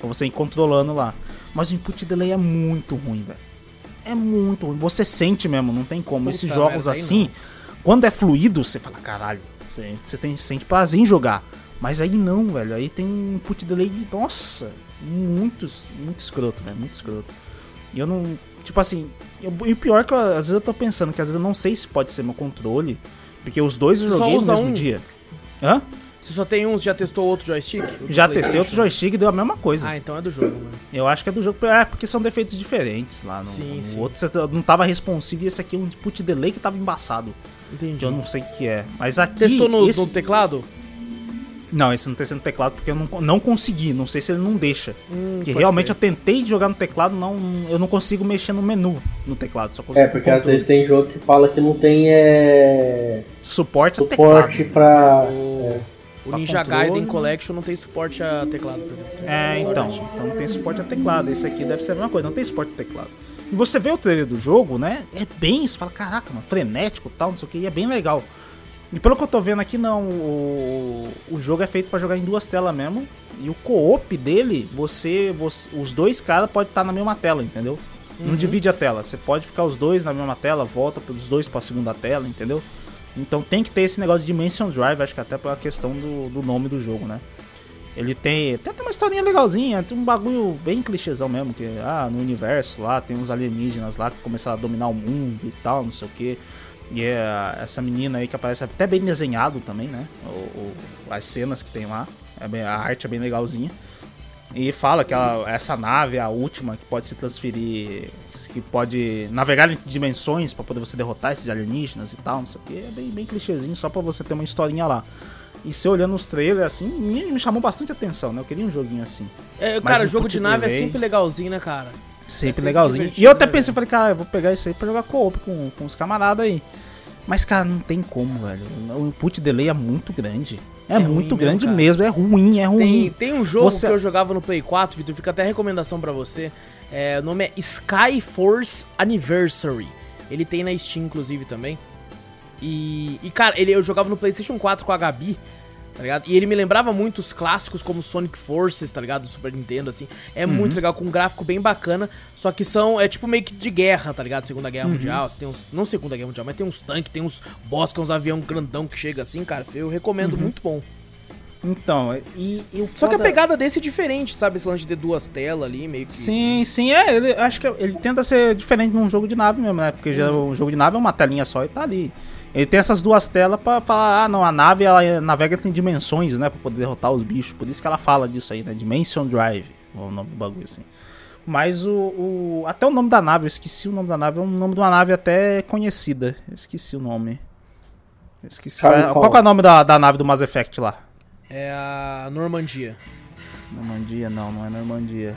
Pra você ir controlando lá. Mas o input delay é muito ruim, velho. É muito ruim. Você sente mesmo, não tem como. Puta Esses jogos assim, quando é fluido, você fala, caralho, você, você tem, sente prazer em jogar. Mas aí não, velho. Aí tem um input delay, nossa, muito, muito escroto, velho. Muito escroto. E eu não. Tipo assim, eu- e o pior é que eu, às vezes eu tô pensando que às vezes eu não sei se pode ser meu controle. Porque os dois eu joguei no mesmo um? dia. Hã? Você só tem um, você já testou outro joystick? Já testei outro joystick e deu a mesma coisa. Ah, então é do jogo, mano. Eu acho que é do jogo. É, porque são defeitos diferentes lá. No, Sim, no sim. outro você não tava responsivo e esse aqui é um input delay que tava embaçado. Entendi. Que eu não sei o que é. Mas aqui. Testou no, esse... no teclado? Não, esse não testei no teclado porque eu não, não consegui. Não sei se ele não deixa. Hum, porque realmente crer. eu tentei jogar no teclado, não, eu não consigo mexer no menu no teclado. Só consigo É, porque às vezes tem jogo que fala que não tem é, Suporte, a suporte teclado. pra. O Pra Ninja controle, Gaiden? Collection não tem suporte a teclado, por exemplo. É, então. Então não tem suporte a teclado. Esse aqui deve ser a mesma coisa, não tem suporte a teclado. E você vê o trailer do jogo, né? É bem, você fala, caraca, mano, frenético e tal, não sei o que, e é bem legal. E pelo que eu tô vendo aqui, não, o, o jogo é feito pra jogar em duas telas mesmo. E o co-op dele, você, você- Os dois caras podem estar na mesma tela, entendeu? Não divide a tela. Você pode ficar os dois na mesma tela, volta pelos dois pra segunda tela, entendeu? Então tem que ter esse negócio de Dimension Drive, acho que até pela questão do, do nome do jogo, né? Ele tem até tem uma historinha legalzinha, tem um bagulho bem clichêzão mesmo, que ah, no universo lá tem uns alienígenas lá que começaram a dominar o mundo e tal, não sei o que. E é essa menina aí que aparece até bem desenhado também, né? O, o, as cenas que tem lá, é bem, a arte é bem legalzinha. E fala que ela, essa nave é a última que pode se transferir, que pode navegar em dimensões para poder você derrotar esses alienígenas e tal, não sei o que. É bem, bem clichêzinho, só para você ter uma historinha lá. E se olhando os trailers assim, me, me, chamou bastante atenção, né? Eu queria um joguinho assim. É, cara, jogo de nave é sempre legalzinho, né, cara? Sempre, é sempre legalzinho. E eu até né, pensei, falei, cara, eu vou pegar isso aí pra jogar co-op com, com os camaradas aí. Mas, cara, não tem como, velho. O input delay é muito grande. É, é muito grande mesmo, mesmo, é ruim, é ruim. Tem, tem um jogo você... que eu jogava no Play 4, Vitor, fica até recomendação para você. É, o nome é Sky Force Anniversary. Ele tem na Steam, inclusive, também. E, e, cara, ele, eu jogava no PlayStation 4 com a Gabi, tá ligado? E ele me lembrava muito os clássicos como Sonic Forces, tá ligado? Do Super Nintendo, assim. É uhum. muito legal, com um gráfico bem bacana. Só que são, é tipo meio que de guerra, tá ligado? Segunda Guerra uhum. Mundial. Você tem uns, não Segunda Guerra Mundial, mas tem uns tanques, tem uns boss, que é uns avião grandão que chega assim, cara. Eu recomendo, uhum. muito bom. Então, e, e o Só foda... que a pegada desse é diferente, sabe? Esse lance de duas telas ali, meio que. Sim, sim, é. Ele, acho que ele tenta ser diferente num jogo de nave mesmo, né? Porque já, o um jogo de nave é uma telinha só e tá ali. Ele tem essas duas telas para falar, ah, não, a nave ela navega em dimensões, né, para poder derrotar os bichos. Por isso que ela fala disso aí, né, Dimension Drive, é o nome do bagulho assim. Mas o, o, até o nome da nave, eu esqueci o nome da nave, é um nome de uma nave até conhecida. Eu esqueci o nome. Eu esqueci. Qual, qual é o nome da, da nave do Mass Effect lá? É a Normandia. Normandia, não, não é Normandia.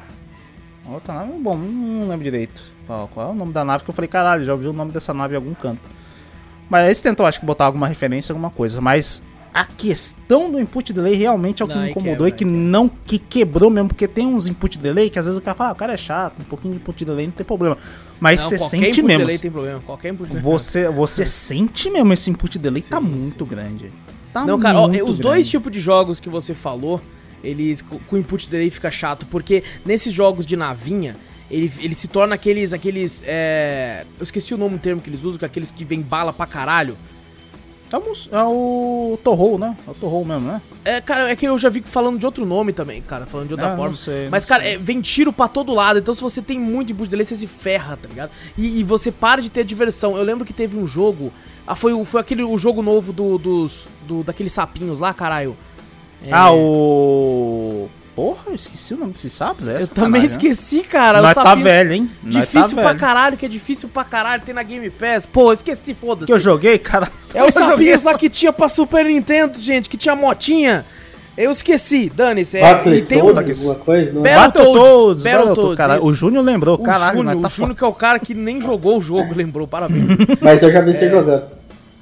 Outra nave, bom, não lembro direito. Qual, qual é o nome da nave que eu falei, caralho, já ouvi o nome dessa nave em algum canto. Mas eles tentam, acho que, botar alguma referência, alguma coisa. Mas a questão do input delay realmente é o que não, me incomodou quebra, e que não que quebrou mesmo, porque tem uns input delay que às vezes o cara fala, ah, o cara é chato, um pouquinho de input delay não tem problema. Mas não, você sente mesmo. Delay tem problema, qualquer input delay. Você, [laughs] você sente mesmo esse input delay sim, tá muito sim. grande. Tá não, cara, ó, os grande. dois tipos de jogos que você falou, eles com o input delay fica chato, porque nesses jogos de navinha, ele, ele se torna aqueles. aqueles é... Eu esqueci o nome do termo que eles usam, que é aqueles que vem bala pra caralho. É o, é o Torrou, né? É o Torrou mesmo, né? É, cara, é que eu já vi falando de outro nome também, cara, falando de outra é, forma. Não sei, Mas, cara, é, vem tiro pra todo lado, então se você tem muito input delay, você se ferra, tá ligado? E, e, você para de ter diversão. Eu lembro que teve um jogo. Ah, foi, foi aquele o jogo novo do, dos. Do, daqueles sapinhos lá, caralho. É... Ah, o. Porra, eu esqueci o nome desses sapos. É eu também né? esqueci, cara. Nós tá velho, hein? Nós tá difícil tá pra caralho, que é difícil pra caralho. Tem na Game Pass. Pô, esqueci, foda-se. Que eu joguei, cara. É os [laughs] sapinhos lá que tinha pra Super Nintendo, gente, que tinha motinha. Eu esqueci, dane-se. É, tem um... alguma coisa? Não? Battletoads, Battletoads, cara. O Júnior lembrou, o caralho. Júnior, tá o Júnior que é o cara que nem jogou o jogo, [laughs] lembrou, parabéns. Mas eu já vi é... você jogando.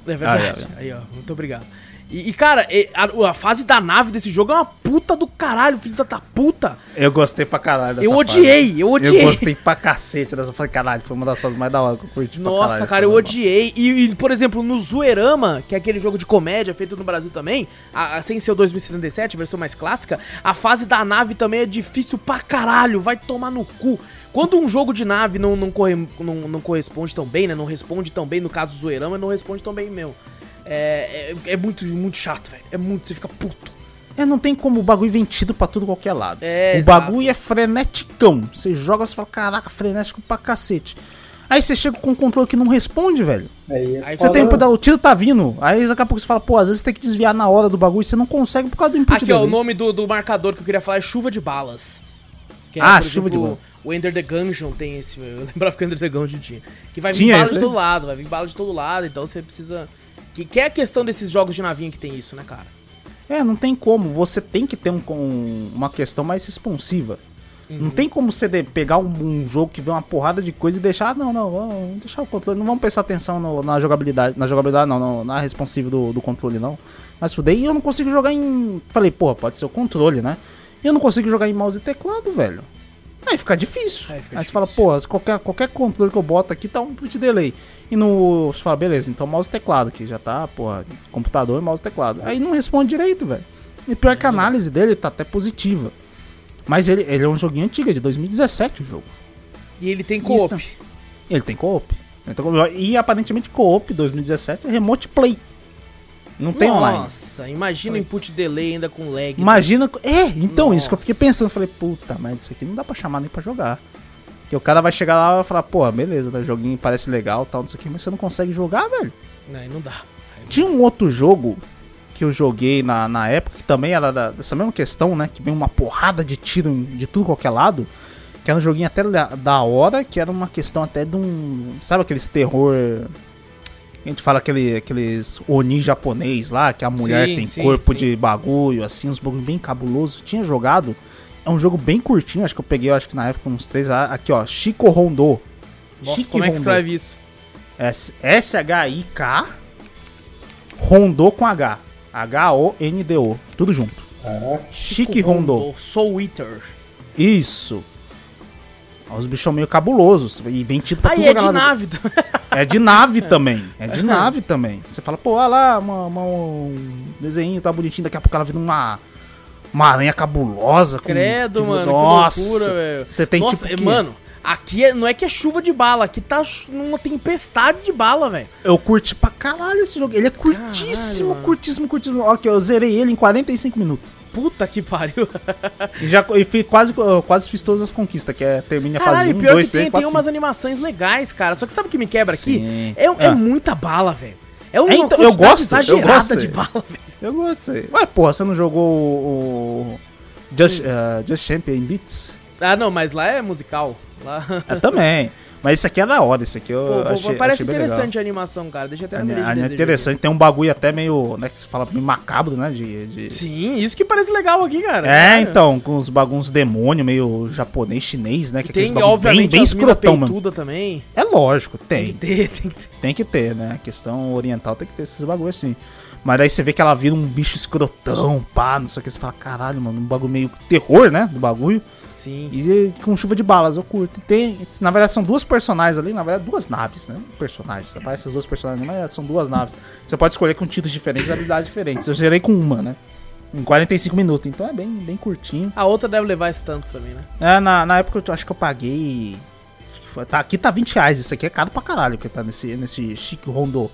É verdade. Ah, é, é. Aí, ó, muito obrigado. E, e, cara, a, a, fase da nave desse jogo é uma puta do caralho, filho da puta. Eu gostei pra caralho dessa Eu odiei, fase. eu odiei. Eu gostei pra cacete dessa. Falei, caralho, foi uma das fases mais da hora que eu curti Nossa, caralho, cara, eu odiei. E, e, por exemplo, no Zoeirama, que é aquele jogo de comédia feito no Brasil também, a, a, sem ser o 2077, a versão mais clássica, a fase da nave também é difícil pra caralho, vai tomar no cu. Quando um jogo de nave não, não, corre, não, não corresponde tão bem, né? Não responde tão bem, no caso do Zoeirama, não responde tão bem meu. É, é, é muito, muito chato, velho. É muito, você fica puto. É, não tem como o bagulho ventido pra tudo qualquer lado. É, o exato. bagulho é freneticão. Você joga, você fala, caraca, frenético pra cacete. Aí você chega com um controle que não responde, velho. Aí, aí você tem o tiro tá vindo. Aí daqui a pouco você fala, pô, às vezes você tem que desviar na hora do bagulho e você não consegue por causa do input Aqui, ó, o nome do, do marcador que eu queria falar é chuva de balas. É, ah, chuva exemplo, de balas. O Ender the Gungeon tem esse. Eu lembrava que o Ender the Gungeon tinha. Que vai vir bala de todo lado, vai vir bala de todo lado, então você precisa que, que é a questão desses jogos de navinha que tem isso, né, cara? É, não tem como. Você tem que ter um, um, uma questão mais responsiva. Uhum. Não tem como você pegar um, um, jogo que vê uma porrada de coisa e deixar. Não, não, vamos deixar o controle. Não vamos prestar atenção no, na jogabilidade. Na jogabilidade, não, no, na responsiva do, do controle, não. Mas fudei. E eu não consigo jogar em. Falei, porra, pode ser o controle, né? E eu não consigo jogar em mouse e teclado, velho. Aí fica difícil. Aí, fica aí difícil. você fala, pô, qualquer, qualquer controle que eu boto aqui tá um de delay. E no. Você fala, beleza, então mouse e teclado aqui, já tá, porra, computador e mouse e teclado. Aí não responde direito, velho. E pior que a análise dele tá até positiva. Mas ele, ele é um joguinho antigo, é de 2017 o jogo. E ele tem co-op. Ele tem co-op. E aparentemente co-op 2017 é remote play. Não tem online. Nossa, imagina o input delay ainda com lag. Imagina. É, então, isso que eu fiquei Nossa. pensando. Falei, puta, mas isso aqui não dá pra chamar nem pra jogar. Porque o cara vai chegar lá e vai falar, pô, beleza, né, o joguinho parece legal tal, não sei o que, mas você não consegue jogar, velho. Não, não dá. Tinha um outro jogo que eu joguei na, na época, que também era da- dessa mesma questão, né? Que vem uma porrada de tiro de tudo qualquer lado. Que era um joguinho até da- da hora, que era uma questão até de um. Sabe aqueles terror. A gente fala aquele, aqueles Oni japonês lá, que a mulher Sim, tem sim, corpo sim. de bagulho, assim, uns bagulho bem cabuloso. Tinha jogado. É um jogo bem curtinho, acho que eu peguei, acho que na época uns três. ah, Aqui, ó, Chico Rondô. Nossa, Chique como é que Rondô. escreve isso? S- S-H-I-K Rondô com H. H-O-N-D-O. Tudo junto. Caraca. Chique Rondô. Soul Eater. Isso. Os bichos meio cabulosos. E vem tiro pra Aí tudo é quanto de lado. nave. [laughs] É de nave também. É de nave também. Você fala, pô, olha lá, uma, uma- um desenho tá bonitinho. Daqui a pouco ela vira uma, uma aranha cabulosa. Credo, mano. Nossa. que loucura, velho. Você tem Nossa, tipo. que- mano, aqui é- não é que é chuva de bala, aqui tá numa tempestade de bala, velho. Eu curti pra caralho esse jogo. Ele é curtíssimo, mano. curtíssimo, curtíssimo. Ó, que eu zerei ele em 45 minutos. Puta que pariu. [laughs] E já e fiz quase, quase fiz todas as conquistas, que é termina a fase Caralho, 1, pior 2, que tem, 3, tem 4, umas 5. animações legais, cara. Só que sabe o que me quebra aqui? Sim. É, é Ah. muita bala, velho. É uma É, então, eu gosto, eu gosto. de bala, velho. Eu gostei. Ué, porra, você não jogou o, o Just, eh, Just Champion Beats? Ah, não, mas lá é musical. Lá... É também. [laughs] Mas esse aqui é da hora, esse aqui eu Pô, pô, achei, parece achei bem legal. interessante a animação, cara. Deixa eu até é desejo interessante, tem um bagulho até meio, né, que você fala meio macabro, né, de... de-. Sim, isso que parece legal aqui, cara. É, então, com os bagunços demônio, meio japonês, chinês, né, que é aqueles Tem, obviamente, bem, bem escrotão, mano. também. É lógico, Tem que tem. ter, [laughs] tem que ter. Tem que ter, né? A questão oriental tem que ter esses bagulho assim. Mas aí você vê que ela vira um bicho escrotão, pá, não sei o que. Você fala, caralho, mano, um bagulho meio terror, né? Do bagulho. Sim. E com chuva de balas, eu curto. E tem, na verdade, são duas personagens ali, na verdade, duas naves, né? Personagens. Aparecem as duas personagens, mas são duas naves. Você pode escolher com títulos diferentes e habilidades diferentes. Eu zerei com uma, né? Em 45 minutos, então é bem, bem curtinho. A outra deve levar esse tanto também, né? É, na, na época eu acho que eu paguei. acho que foi- tá, aqui tá 20 reais. Isso aqui é caro pra caralho que tá nesse, nesse chique rondô.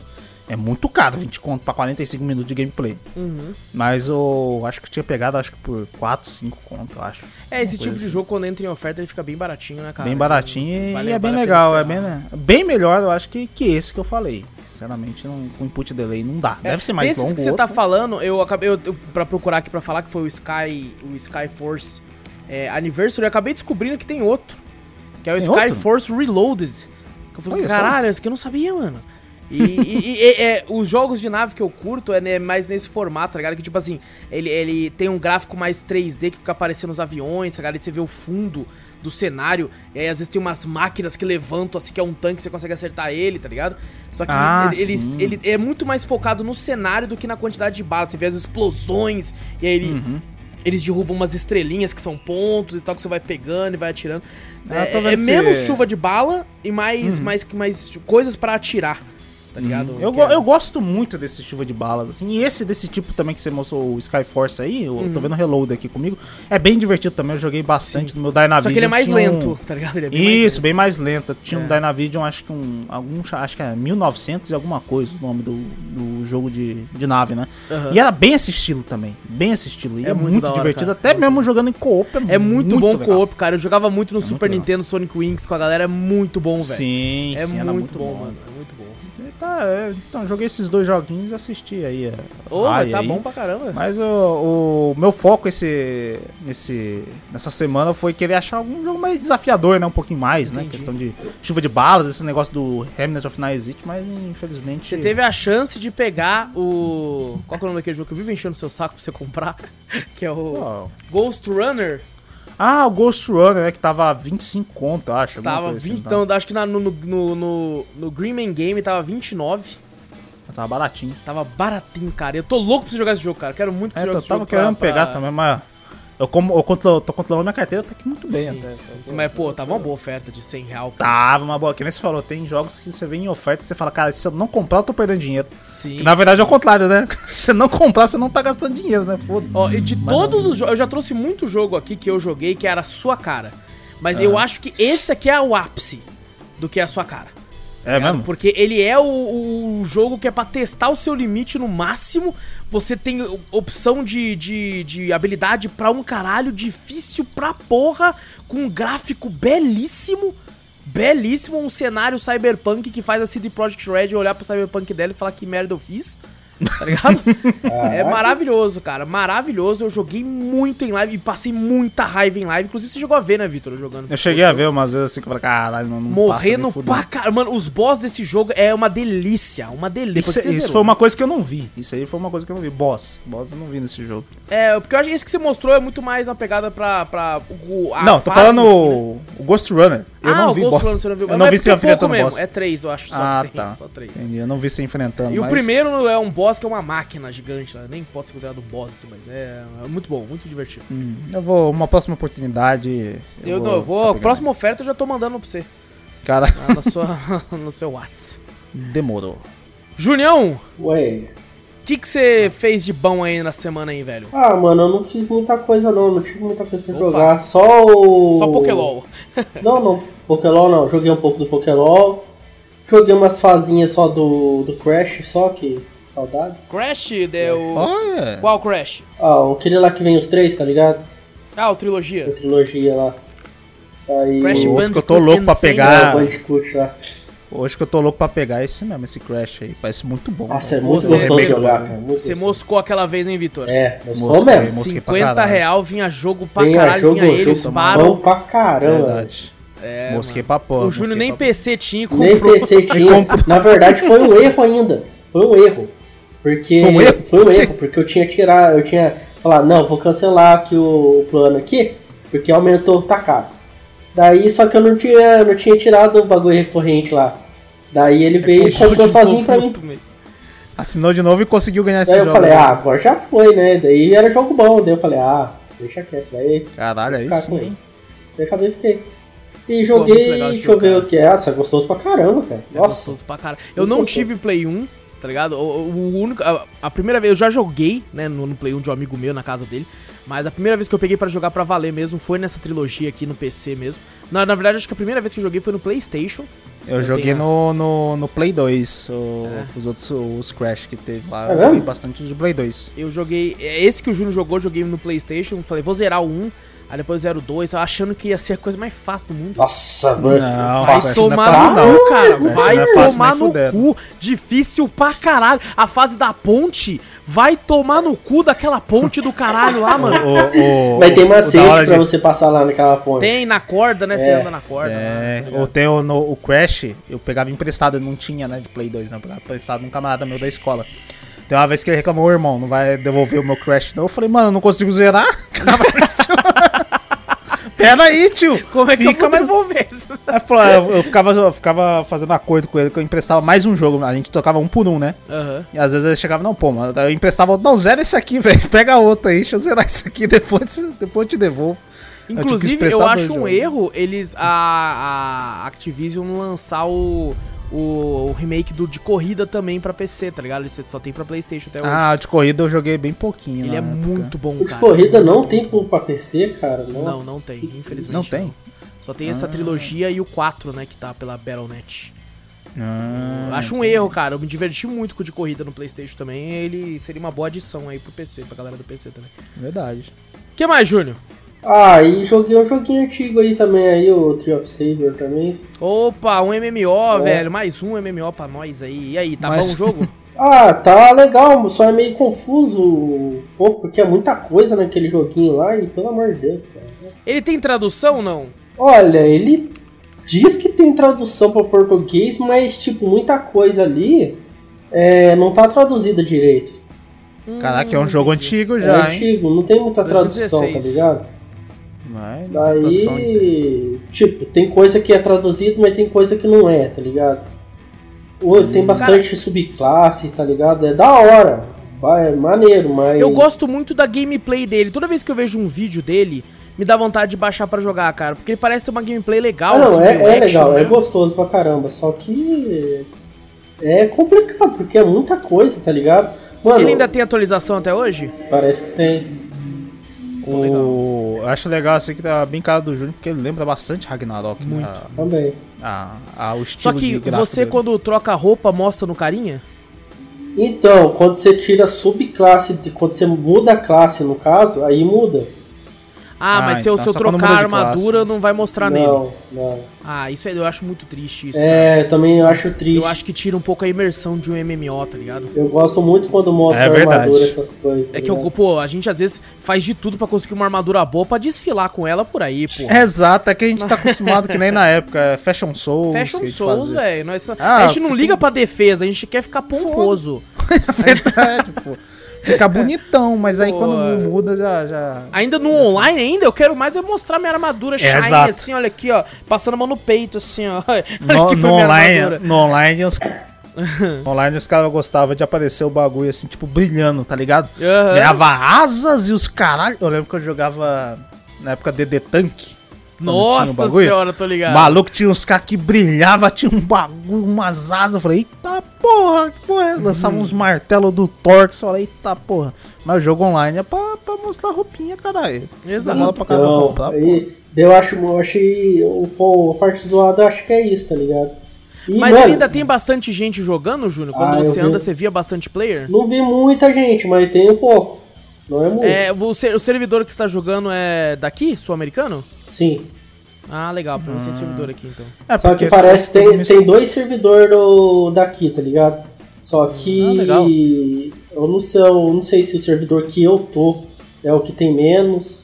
É muito caro, 20 conto pra 45 minutos de gameplay. Uhum. Mas eu acho que tinha pegado acho que por 4, 5 conto, eu acho. É, esse tipo coisa de jogo, quando entra em oferta, ele fica bem baratinho, né, cara? bem baratinho Vale- e é bem vale pena legal. É bem, né, bem melhor, eu acho, que, que esse que eu falei. Sinceramente, não, com input delay não dá. É, Deve ser mais desses longo. que você tá falando, eu acabei eu, eu, pra procurar aqui pra falar que foi o Sky, o Sky Force é, Anniversary, eu acabei descobrindo que tem outro, que é o Tem Sky outro? Force Reloaded. Eu falei, Olha caralho, esse aqui eu não sabia, mano. E, e- e- é, os jogos de nave que eu curto é né, mais nesse formato, tá ligado? Que tipo assim, ele, ele tem um gráfico mais 3D que fica aparecendo os aviões, tá ligado? E você vê o fundo do cenário, e aí às vezes tem umas máquinas que levantam, assim, que é um tanque, você consegue acertar ele, tá ligado? Só que Ah, ele, ele, ele é muito mais focado no cenário do que na quantidade de balas. Você vê as explosões, e aí ele, Uhum. eles derrubam umas estrelinhas que são pontos e tal, que você vai pegando e vai atirando. Ah, É, é menos chuva de bala e mais, mais, mais coisas pra atirar, tá ligado? Uhum. Eu, go- é- eu gosto muito desse chuva de balas, assim. E esse desse tipo também que você mostrou, o Skyforce aí, eu Uhum. tô vendo o Reload aqui comigo. É bem divertido também, eu joguei bastante no meu Dynavision. Só que ele é mais tinha um- lento, tá ligado? Ele é bem mais Isso, lento. bem mais lento. Tinha um É. Dynavision, acho que um. Algum, acho que é 1900 e alguma coisa o nome do, do jogo de, de nave, né? Aham. E era bem esse estilo também. Bem esse estilo. E É é, muito muito, hora, divertido. cara. Até mesmo jogando em co-op. É muito, bom legal. co-op, cara. Eu jogava muito no Super legal. Nintendo Sonic Wings com a galera, é muito bom, velho. Sim, É sim, era muito, bom, mano. É muito bom. Tá, é, então, joguei esses dois joguinhos e assisti aí. é, Ô, Rai tá aí. bom pra caramba. Mas o, o meu foco esse, esse, nessa semana foi querer achar algum jogo mais desafiador, né? Um pouquinho mais, né? Entendi. Questão de chuva de balas, esse negócio do Remnant of Night mas infelizmente. Você teve a chance de pegar o. Qual que é o nome daquele jogo que eu vivo enchendo o seu saco pra você comprar? [laughs] Que é o Qual? Ghost Runner. Ah, o Ghost Runner, né? Que tava 25 conto, eu acho. Tava coisa 20. assim, tá? Então, acho que na- no, no, no, no, Green Man Game tava 29. Tava baratinho. Tava baratinho, cara. Eu tô louco pra você jogar esse jogo, cara. Quero muito que É, você jogue eu esse tava jogo. querendo pra- pegar também, mas. Eu, como, eu controlo, tô controlando minha carteira, tá aqui muito bem Sim, até. Mas, pô, tava uma boa oferta de 100 real. Tava uma boa. Que nem você falou, tem jogos que você vê em oferta e você fala, cara, se eu não comprar, eu tô perdendo dinheiro. Sim. Que na verdade é o contrário, né? [laughs] Se você não comprar, você não tá gastando dinheiro, né? Foda-se. Ó, e de todos os jogos, eu já trouxe muito jogo aqui que eu joguei que era a sua cara. Mas eu acho que esse aqui é o ápice do que é a sua cara. É mesmo? Porque ele é o, o jogo que é pra testar o seu limite no máximo. Você tem opção de, de, de habilidade pra um caralho, difícil pra porra, com um gráfico belíssimo. Belíssimo, um cenário cyberpunk que faz a CD Projekt Red olhar pro cyberpunk dela e falar que merda eu fiz. Tá ligado? é maravilhoso, cara. Maravilhoso. Eu joguei muito em live e passei muita raiva em live. Inclusive, você chegou a ver, né, Vitor? Jogando. Eu cheguei a ver umas vezes assim que eu falei, caralho, não, não Morrendo pra caralho. Mano, os boss desse jogo é uma delícia. Uma delícia. Isso, isso foi uma coisa que eu não vi. Isso aí foi uma coisa que eu não vi. Boss. Boss eu não vi nesse jogo. É, porque eu acho que esse que você mostrou é muito mais uma pegada pra. pra o, não, tô falando si, né? o Ghost Runner. Eu ah, não vi o Ghost Runner você não viu. Eu não, vi você é enfrentando boss. É três, eu acho. Só ah, tem, tá. Só três. Entendi. Eu não vi você enfrentando. E mas... o primeiro é um boss que é uma máquina gigante lá. Nem pode ser considerado um boss, assim, mas é, é muito bom, muito divertido. Hum, eu vou, uma próxima oportunidade. Eu, eu vou, não, eu vou. Próxima oferta eu já tô mandando pra você. Cara. Ah, na sua, [laughs] no seu WhatsApp. Demorou. Junião! Ué. O que você fez de bom aí na semana aí, velho? Ah, mano, eu não fiz muita coisa não, não tive muita coisa pra Opa. jogar. Só o. Só Pokélol. [laughs] não, não. Pokélol não. Joguei um pouco do Pokélol. Joguei umas fazinhas só do, do Crash, só que. Saudades. Crash deu. É. Qual Crash? Ah, aquele lá que vem os três, tá ligado? Ah, o trilogia. A trilogia lá. Aí, Crash o outro que eu tô louco pra pegar. É, Hoje que eu tô louco pra pegar esse mesmo, esse Crash aí. Parece muito bom. Nossa, é muito você gostoso de jogar, cara. Muito você moscou aquela vez, hein, Vitor? É, moscou mesmo. 50 real, vinha jogo pra vinha caralho, jogo, vinha jogo, eles param. pra caramba. Verdade. É, mosquei pra porra. O Júnior nem PC [laughs] tinha comprou. Nem PC tinha. Na verdade, foi um erro ainda. Foi um erro. Porque. Foi um erro? Foi um erro, porque eu tinha tirado. Eu tinha falado, não, vou cancelar aqui o plano aqui, porque aumentou, tá caro. Daí, só que eu não tinha, não tinha tirado o bagulho recorrente lá. Daí ele veio e comprou sozinho pra mim. Assinou de novo e conseguiu ganhar esse daí jogo. Daí eu falei, ah, agora já foi, né? Daí era jogo bom. Daí eu falei, ah, deixa quieto, vai. Caralho, é isso. Daí acabei e fiquei. E joguei, Pô, deixa eu ver o que é. Nossa, é gostoso pra caramba, cara. É Nossa. gostoso pra caramba. Eu não gostoso. tive Play 1, tá ligado? O, o único, a, a, primeira vez, eu já joguei, né, no, no, Play 1 de um amigo meu na casa dele, mas a primeira vez que eu peguei para jogar para valer mesmo foi nessa trilogia aqui no PC mesmo. Na, na verdade, acho que a primeira vez que eu joguei foi no PlayStation. Eu, eu joguei no, no, no, Play 2, o, é. os outros, os Crash que teve lá, é eu joguei bastante de Play 2. Eu joguei, esse que o Júnior jogou, eu joguei no PlayStation, falei, vou zerar o 1. Aí depois 02, achando que ia ser a coisa mais fácil do mundo. Nossa, mano. Não, vai é tomar no cu, cara. Vai é tomar no cu. Difícil pra caralho. A fase da ponte vai tomar no cu daquela ponte do caralho lá, mano. O, o, Mas tem macete pra de... você passar lá naquela ponte. Tem, na corda, né? É. Você anda na corda. É, tá ou tem o, no, o Crash, eu pegava emprestado, eu não tinha, né, de Play 2, né? Eu pegava emprestado num camarada meu da escola. Tem uma vez que ele reclamou, irmão, não vai devolver o meu Crash, não. Eu falei, mano, não consigo zerar. [laughs] [laughs] Pera aí, tio. Como é que Fica eu vou devolver isso? Eu, eu, ficava, eu ficava fazendo acordo com ele que eu emprestava mais um jogo. A gente tocava um por um, né? Uhum. E às vezes ele chegava, não, pô, mano, eu emprestava, não, zera esse aqui, [laughs] velho. Pega outro aí, deixa eu zerar isso aqui, [laughs] depois, depois eu te devolvo. Inclusive, eu, eu acho um erro eles, a, a Activision lançar o o, o, remake do de corrida também pra PC, tá ligado? Ele só tem pra Playstation até hoje. Ah, de corrida eu joguei bem pouquinho. Ele é época. muito bom, o cara. De corrida não tem pra PC, cara? Nossa. Não, não tem, infelizmente. Não tem? Não. Só tem ah. essa trilogia e o 4, né, que tá pela Battle.net. Ah, Acho um erro, cara. Eu me diverti muito com o de corrida no PlayStation também. Ele seria uma boa adição aí pro PC, pra galera do PC também. Verdade. O que mais, Júnior? Ah, e joguei um joguinho antigo aí também, aí, o Tree of Savior também. Opa, um MMO, é. velho. Mais um MMO pra nós aí. E aí, tá Mas... bom o jogo? [laughs] ah, tá legal, só é meio confuso pô, porque é muita coisa naquele joguinho lá e pelo amor de Deus, cara. Ele tem tradução ou não? Olha, ele diz que tem tradução para português, mas tipo, muita coisa ali é, não tá traduzida direito. Caraca, é um jogo antigo já, é antigo, hein? não tem muita 2016. tradução, tá ligado? Vai, Daí, tipo, tem coisa que é traduzido, mas tem coisa que não é, tá ligado? Hum, tem bastante cara, subclasse, tá ligado? É da hora. Vai, é maneiro, mas. Eu gosto muito da gameplay dele. Toda vez que eu vejo um vídeo dele, me dá vontade de baixar para jogar, cara. Porque ele parece ter uma gameplay legal. Ah, não, assim, é, é action, legal, né? é gostoso pra caramba. Só que. É complicado, porque é muita coisa, tá ligado? Mano, ele ainda tem atualização até hoje? Parece que tem. O... Eu acho legal assim que tá bem cara do Júnior, porque ele lembra bastante Ragnarok. Muito. Né? Também. A, a, o estilo Só que você, dele. quando troca a roupa, mostra no carinha? Então, quando você tira a subclasse, quando você muda a classe, no caso, aí muda. Ah, Ah, mas se eu, então se eu trocar a armadura, não vai mostrar nele. não, não. Ah, isso é, eu acho muito triste isso. cara. É, eu também acho triste. Eu acho que tira um pouco a imersão de um MMO, tá ligado? Eu gosto muito quando mostra É armadura, essas coisas. tá É que, eu, pô, a gente às vezes faz de tudo pra conseguir uma armadura boa pra desfilar com ela por aí, pô. Exato, é que a gente tá acostumado que nem na [laughs] época, é Fashion Souls. Fashion Souls, velho. Ah, a gente não liga pra defesa, a gente quer ficar pomposo. [laughs] Verdade, pô. Fica bonitão, mas aí Pô, quando é. muda já. já... Ainda no online ainda, eu quero mais é mostrar minha armadura shine, exato. assim, olha aqui, ó. Passando a mão no peito, assim, ó. [laughs] No, no online, no online, os, [laughs] no online os caras gostavam de aparecer o bagulho assim, tipo, brilhando, tá ligado? Aham. Ganhava asas e os caralho. Eu lembro que eu jogava na época DD Tank. Nossa senhora, tô ligado. Maluco, tinha uns caras que brilhava, tinha um bagulho, umas asas. Eu falei, eita porra, que porra é? Lançava uns martelos do que eu falei, eita porra. Mas o jogo online é pra, pra mostrar roupinha, caralho. Exato. Demora pra Então, comprar, pô. aí, eu acho, eu achei o, o- parte zoada, eu acho que é isso, tá ligado? E, Mas mano, ainda tem bastante gente jogando, Júnior? Quando Ah, você vi. anda, você via bastante player? Não vi muita gente, mas tem um pouco. Não é muito. É, o, ser- o servidor que você tá jogando é daqui, sul-americano? Sim. Ah, legal, pra você é servidor aqui então. É, Só que parece que tem, tem dois servidores do, daqui, tá ligado? Só que. Ah, legal. Eu não sei, eu não sei se o servidor que eu tô é o que tem menos.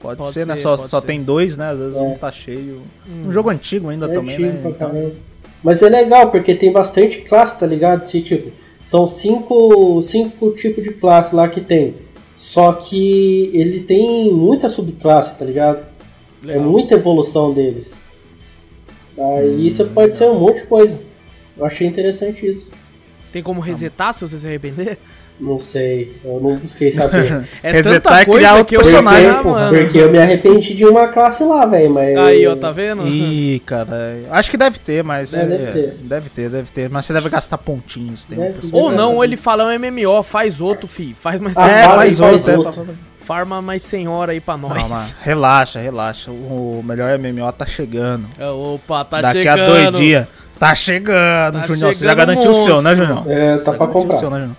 Pode, Pode ser, né? ser, Só, pode só ser. tem dois, né? Às vezes É. um tá cheio. Um jogo antigo ainda É também, antigo né? Então. Mas é legal, porque tem bastante classe, tá ligado? Se, tipo, são cinco, cinco tipos de classe lá que tem. Só que eles têm muita subclasse, tá ligado? É Legal. muita evolução deles. Aí Hum, você pode ser um monte de coisa. Eu achei interessante isso. Tem como resetar se você se arrepender? Não sei, eu não busquei saber. [laughs] É Resetar tanta é criar coisa outro que eu personagem, Ah, mano. porque eu me arrependi de uma classe lá, velho, mas... Aí, ó, tá vendo? Ih, cara. Acho que deve ter, mas. É, deve é, ter. Deve ter, deve ter. Mas você deve gastar pontinhos. Tem Deve um. Ou não, ou ele fala é um MMO, faz outro, fi. Faz mais Ah, É, faz- faz faz outro. é, outro. fa- fa- Farma mais 100 horas aí pra nós. Calma, relaxa, relaxa. O melhor MMO tá chegando. É, Opa, tá Daqui chegando. a dois dias. Tá chegando, Tá Junior. Você já chegando garantiu o seu, né. Junior? É, Você tá já pra garantiu o comprar. seu, né, Junior?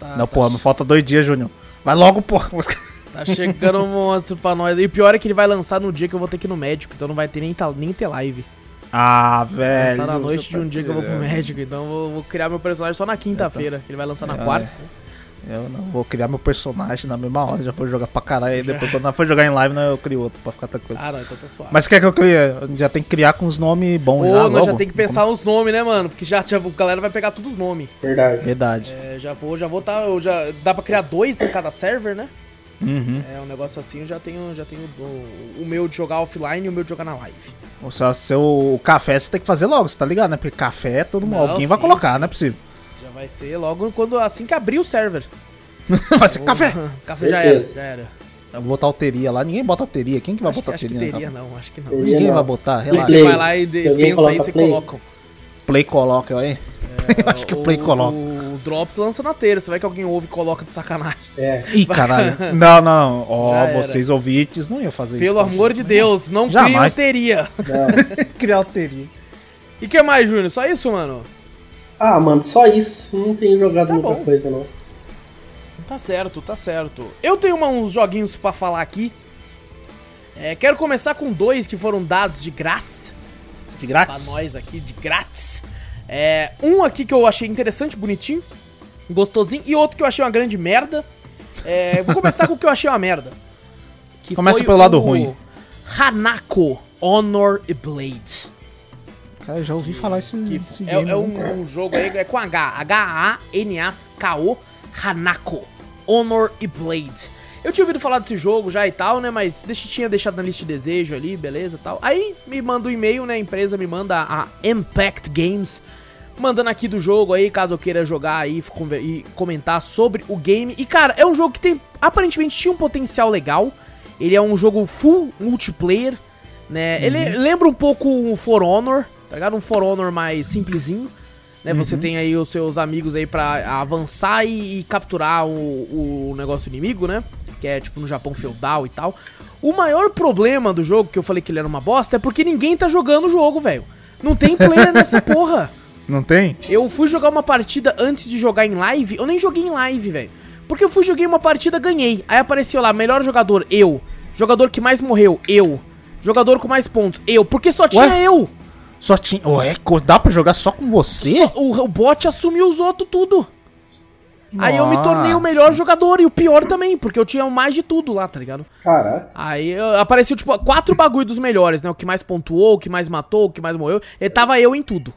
Tá, Não, tá porra, me falta dois dias, Junior. Vai logo, porra. [laughs] Tá chegando um monstro pra nós. E o pior é que ele vai lançar no dia que eu vou ter que ir no médico, então não vai ter nem, nem ter live. Ah, velho. lançar na noite de tá um dia que eu vou pro querendo. médico, então eu vou, vou criar meu personagem só na quinta-feira, que ele vai lançar na É, quarta. Eu não vou criar meu personagem na mesma hora, já vou jogar pra caralho. Depois, quando eu for jogar em live, né, eu crio outro pra ficar tranquilo. Ah, não, então tá suave. Mas o que é que eu crie? Já tem que criar com os nomes bons Ô, já, nós já tem que pensar os nomes, né, mano? Porque já, já a galera vai pegar todos os nomes. Verdade. Verdade. É, já vou, já vou tá. eu Já, dá pra criar dois em cada server, né? Uhum. É um negócio assim, eu já tenho, já tenho o, o meu de jogar offline e o meu de jogar na live. O seu, seu café você tem que fazer logo, você tá ligado, né? Porque café todo mundo, Não, alguém vai sim, colocar, sim. não é possível. Vai ser logo quando assim que abrir o server. [laughs] vai ser café. [laughs] Café já era, já era. Eu vou botar alteria lá, ninguém bota alteria. Quem que vai Acho, que- botar acho que alteria? no teria, café? não, acho que não. Teria. Ninguém não. vai botar, Aí relaxa. você vai lá e de- pensa coloca isso e play. colocam. Play coloca aí. Eu [laughs] acho que o Play coloca. O Drops lança na terça, vai que alguém ouve e coloca de sacanagem. É. Ih, caralho. Não, não. Ó, era. vocês ouvintes não iam fazer isso. Pelo com a amor de Deus, não Jamais. cria teria. Não. Criar alteria. E que mais, Júnior? Só isso, mano? Ah, mano, só isso. Não tenho jogado Tá muita bom. coisa, não. Tá certo, tá certo. Eu tenho uma- uns joguinhos pra falar aqui. É, quero começar com dois que foram dados de graça De pra grátis. nós aqui, de grátis. É, um aqui que eu achei interessante, bonitinho, gostosinho, e outro que eu achei uma grande merda. É, vou começar com o que eu achei uma merda. Que Começa foi pelo lado o ruim. Hanako Honor e Blade. Cara, eu já ouvi falar esse, Que esse é, game. é né? um, um jogo aí, é com H. H-A-N-A-K-O. Hanako. Honor e Blade. Eu tinha ouvido falar desse jogo já e tal, né? Mas deixa, tinha deixado na lista de desejo ali, beleza e tal. Aí me manda um e-mail, né? A empresa me manda a Impact Games. Mandando aqui do jogo aí, caso eu queira jogar aí e comentar sobre o game. E cara, é um jogo que tem. Aparentemente tinha um potencial legal. Ele é um jogo full multiplayer, né? Ele lembra um pouco um For Honor, tá ligado? Um For Honor mais simplesinho. Né? Você tem aí os seus amigos aí pra avançar e, e capturar o, o negócio inimigo, né? que é tipo no Japão feudal e tal. O maior problema do jogo, que eu falei que ele era uma bosta, é porque ninguém tá jogando o jogo, velho. Não tem player nessa [laughs] porra. Não tem? Eu fui jogar uma partida antes de jogar em live, eu nem joguei em live, velho. Porque eu fui joguei uma partida, ganhei. Aí apareceu lá, melhor jogador, eu. Jogador que mais morreu, eu. Jogador com mais pontos, eu. Porque só tinha eu. Só tinha. Ué, dá pra jogar só com você? Só- o, o bot assumiu os outros tudo. Aí eu me tornei o Nossa. melhor jogador e o pior também, porque eu tinha mais de tudo lá, tá ligado? Caraca. Aí eu- apareceu, tipo, quatro bagulho dos melhores, né? O que mais pontuou, o que mais matou, o que mais morreu. E tava eu em tudo.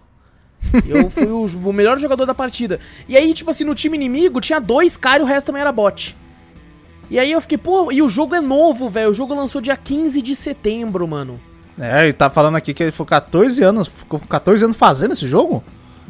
Eu fui o, o melhor jogador da partida. E aí, tipo assim, no time inimigo tinha dois caras e o resto também era bot. E aí eu fiquei, pô, e o jogo é novo, velho. O jogo lançou dia 15 de setembro, mano. É, ele tá falando aqui que ele ficou 14 anos. Ficou 14 anos fazendo esse jogo?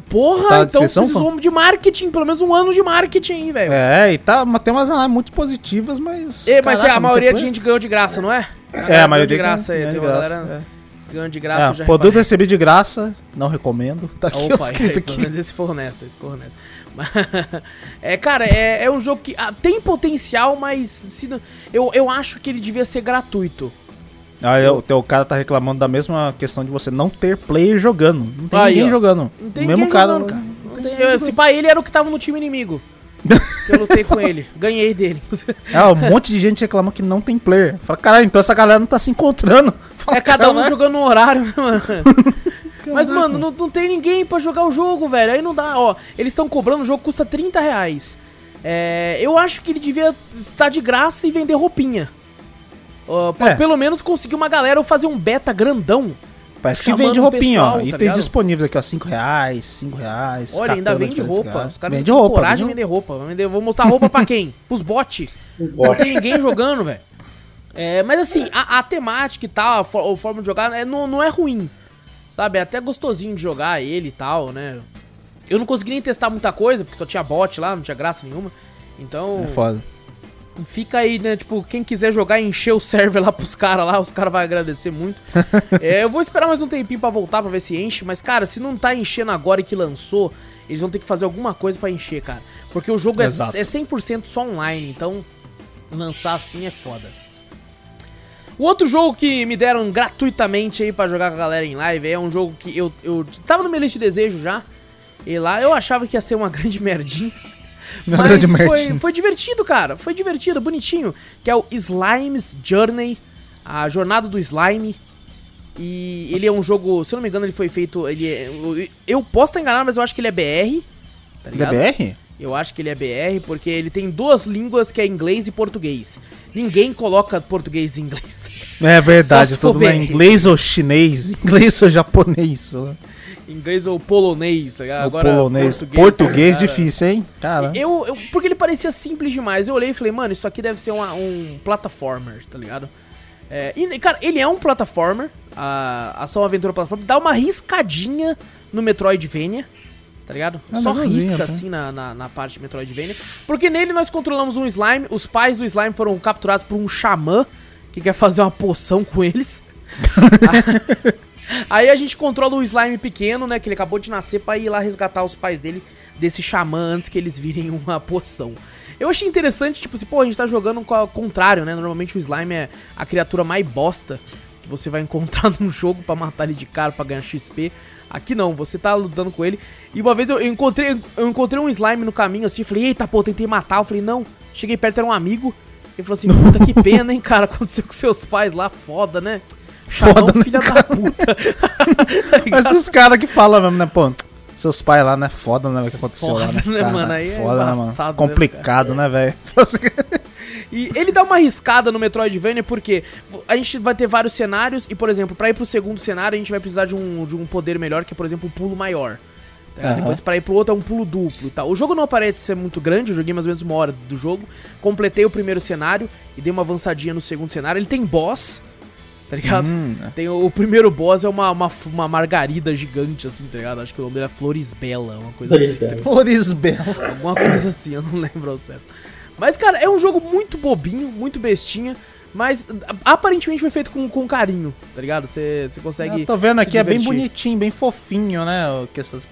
Porra, Tá então precisou de marketing, pelo menos um ano de marketing velho. É, e tá, mas tem umas análises muito positivas, mas. É, mas é, caraca, a não maioria de gente ganhou de graça, não é? É, a maioria de graça aí. ganhou Tem de uma graça, galera é. ganhando de graça. eu É, já produto reparei. recebido de graça, não recomendo. Tá aqui Opa, escrito é, aqui. menos esse for honesto, esse for honesto. Mas, [laughs] é, cara, é, é um jogo que ah, tem potencial, mas se eu, eu acho que ele devia ser gratuito. Ah, é, o teu cara tá reclamando da mesma questão de você não ter player jogando. Não tem Aí, ninguém ó. jogando. Não tem o mesmo ninguém cara. jogando, cara. Não tem- eu- se pá, ele era o que tava no time inimigo. Que [laughs] eu lutei com ele. Ganhei dele. É, um monte de gente reclama que não tem player. Fala, caralho, então essa galera não tá se encontrando. Fala, [laughs] É cada um "Caralho". jogando no horário, né, mano? Mas, mano, não, não tem ninguém pra jogar o jogo, velho. Aí não dá, ó. Eles estão cobrando, o jogo custa 30 reais. É, eu acho que ele devia estar de graça e vender roupinha. Pra É. pelo menos conseguir uma galera ou fazer um beta grandão. Parece que vende roupinha, pessoal, ó. tá Itens disponíveis aqui, ó. 5 reais, 5 reais. Olha, ainda vende roupa. Os caras Vende roupa. coragem de vende vender roupa. Vender- vou mostrar roupa pra quem? [laughs] Pros bots. Os Não tem ninguém jogando, velho. É, mas assim, a, a temática e tal, a, fo- a forma de jogar é, não, não é ruim. Sabe? É até gostosinho de jogar ele e tal, né? Eu não consegui nem testar muita coisa, porque só tinha bot lá, não tinha graça nenhuma. Então, É foda. Fica aí, né? Tipo, quem quiser jogar e encher o server lá pros caras lá, os caras vão agradecer muito. [laughs] É, eu vou esperar mais um tempinho pra voltar pra ver se enche, mas, cara, se não tá enchendo agora e que lançou, eles vão ter que fazer alguma coisa pra encher, cara. Porque o jogo é, Exato. é 100% só online, então lançar assim é foda. O outro jogo que me deram gratuitamente aí pra jogar com a galera em live é um jogo que eu, eu tava no meu lista de desejo já. E lá eu achava que ia ser uma [laughs] grande merdinha. Uma Mas grande foi, foi divertido, cara. Foi divertido, bonitinho. Que é o Slime's Journey, a jornada do slime. E ele é um jogo, se eu não me engano, ele foi feito. Ele é, eu posso estar enganado, mas eu acho que ele é BR. Tá ligado? DBR? Eu acho que ele é BR porque ele tem duas línguas que é inglês e português. Ninguém coloca português e inglês. É verdade, todo mundo é BR. inglês ou chinês, inglês ou japonês. Inglês ou polonês. tá ligado? Agora polonês. português. Português cara. difícil, hein? Cara. Eu, eu- porque ele parecia simples demais. Eu olhei e falei, mano, isso aqui deve ser uma- um platformer, tá ligado? É, e, cara, ele é um platformer, a ação aventura platformer, dá uma riscadinha no Metroidvania, tá ligado? Ah, Só risca tá. assim na, na, na parte de Metroidvania. Porque nele nós controlamos um slime, os pais do slime foram capturados por um xamã que quer fazer uma poção com eles. [laughs] Aí a gente controla o slime pequeno, né? Que ele acabou de nascer pra ir lá resgatar os pais dele desse xamã antes que eles virem [laughs] uma poção. Eu achei interessante, tipo assim, pô, a gente tá jogando com o contrário, né? Normalmente o slime é a criatura mais bosta que você vai [laughs] encontrar num jogo pra matar ele de cara, pra ganhar XP. Aqui não, você tá lutando com ele. E uma vez eu, eu encontrei eu encontrei um slime no caminho assim, falei, eita, pô, tentei matar. Eu falei, não. Cheguei perto, era um amigo. Ele falou assim, puta que pena, hein, cara. [laughs] Aconteceu com seus pais lá, foda, né? Foda, né, filha da puta. [laughs] Mas esses caras que falam mesmo, né, pô? Seus pais lá, né? Foda, né? O que aconteceu Foda, lá, né? né, cara? mano? Aí é Foda, né, mano? né, Complicado, né, velho? [laughs] E ele dá uma arriscada no Metroidvania porque a gente vai ter vários cenários e, por exemplo, pra ir pro segundo cenário a gente vai precisar de um, de um poder melhor, que é, por exemplo, um pulo maior. tá? Aham. Depois pra ir pro outro é um pulo duplo e tal. O jogo não parece ser muito grande, eu joguei mais ou menos uma hora do jogo. Completei o primeiro cenário e dei uma avançadinha no segundo cenário. Ele tem boss, tá ligado? Hum, Tem o, o primeiro boss é uma, uma, uma margarida gigante, assim, tá ligado? Acho que o nome dele é Florisbella, uma coisa assim. tá Florisbella. ligado? Florisbel. Alguma coisa assim, eu não lembro ao certo. Mas, cara, é um jogo muito bobinho, muito bestinha, mas aparentemente foi feito com, com carinho, tá ligado? Você consegue. Eu tô vendo aqui, é bem divertir. bonitinho, bem fofinho, né?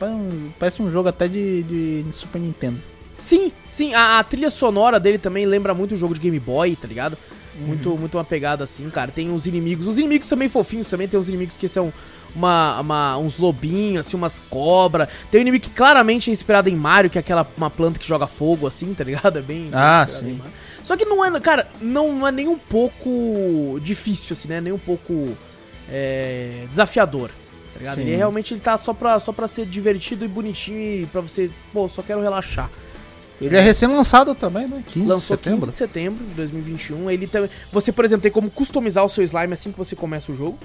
um- parece um jogo até de, de Super Nintendo. Sim, sim, a, a trilha sonora dele também lembra muito o jogo de Game Boy, tá ligado? Muito, muito uma pegada assim, cara. Tem os inimigos. Os inimigos também fofinhos também. Tem os inimigos que são uma, uma- uns lobinhos, assim, umas cobras. Tem um inimigo que claramente é inspirado em Mario, que é aquela uma planta que joga fogo, assim, tá ligado? [laughs] É bem. Ah, sim. Só que não é, cara, não, não é nem um pouco difícil, assim, né? Nem um pouco é, desafiador. Tá ligado? Sim. Ele realmente ele tá só pra, só pra ser divertido e bonitinho e pra você, pô, só quero relaxar. Ele é recém-lançado também, né? 15 Lançou de setembro. 15 de setembro de 2021. Ele também. Você, por exemplo, tem como customizar o seu slime assim que você começa o jogo.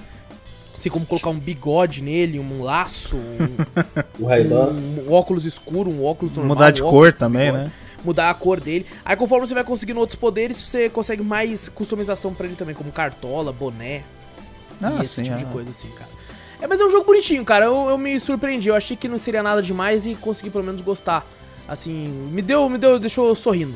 Você tem como colocar um bigode nele, um laço, um, [laughs] O Ray-Ban. um óculos escuro, um óculos normal. Mudar de um cor também, bigode, né? Mudar a cor dele. Aí conforme você vai conseguindo outros poderes, você consegue mais customização pra ele também, como cartola, boné Ah, e esse sim. tipo de ah. coisa assim, cara. É, mas é um jogo bonitinho, cara. Eu, eu me surpreendi. Eu achei que não seria nada demais e consegui pelo menos gostar. Assim, me deu, me deu, deixou sorrindo.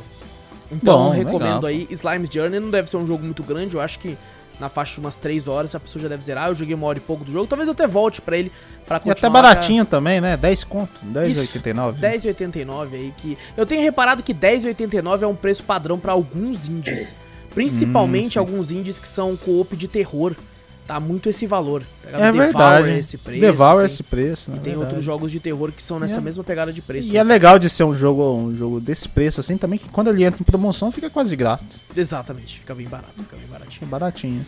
Então, Bom, recomendo legal. aí Slime's Journey. Não deve ser um jogo muito grande. Eu acho que na faixa de umas 3 horas a pessoa já deve zerar. Eu joguei uma hora e pouco do jogo. Talvez eu até volte pra ele pra E continuar. até baratinho também, né? 10 conto. 10,89. 10,89 aí que eu tenho reparado que 10,89 é um preço padrão pra alguns indies, principalmente Hum, alguns indies que são co-op de terror. Tá muito esse valor. tá? É Devour verdade. é esse preço. Devour tem- esse preço, né? e tem Verdade. outros jogos de terror que são nessa é- mesma pegada de preço. E é legal de ser um jogo, um jogo desse preço assim também, que quando ele entra em promoção fica quase grátis. Exatamente, fica bem barato, fica bem baratinho. É baratinho.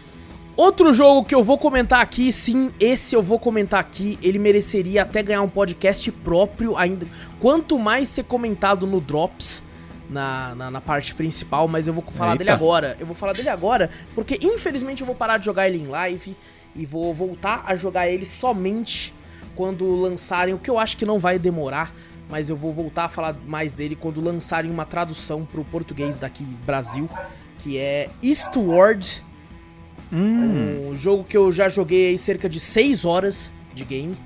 Outro jogo que eu vou comentar aqui, sim, esse eu vou comentar aqui, ele mereceria até ganhar um podcast próprio ainda. Quanto mais ser comentado no Drops, na, na, na parte principal, mas eu vou falar Eita. dele agora. Eu vou falar dele agora, porque infelizmente eu vou parar de jogar ele em live e vou voltar a jogar ele somente quando lançarem, o que eu acho que não vai demorar, mas eu vou voltar a falar mais dele quando lançarem uma tradução pro português daqui Brasil, que é Eastward Hum. um jogo que eu já joguei aí cerca de 6 horas de game.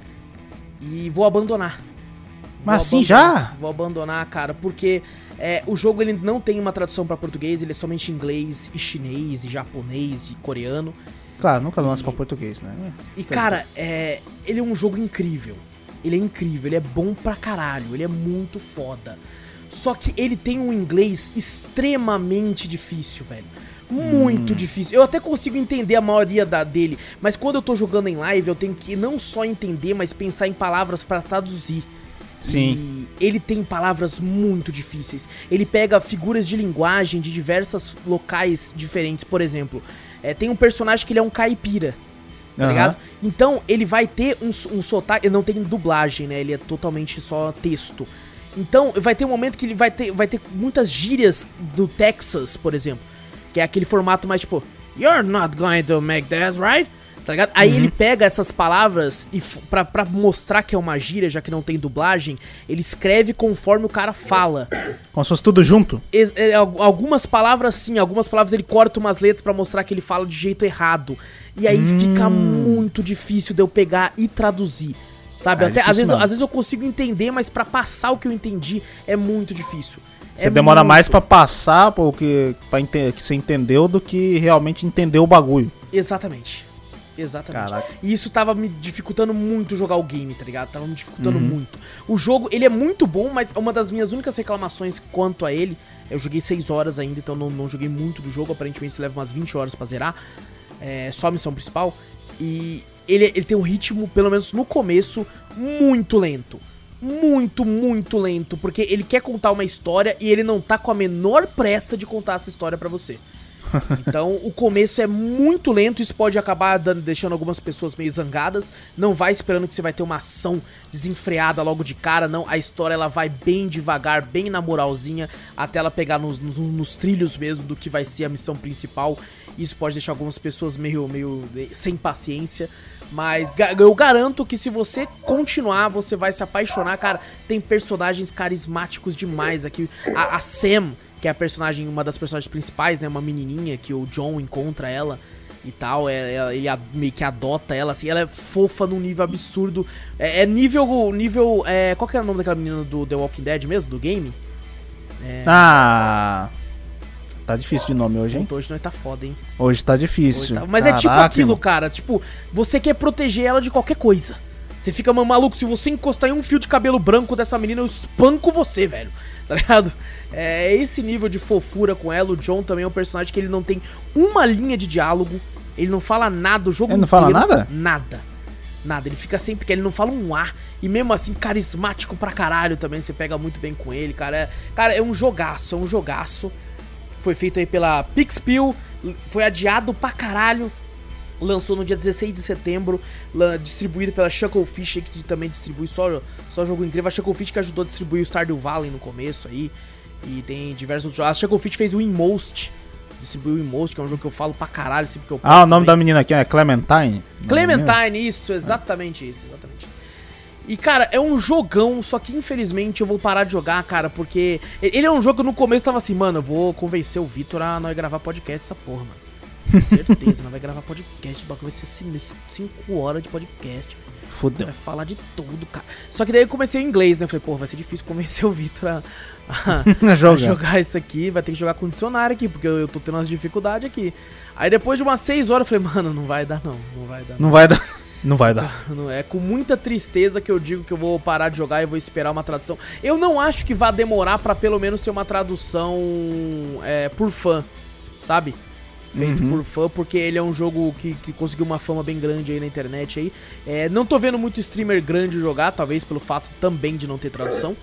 E vou abandonar. Vou Mas assim abandonar, já? Vou abandonar, cara, porque é, o jogo ele não tem uma tradução pra português, ele é somente inglês e chinês e japonês e coreano. Claro, nunca lança pra português, né? E cara, é, ele é um jogo incrível. Ele é incrível, ele é bom pra caralho, ele é muito foda. Só que ele tem um inglês extremamente difícil, velho. Muito difícil. Eu até consigo entender a maioria da dele, mas quando eu tô jogando em live, eu tenho que não só entender, mas pensar em palavras pra traduzir. Sim. E ele tem palavras muito difíceis. Ele pega figuras de linguagem de diversos locais diferentes. Por exemplo, é, tem um personagem que ele é um caipira. Tá Aham. ligado? Então ele vai ter um, um sotaque. Não tem dublagem, né? Ele é totalmente só texto. Então vai ter um momento que ele vai ter, vai ter muitas gírias do Texas, por exemplo. Que é aquele formato mais tipo, You're not going to make that, right? Tá ligado? Aí ele pega essas palavras e pra, pra mostrar que é uma gíria, já que não tem dublagem, ele escreve conforme o cara fala. Como se fosse tudo junto. Ex- é, al- algumas palavras sim, algumas palavras ele corta umas letras pra mostrar que ele fala de jeito errado. E aí fica muito difícil de eu pegar e traduzir. Sabe? É Até, às, vezes, às vezes eu consigo entender, mas pra passar o que eu entendi é muito difícil. Você É demora muito. mais pra passar o pra ente- que você entendeu do que realmente entender o bagulho. Exatamente. Exatamente. Caraca. E isso tava me dificultando muito jogar o game, tá ligado? Tava me dificultando Uhum. muito. O jogo, ele é muito bom, mas uma das minhas únicas reclamações quanto a ele, eu joguei 6 horas ainda, então não, não joguei muito do jogo, aparentemente isso leva umas 20 horas pra zerar. É, só a missão principal. E ele, ele tem um ritmo, pelo menos no começo, muito lento. Muito, muito lento, porque ele quer contar uma história e ele não tá com a menor pressa de contar essa história pra você. Então o começo é muito lento, isso pode acabar dando- deixando algumas pessoas meio zangadas. Não vai esperando que você vai ter uma ação desenfreada logo de cara, não. A história ela vai bem devagar, bem na moralzinha, até ela pegar nos, nos- nos trilhos mesmo do que vai ser a missão principal. Isso pode deixar algumas pessoas meio, meio eh, sem paciência. Mas eu garanto que se você continuar, você vai se apaixonar, cara. Tem personagens carismáticos demais aqui. A, a Sam, que é a personagem, uma das personagens principais, né? Uma menininha que o John encontra ela e tal. É, é- ele meio que adota ela, assim. Ela é fofa num nível absurdo. É, é nível. nível é, qual que era o nome daquela menina do The Walking Dead mesmo? Do game? Ah. Tá difícil de nome hoje, hein? Puta, Hoje nós tá foda, hein? Hoje tá difícil. Tá- Mas é tipo Caraca, aquilo, irmão. cara. Tipo, você quer proteger ela de qualquer coisa. Você fica "Mano, maluco, se você encostar em um fio de cabelo branco dessa menina, eu espanco você, velho. tá ligado? É esse nível de fofura com ela. O John também é um personagem que ele não tem uma linha de diálogo. Ele não fala nada o jogo Ele não fala inteiro. nada? Nada. Nada. Ele fica sempre que ele não fala um ar. E mesmo assim, carismático pra caralho também. Você pega muito bem com ele, cara. É, cara, é um jogaço, é um jogaço. Foi feito aí pela Pixpill. Foi adiado pra caralho. Lançou no dia 16 de setembro, distribuído pela Shucklefish, que também distribui só, só jogo incrível. A Shucklefish que ajudou a distribuir o Stardew Valley no começo aí. E tem diversos outros jogos. A Shucklefish fez o Inmost, distribuiu o Inmost, que é um jogo que eu falo pra caralho sempre que eu Ah, o nome da também. menina aqui é Clementine? Clementine, isso, exatamente isso, exatamente isso. E, cara, é um jogão, só que infelizmente eu vou parar de jogar, cara, porque ele é um jogo que no começo tava assim, mano, eu vou convencer o Vitor a não gravar podcast essa porra, mano. [laughs] Certeza, não vai gravar podcast, o bagulho vai ser 5 horas de podcast. Vai falar de tudo, cara. Só que daí eu comecei em inglês, né? Eu falei, pô, vai ser difícil convencer o Vitor a, a, [laughs] a Jogar. jogar isso aqui. Vai ter que jogar com dicionário aqui, porque eu, eu tô tendo umas dificuldades aqui. Aí depois de umas 6 horas eu falei, mano, não vai dar não, não vai dar. Não vai dar. Não vai dar. [laughs] Não, é com muita tristeza que eu digo que eu vou parar de jogar e vou esperar uma tradução. Eu não acho que vá demorar pra pelo menos ter uma tradução é, por fã, sabe? Feito Uhum. por fã, porque ele é um jogo que, que conseguiu uma fama bem grande aí na internet aí. É, não tô vendo muito streamer grande jogar, talvez pelo fato também de não ter tradução.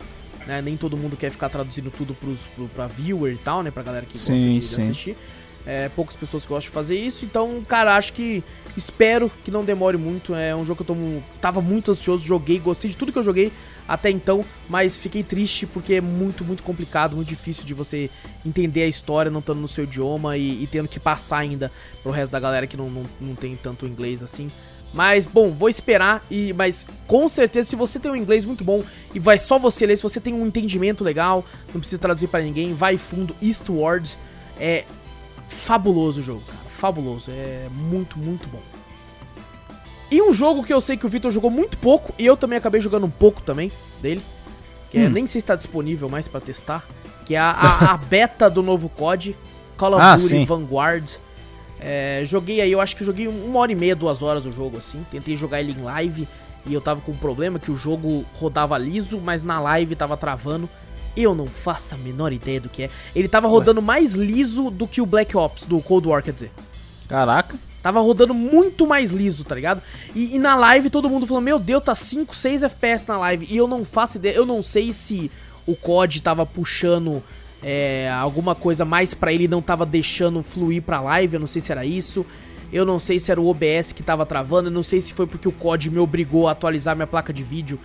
Né? Nem todo mundo quer ficar traduzindo tudo pros, pro, pra viewer e tal, né? Pra galera que gosta Sim, de, de sim. assistir. É, poucas pessoas gostam de fazer isso, então, cara, acho que espero que não demore muito. É um jogo que eu tô, tava muito ansioso, joguei, gostei de tudo que eu joguei até então, mas fiquei triste porque é muito, muito complicado, muito difícil de você entender a história não estando no seu idioma e, e tendo que passar ainda pro resto da galera que não, não, não tem tanto inglês assim. Mas, bom, vou esperar, e mas com certeza, se você tem um inglês muito bom e vai só você ler, se você tem um entendimento legal, não precisa traduzir pra ninguém, vai fundo Eastward. É fabuloso o jogo, cara. Fabuloso. É muito, muito bom. E um jogo que eu sei que o Victor jogou muito pouco, e eu também acabei jogando um pouco também dele, que é, nem sei se está disponível mais pra testar, que é a, a- [laughs] a beta do novo COD, Call of Ah, Duty sim. Vanguard. É, joguei aí, eu acho que joguei uma hora e meia, duas horas o jogo, assim. Tentei jogar ele em live e eu tava com um problema que o jogo rodava liso, mas na live tava travando. Eu não faço a menor ideia do que é. Ele tava rodando mais liso do que o Black Ops, do Cold War, quer dizer. Caraca. Tava rodando muito mais liso, tá ligado? E, e na live todo mundo falou: Meu Deus, tá 5, 6 FPS na live. E eu não faço ideia, eu não sei se o COD tava puxando é, alguma coisa mais pra ele não tava deixando fluir pra live. Eu não sei se era isso. Eu não sei se era o OBS que tava travando. Eu não sei se foi porque o COD me obrigou a atualizar minha placa de vídeo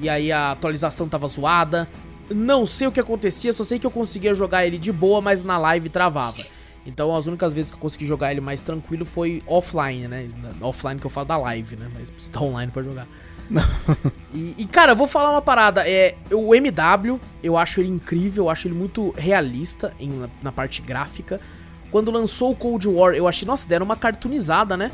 e aí a atualização tava zoada. Não sei o que acontecia, só sei que eu conseguia jogar ele de boa, mas na live travava. Então as únicas vezes que eu consegui jogar ele mais tranquilo foi offline, né? Na- Offline que eu falo da live, né? Mas precisa [laughs] estar online pra jogar. [laughs] e, e, cara, eu vou falar uma parada. É, o MW, eu acho ele incrível, eu acho ele muito realista em- na parte gráfica. Quando lançou o Cold War, eu achei, nossa, deram uma cartoonizada, né?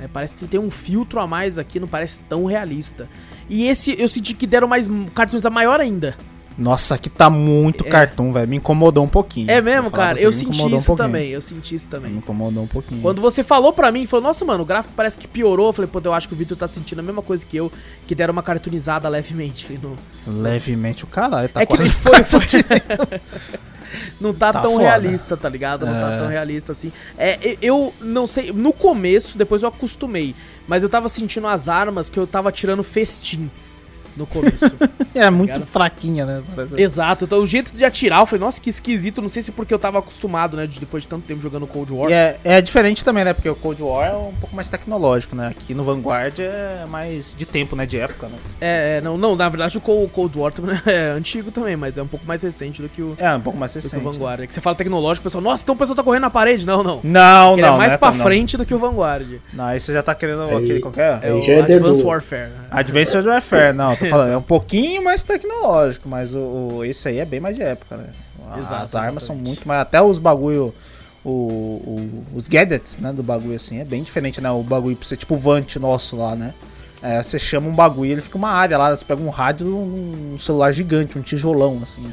É, parece que tem um filtro a mais aqui, não parece tão realista. E esse eu senti que deram mais cartoonizada maior ainda. Nossa, aqui tá muito cartoon, velho. Me incomodou um pouquinho. É mesmo, cara? você, Eu senti um isso pouquinho. também, eu senti isso também. Me incomodou um pouquinho. Quando você falou pra mim, falou, nossa, mano, o gráfico parece que piorou. Eu falei, pô, eu acho que o Victor tá sentindo a mesma coisa que eu, que deram uma cartoonizada levemente ali no. Levemente o caralho. Tá é que quase- foi, [laughs] foi. não tá, Tá tão foda. realista, tá ligado? Não tá É. tão realista assim. É, eu não sei, no começo, depois eu acostumei, mas eu tava sentindo as armas que eu tava tirando festim no começo. [laughs] É muito ligado? fraquinha, né? Parece- Exato, então o jeito de atirar, eu falei, nossa, que esquisito, não sei se porque eu tava acostumado, né, de- depois de tanto tempo jogando Cold War. É, é diferente também, né? Porque o Cold War é um pouco mais tecnológico, né? Aqui no Vanguard é mais de tempo, né? De época, né? É, é, não, não, na verdade o Co- Cold War também [laughs] é antigo também, mas é um pouco mais recente do que o, É, um pouco mais do que o recente. Vanguard. É que você fala tecnológico, o pessoal, nossa, então o pessoal tá correndo na parede. Não, não. Não, não. ele é mais não pra tão- não. frente do que o Vanguard. Não, aí você já tá querendo Aí- aquele qualquer. É o é Advanced Dedu. Warfare. Advanced Warfare, não, falando, é um pouquinho mais tecnológico, mas o, o- esse aí é bem mais de época, né? Exato, As armas são muito mais. Até os bagulho. O, o- os gadgets, né, do bagulho assim, é bem diferente, né? O bagulho pra você, tipo o Vant nosso lá, né? É, você chama um bagulho, ele fica uma área lá, você pega um rádio num celular gigante, um tijolão, assim.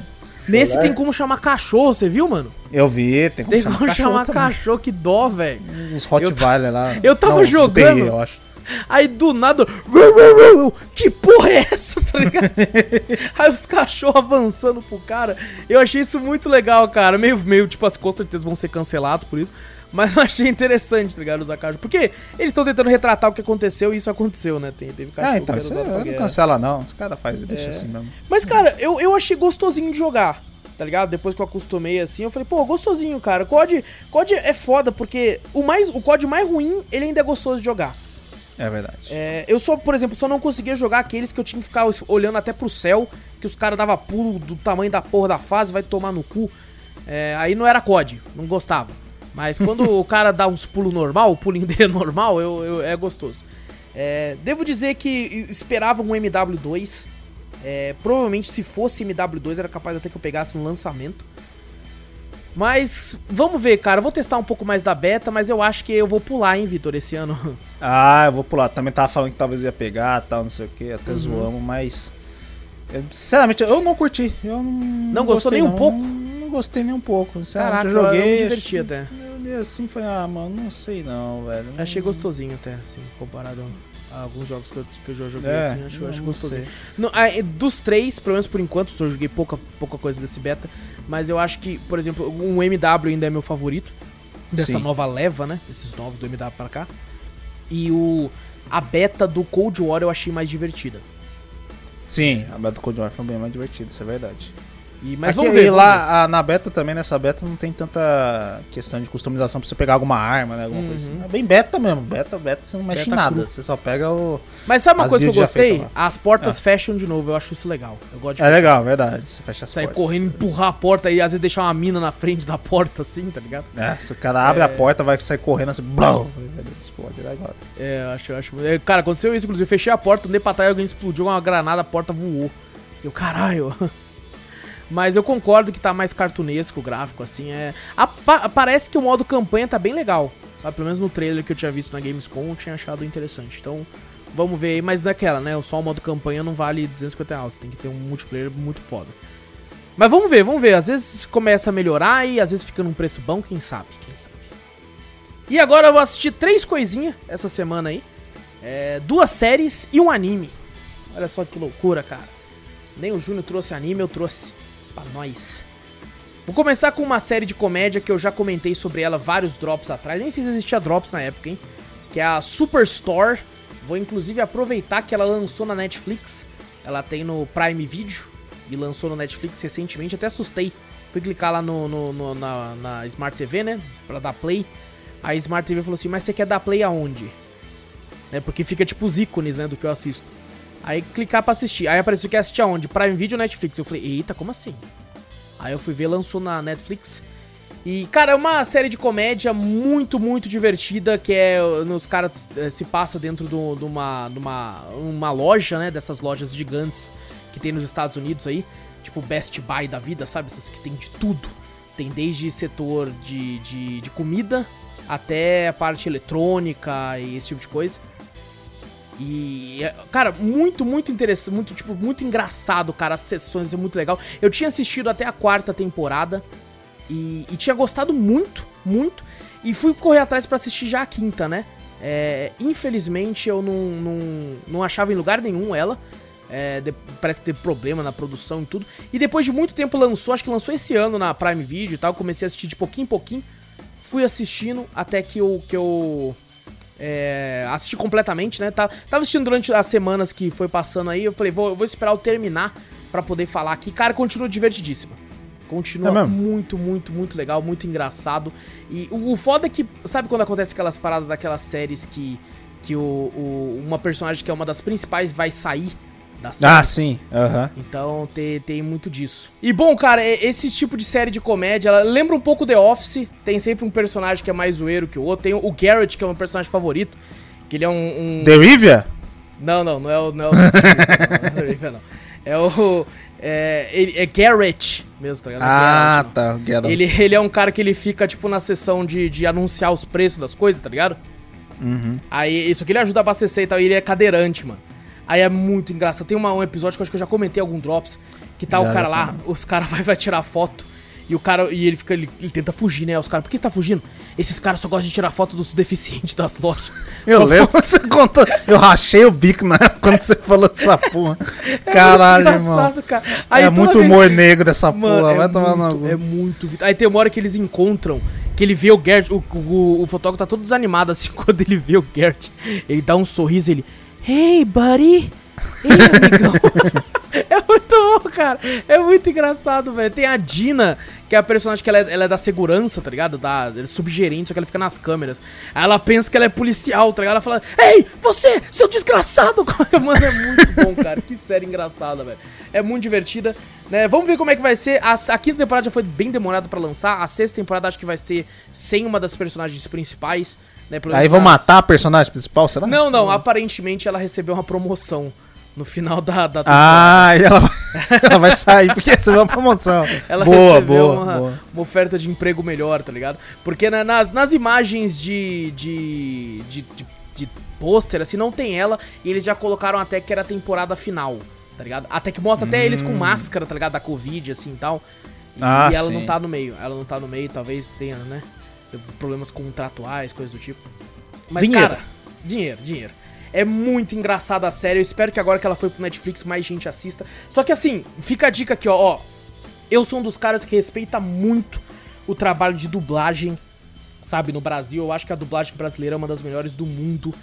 Nesse tem como chamar cachorro, você viu, mano? Eu vi, tem como Tem chamar como cachorro chamar também. cachorro, que dó, velho. Uns Rottweiler lá. eu tava Não, jogando. Eu acho. Aí do nada. Que porra é essa, [laughs] tá ligado? Aí os cachorros avançando pro cara. Eu achei isso muito legal, cara. Meio, meio tipo, as com certeza vão ser cancelados por isso. Mas eu achei interessante, tá ligado? Usar cachorro. Porque eles estão tentando retratar o que aconteceu e isso aconteceu, né? Tem, teve cachorro Ah, então, isso usado pra não cancela não. Os caras fazem, deixa É. assim mesmo. Mas, cara, eu, eu achei gostosinho de jogar, tá ligado? Depois que eu acostumei assim, eu falei, pô, gostosinho, cara. O COD, COD é foda, porque o, mais, o COD mais ruim, ele ainda é gostoso de jogar. É verdade. É, eu só, por exemplo, só não conseguia jogar aqueles que eu tinha que ficar olhando até pro céu, que os caras davam pulo do tamanho da porra da fase, vai tomar no cu. É, aí não era COD, não gostava. Mas [laughs] quando o cara dá uns pulos normal, o pulinho dele é normal, eu, eu- é gostoso. É, devo dizer que esperava um MW2. É, provavelmente se fosse MW2 era capaz até que eu pegasse no lançamento. Mas vamos ver, cara. Eu vou testar um pouco mais da beta, mas eu acho que eu vou pular, hein, Vitor, esse ano. [laughs] Ah, eu vou pular. Também tava falando que talvez ia pegar tal, não sei o que, Uhum. até zoamos, mas. eu, sinceramente, eu não curti. Eu não, Não gostou gostei, nem um não. pouco? Não, não gostei nem um pouco. Caraca, eu joguei. eu me diverti até. Eu assim e falei, ah, mano, não sei não, velho. Achei gostosinho até, assim, comparado alguns jogos que eu, que eu já joguei, É, assim, acho, não- acho não ah, dos três, pelo menos por enquanto, só joguei pouca, pouca coisa desse beta, mas eu acho que, por exemplo, um MW ainda é meu favorito, dessa Sim. nova leva, né, esses novos do MW pra cá, e o a beta do Cold War eu achei mais divertida. Sim, a beta do Cold War foi bem mais divertida, isso é verdade. E, mas Aqui, vamos ver, e vamos ver. lá a- na beta também, nessa beta, não tem tanta questão de customização pra você pegar alguma arma, né? Alguma coisa Uhum. assim. É bem beta mesmo. Beta, beta você não mexe Beta nada. cru. Você só pega o. Mas sabe uma coisa que eu gostei? lá. As portas fecham de novo, eu acho isso legal. Eu gosto de É legal, verdade. Você fecha as sair portas. correndo, empurrar a porta e às vezes deixar uma mina na frente da porta, assim, tá ligado? É, se o cara abre a porta, vai sair correndo assim, blum, explode, é legal. É, eu acho, eu acho. é, Cara, aconteceu isso, inclusive. Eu fechei a porta, andei pra trás, alguém explodiu uma granada, a porta voou. Eu, caralho. [laughs] Mas eu concordo que tá mais cartunesco o gráfico, assim. É. a- pa- parece que o modo campanha tá bem legal. Sabe? Pelo menos no trailer que eu tinha visto na Gamescom, eu tinha achado interessante. Então, vamos ver aí. Mas daquela, né? Só o modo campanha não vale 250 reais. Tem que ter um multiplayer muito foda. Mas vamos ver, vamos ver. Às vezes começa a melhorar e às vezes fica num preço bom, quem sabe, quem sabe. E agora eu vou assistir três coisinhas essa semana aí. É, duas séries e um anime. Olha só que loucura, cara. Nem o Júnior trouxe anime, eu trouxe pra nós. Vou começar com uma série de comédia que eu já comentei sobre ela vários drops atrás. Nem sei se existia drops na época, hein? Que é a Superstore. Vou inclusive aproveitar que ela lançou na Netflix. Ela tem no Prime Video e lançou no Netflix recentemente. Até assustei. Fui clicar lá no, no- no- na, na Smart TV, né? Pra dar play. A Smart TV falou assim: Mas você quer dar play aonde? Né? Porque fica tipo os ícones, né? Do que eu assisto. Aí clicar pra assistir. Aí apareceu que ia assistir aonde? Prime Video ou Netflix? Eu falei: Eita, como assim? Aí eu fui ver, lançou na Netflix. E, cara, é uma série de comédia muito, muito divertida, que é, nos caras eh, se passa dentro do- de uma, de uma, uma loja, né, dessas lojas gigantes que tem nos Estados Unidos aí, tipo Best Buy da vida, sabe, essas que tem de tudo. Tem desde setor de, de, de comida até a parte eletrônica e esse tipo de coisa. E, é, cara, muito, muito interessante, muito, tipo, muito engraçado, cara, as sessões é muito legal. Eu tinha assistido até a quarta temporada e, e tinha gostado muito, muito, e fui correr atrás pra assistir já a quinta, né? É, infelizmente eu não, não, não achava em lugar nenhum ela. É, de- parece que teve problema na produção e tudo. E depois de muito tempo lançou, acho que lançou esse ano na Prime Video e tal. Comecei a assistir de pouquinho em pouquinho. Fui assistindo até que eu, que eu é, assisti completamente, né? Tá- Tava assistindo durante as semanas que foi passando aí. Eu falei, vou, eu vou esperar eu terminar pra poder falar aqui. Cara, continua divertidíssima. Continua É muito, muito, muito legal, muito engraçado. E o, o foda é que, sabe quando acontece aquelas paradas daquelas séries que, que o, o- uma personagem que é uma das principais vai sair da série? Ah, sim. Aham. Então tem, tem muito disso. E bom, cara, esse tipo de série de comédia, ela lembra um pouco The Office. Tem sempre um personagem que é mais zoeiro que o outro. Tem o Garrett, que é o meu personagem favorito. Que ele é um. um- The Rivia? Não, não, não é o. Não é o, [laughs] não, não, é o. É o. É, ele, é Garrett mesmo, tá ligado? Ah, Garrett, tá. Out. Ele, ele é um cara que ele fica, tipo, na sessão de, de anunciar os preços das coisas, tá ligado? Uhum. Aí, isso aqui ele ajuda a abastecer e tal, e ele é cadeirante, mano. Aí é muito engraçado. Tem uma- um episódio que eu acho que eu já comentei algum drops, que tá Já, o cara lá, os caras vai, vai tirar foto, E o cara, e ele fica, ele, ele tenta fugir, né? Os caras, por que você tá fugindo? Esses caras só gostam de tirar foto dos deficientes das lojas. Eu lembro você contou. Eu rachei o bico na época quando você falou dessa porra. [laughs] Caralho, muito irmão. cara. Aí é muito vez- humor negro essa Mano, porra. é, Vai tomar muito, cu. é muito. Aí tem uma hora que eles encontram, que ele vê o Gert, o, o, o fotógrafo tá todo desanimado assim, [laughs] quando ele vê o Gert, ele dá um sorriso, ele. Hey, buddy! Ei, amigão! [laughs] é muito bom, cara. É muito engraçado, velho. Tem a Dina, que é a personagem que ela é, ela é da segurança, tá ligado? Da, é subgerente, só que ela fica nas câmeras. Aí ela pensa que ela é policial, tá ligado? Ela fala, Ei, você, seu desgraçado! [laughs] Mano, é muito bom, cara. Que série engraçada, velho. É muito divertida. Né? Vamos ver como é que vai ser. A, a quinta temporada já foi bem demorada pra lançar. A sexta temporada acho que vai ser sem uma das personagens principais. Né? Aí vão matar a personagem principal, será? Não, não. Aparentemente ela recebeu uma promoção no final da, da Ah, e ela vai, [laughs] ela vai sair porque recebeu uma promoção. [laughs] Ela boa, recebeu boa, uma, boa. uma oferta de emprego melhor, tá ligado? Porque na- nas, nas imagens de, de, de, de, de pôster, assim, não tem ela. E eles já colocaram até que era a temporada final, tá ligado? Até que mostra até eles com máscara, tá ligado? Da Covid, assim e tal. E, Hum. Ah, e ela sim. não tá no meio. Ela não tá no meio, talvez tenha, né? Problemas contratuais, coisas do tipo. Mas, Dinheiro. cara, dinheiro, dinheiro. É muito engraçada a série. Eu espero que agora que ela foi pro Netflix, mais gente assista. Só que assim, fica a dica aqui, ó. ó eu sou um dos caras que respeita muito o trabalho de dublagem, sabe, no Brasil. Eu acho que a dublagem brasileira é uma das melhores do mundo.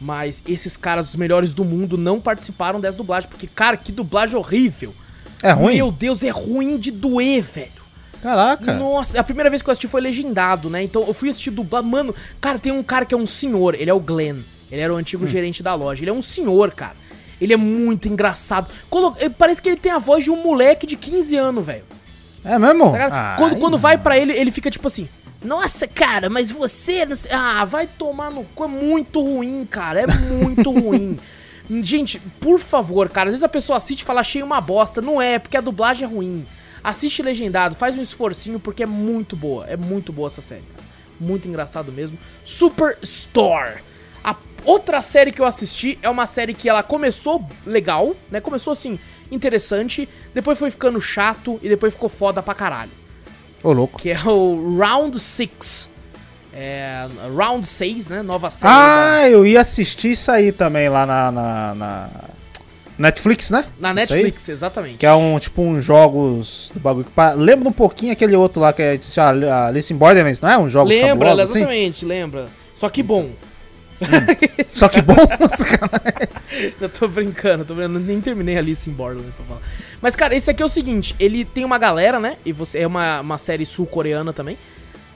Mas esses caras, os melhores do mundo, não participaram dessa dublagem. Porque, cara, que dublagem horrível. É ruim? Meu Deus, é ruim de doer, velho. Caraca. Nossa, a primeira vez que eu assisti foi legendado, né? Então eu fui assistir dublado. Mano, cara, tem um cara que é um senhor, ele é o Glenn. Ele era o antigo Hum. gerente da loja. Ele é um senhor, cara. Ele é muito engraçado. Colo- eh, Parece que ele tem a voz de um moleque de 15 anos, velho. É mesmo? Tá? Ah, quando quando vai pra ele, ele fica tipo assim: Nossa, cara, mas você. Não sei... Ah, vai tomar no cu. É muito ruim, cara. É muito ruim. [laughs] Gente, por favor, cara. Às vezes a pessoa assiste e fala, achei uma bosta. Não é, porque a dublagem é ruim. Assiste legendado, faz um esforcinho, porque é muito boa. É muito boa essa série, cara. Muito engraçado mesmo. Superstore. A outra série que eu assisti é uma série que ela começou legal, né? Começou assim, interessante. Depois foi ficando chato e depois ficou foda pra caralho Ô, louco. que é o Round 6. É, Round 6, né? Nova série. Ah, eu ia assistir isso aí também lá na, na, na Netflix, né? na? Netflix, exatamente. Que é um, tipo, uns jogos do bagulho. que Lembra um pouquinho aquele outro lá que é assim, a Alice in Borderlands, não é? Um jogos Lembra, assim? exatamente, lembra. Só que bom. Só que bom, [laughs] cara. Eu tô brincando, tô brincando, nem terminei a Alice em Borderlands pra falar. Mas, cara, esse aqui é o seguinte, ele tem uma galera, né? E você é uma, uma série sul-coreana também.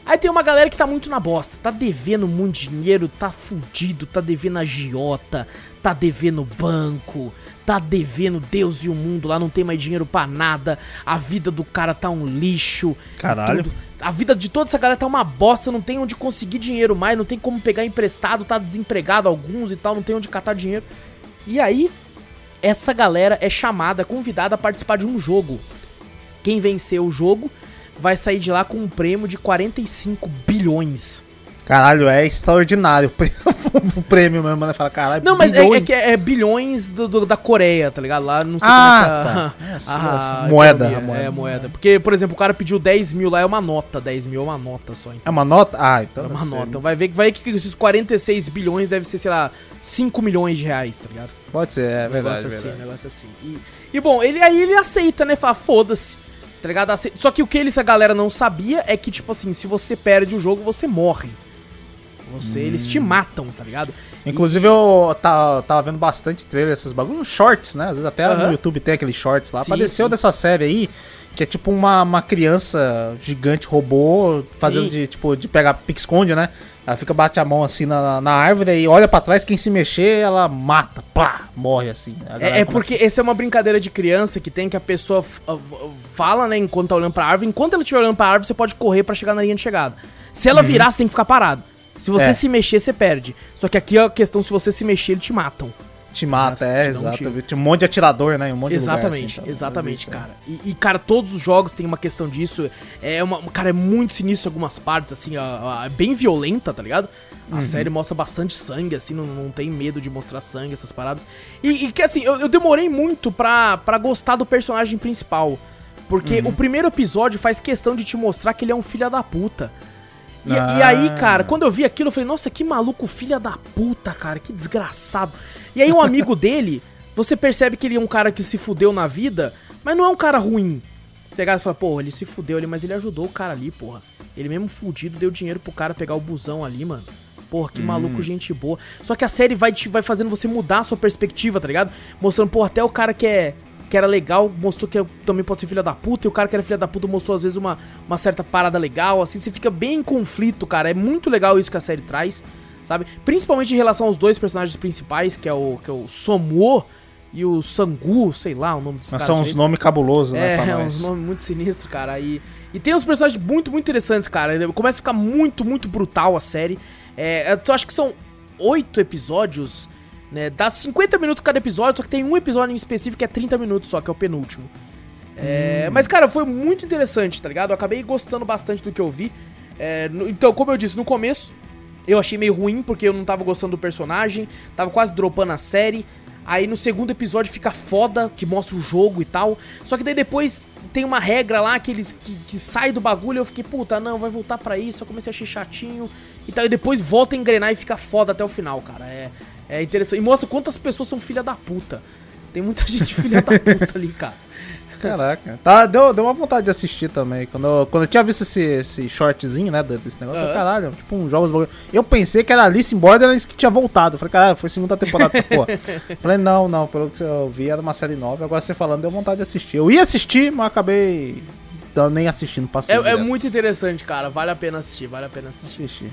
Aí tem uma galera que tá muito na bosta, tá devendo muito dinheiro, tá fudido, tá devendo agiota, tá devendo banco, tá devendo Deus e o mundo, lá não tem mais dinheiro pra nada, a vida do cara tá um lixo. Caralho. tudo. A vida de toda essa galera tá uma bosta, não tem onde conseguir dinheiro mais, não tem como pegar emprestado, tá desempregado alguns e tal, não tem onde catar dinheiro. E aí, essa galera é chamada, convidada a participar de um jogo. Quem vencer o jogo vai sair de lá com um prêmio de 45 bilhões. Caralho, é extraordinário [laughs] o prêmio- mesmo, né? Fala, caralho. Não, mas é, bilhões. é que é, é bilhões do, do- da Coreia, tá ligado? Lá não sei Ah, como é que tá. a- a, Essa moeda, economia- a moeda. É, a moeda. Porque, por exemplo, o cara pediu 10 mil lá, é uma nota. 10 mil é uma nota só. Então. É uma nota? Ah, então. É uma nota. Então vai ver, vai ver que esses 46 bilhões deve ser, sei lá, 5 milhões de reais, tá ligado? Pode ser, é Um verdade. negócio é assim, verdade. um negócio assim. E, e, bom, ele aí ele aceita, né? Fala, foda-se. Tá ligado? Aceita. Só que o que eles, a galera não sabia é que, tipo assim, se você perde o jogo, você morre. Você, Eles te matam, tá ligado? Inclusive, eu ta- tava vendo bastante trailer desses bagulhos, shorts, né? Às vezes até Aham. no YouTube tem aqueles shorts lá. Sim, Apareceu sim. dessa série aí, que é tipo uma, uma criança gigante robô fazendo Sim. de, tipo, de pegar pique-esconde, né? Ela fica, bate a mão assim na, na árvore e olha pra trás, quem se mexer, ela mata, pá, morre assim. Galera É, é porque essa é uma brincadeira de criança que tem que a pessoa f- fala, né, enquanto tá olhando pra árvore. Enquanto ela estiver olhando pra árvore, você pode correr pra chegar na linha de chegada. Se ela virar, você tem que ficar parado. Se você Uhum. É. se mexer, você perde. Só que aqui a questão, se você se mexer, eles te matam. Te mata, é, Te um exato. tiro. Tinha um monte de atirador, né? Um monte de lugar, Exatamente, assim, então, exatamente, vi isso, cara. E, e, cara, todos os jogos têm uma questão disso. É uma, cara, é muito sinistro em algumas partes, assim, é bem violenta, tá ligado? A Uhum. série mostra bastante sangue, assim, não, não tem medo de mostrar sangue, essas paradas. E, e que, assim, eu, eu demorei muito pra, pra gostar do personagem principal. Porque o primeiro episódio faz questão de te mostrar que ele é um filho da puta. E, e aí, Ah. cara, quando eu vi aquilo, eu falei, nossa, que maluco filha da puta, cara, que desgraçado. E aí um [laughs] amigo dele, você percebe que ele é um cara que se fudeu na vida, mas não é um cara ruim. Pegar e fala, pô, ele se fudeu ali, mas ele ajudou o cara ali, porra. Ele mesmo fudido deu dinheiro pro cara pegar o busão ali, mano. Porra, que maluco, gente boa. Só que a série vai, te, vai fazendo você mudar a sua perspectiva, tá ligado? Mostrando, pô, até o cara que é. Que era legal, mostrou que também pode ser filha da puta, e o cara que era filha da puta mostrou às vezes uma, uma certa parada legal, assim, você fica bem em conflito, cara. É muito legal isso que a série traz, sabe? Principalmente em relação aos dois personagens principais, que é o, que é o Somuo e o Sangu, sei lá o nome dos Mas caras. são uns nomes cabulosos, né, É, é [laughs] uns nomes muito sinistros, cara. E, e tem uns personagens muito, muito interessantes, cara. Começa a ficar muito, muito brutal a série. É, eu acho que são oito episódios, né? Dá 50 minutos cada episódio, só que tem um episódio em específico que é 30 minutos só, que é o penúltimo. É, Mas, cara, foi muito interessante, tá ligado? Eu acabei gostando bastante do que eu vi. É, no- então, como eu disse, no começo eu achei meio ruim porque eu não tava gostando do personagem, tava quase dropando a série. Aí no segundo episódio fica foda, que mostra o jogo e tal. Só que daí depois tem uma regra lá que eles que, que sai do bagulho. Eu fiquei, puta, não, vai voltar pra isso. Eu comecei a achar chatinho e tal. E depois volta a engrenar e fica foda até o final, cara. É, é interessante. E mostra quantas pessoas são filha da puta. Tem muita [laughs] gente filha da puta ali, cara. Caraca. Tá, deu, deu uma vontade de assistir também. Quando eu, quando eu tinha visto esse, esse shortzinho, né, desse negócio, eu falei, caralho, tipo um jogos... Eu pensei que era Alice in Borderlands que tinha voltado. Eu falei, caralho, foi segunda temporada dessa porra. [laughs] falei, não, não, pelo que eu vi era uma série nova. Agora você falando, deu vontade de assistir. Eu ia assistir, mas acabei nem assistindo, passei. É, é muito interessante, cara. Vale a pena assistir, vale a pena assistir. Assistir.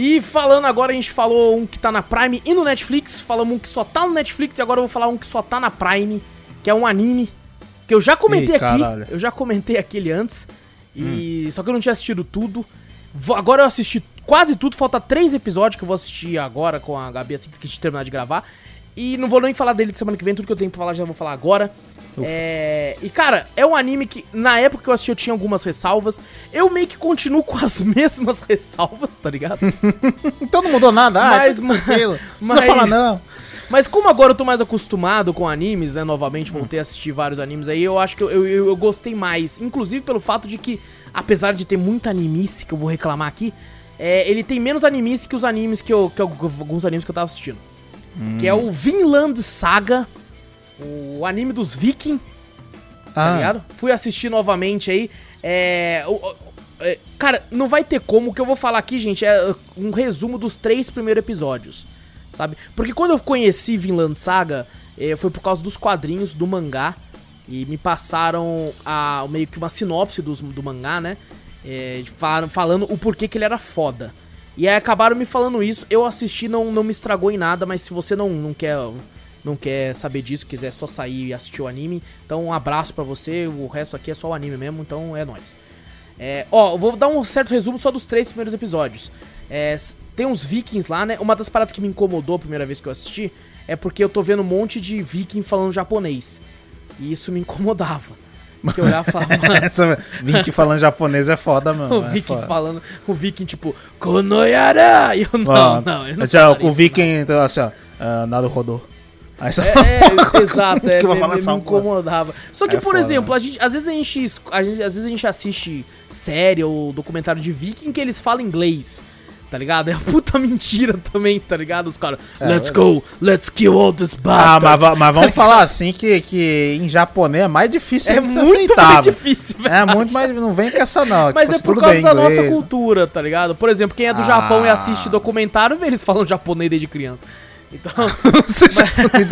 E falando agora, a gente falou um que tá na Prime e no Netflix. Falamos um que só tá no Netflix e agora eu vou falar um que só tá na Prime, que é um anime. Que eu já comentei aqui. Eu já comentei aquele antes. E. Só que eu não tinha assistido tudo. Vou- agora eu assisti quase tudo, falta três episódios que eu vou assistir agora com a Gabi assim que a gente terminar de gravar. E não vou nem falar dele de semana que vem, tudo que eu tenho pra falar já vou falar agora. É, e cara, é um anime que na época que eu assisti eu tinha algumas ressalvas. Eu meio que continuo com as [laughs] mesmas ressalvas, tá ligado? [laughs] Então não mudou nada. Ah, Mas, mas, tranquilo. Não mas- falar não. Mas como agora eu tô mais acostumado com animes, né? Novamente voltei a assistir vários animes aí, eu acho que eu, eu, eu- gostei mais. Inclusive pelo fato de que, apesar de ter muita animice que eu vou reclamar aqui, é, ele tem menos animice que os animes que eu. Que eu- alguns animes que eu tava assistindo. Que é o Vinland Saga, o anime dos Viking, tá Ah, ligado? Fui assistir novamente aí. É, o- o- é, Cara, não vai ter como. O que eu vou falar aqui, gente, é um resumo dos três primeiros episódios. Sabe? Porque quando eu conheci Vinland Saga, eh, foi por causa dos quadrinhos do mangá. E me passaram a, meio que uma sinopse dos- do, mangá, né? Falaram- falando o porquê que ele era foda. E aí acabaram me falando isso. Eu assisti, não, não me estragou em nada, mas se você não, não quer não quer saber disso, quiser só sair e assistir o anime, então um abraço pra você. O resto aqui é só o anime mesmo, então é nóis. É, ó, eu vou dar um certo resumo só dos três primeiros episódios. É, tem uns vikings lá, né? Uma das paradas que me incomodou a primeira vez que eu assisti é porque eu tô vendo um monte de viking falando japonês. E isso me [laughs] incomodava. Porque eu olhava e falava, [laughs] Essa Vink falando japonês é foda, mano. [laughs] o é viking foda. falando, o viking tipo, Konoyara! E eu, não, Ó, não, eu não já, com o Viking, então, assim, ó. Uh, nado rodou. Aí só. É, é, exato, é, que me, me- incomodava. Só que, É por foda, exemplo, né? a gente, às vezes a gente, a gente- às vezes a gente assiste série ou documentário de viking que eles falam inglês. Tá ligado? É puta [laughs] mentira também, tá ligado? Os caras, let's go, let's kill all this Ah, bastards. mas, va- mas vamos [laughs] falar assim que, que em japonês é mais difícil é muito mais difícil, É verdade. muito mais. Não vem com essa, não. [laughs] Mas Tipo, é por causa da inglês. nossa cultura, tá ligado? Por exemplo, quem é do Japão e Ah. assiste documentário, vê eles falando japonês desde criança. Então, [laughs] [laughs] Você japonês.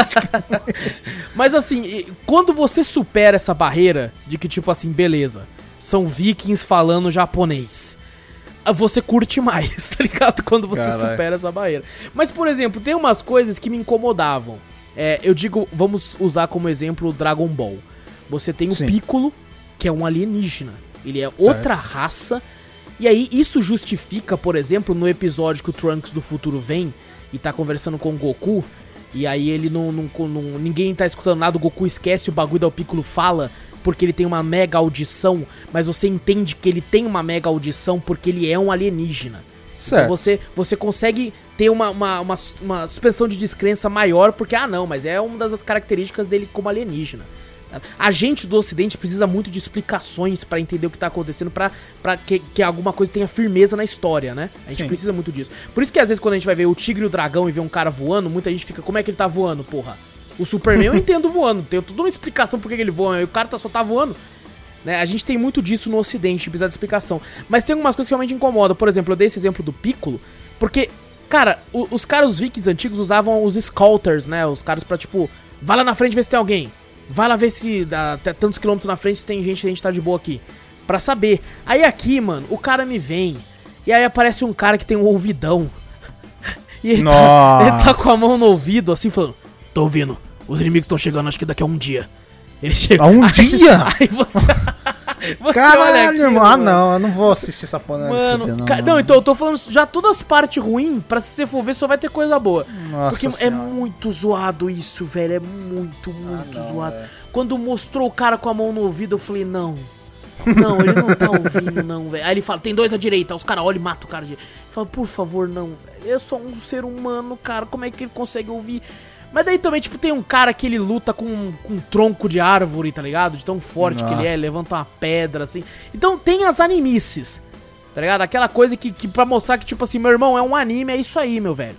[laughs] Mas assim, quando você supera essa barreira de que, tipo assim, beleza, são vikings falando japonês. ah, Você curte mais, tá ligado? Quando você Caralho. supera essa barreira. Mas, por exemplo, tem umas coisas que me incomodavam. É, eu digo, vamos usar como exemplo o Dragon Ball. Você tem o Sim. Piccolo, que é um alienígena. Ele é outra raça. E aí, isso justifica, por exemplo, no episódio que o Trunks do futuro vem e tá conversando com o Goku. E aí ele não, não, não- Ninguém tá escutando nada, o Goku esquece o bagulho da o Piccolo fala. Porque ele tem uma mega audição, mas você entende que ele tem uma mega audição porque ele é um alienígena. Então Certo. você, você consegue ter uma, uma, uma, uma suspensão de descrença maior, porque, ah não, mas é uma das características dele como alienígena. A gente do ocidente precisa muito de explicações pra entender o que tá acontecendo, pra, pra que, que alguma coisa tenha firmeza na história, né? A gente Sim. precisa muito disso. Por isso que às vezes quando a gente vai ver o tigre e o dragão e vê um cara voando, muita gente fica, como é que ele tá voando, porra? O Superman eu entendo voando, tem toda uma explicação por que ele voa, e o cara tá, só tá voando. Né? A gente tem muito disso no ocidente, precisa de explicação. Mas tem algumas coisas que realmente incomodam. Por exemplo, eu dei esse exemplo do Piccolo, porque, cara, o- os caras, os vikings antigos usavam os scouters, né? Os caras pra, tipo, vai lá na frente ver se tem alguém. Vai lá ver se dá até tantos quilômetros na frente se tem gente, a gente tá de boa aqui. Pra saber. Aí aqui, mano, o cara me vem. E aí aparece um cara que tem um ouvidão. [laughs] E ele tá, ele tá com a mão no ouvido, assim, falando: Tô ouvindo, os inimigos estão chegando, acho que daqui a um dia. Ele chega. A um [laughs] aí, dia? Aí você. Você Caralho, aquilo, irmão. Ah, não, eu não vou assistir essa porra. Mano, fudeu, ca- não, então eu tô falando já todas as partes ruins, pra se você for ver, só vai ter coisa boa. Nossa Porque é Senhora. muito zoado isso, velho. É muito, muito zoado. Quando mostrou o cara com a mão no ouvido, eu falei, não. Não, ele não tá ouvindo, não, velho. Aí ele fala, tem dois à direita. Os caras olham e matam o cara. de- Fala, por favor, não, velho. Eu sou um ser humano, cara. Como é que ele consegue ouvir? Mas daí também, tipo, tem um cara que ele luta com, com um tronco de árvore, tá ligado? De tão forte que ele é, Nossa. levanta uma pedra, assim. Então tem as animices, tá ligado? Aquela coisa que, que pra mostrar que, tipo assim, meu irmão, é um anime, é isso aí, meu velho.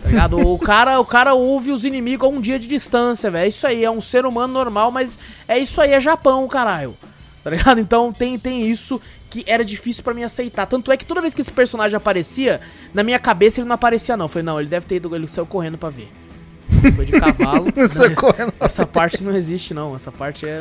Tá ligado? O [laughs] cara, o cara ouve os inimigos a um dia de distância, velho. É isso aí, é um ser humano normal, mas é isso aí, é Japão, caralho. Tá ligado? [laughs] Então tem, tem isso que era difícil pra mim aceitar. Tanto é que toda vez que esse personagem aparecia, na minha cabeça ele não aparecia, não. Eu falei, não, ele deve ter ido, ele saiu correndo pra ver. Foi de cavalo. [laughs] Saiu Não, correndo. Essa parte não existe, não. Essa parte é,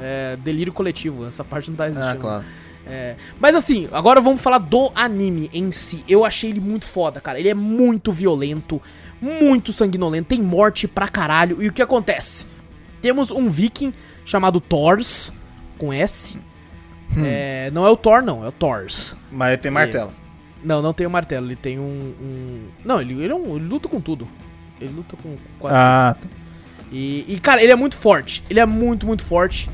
é delírio coletivo. Essa parte não tá existindo. Ah, claro. É, mas assim, agora vamos falar do anime em si. Eu achei ele muito foda, cara. Ele é muito violento, muito sanguinolento, tem morte pra caralho. E o que acontece? Temos um viking chamado Thors, com S. É, não é o Thor, não, é o Thors. Mas ele tem martelo. Não, não tem o martelo, ele tem um. um- Não, ele, ele, é um- ele luta com tudo. Ele luta com quase tudo. Ah, E, e, cara, ele é muito forte. Ele é muito, muito forte.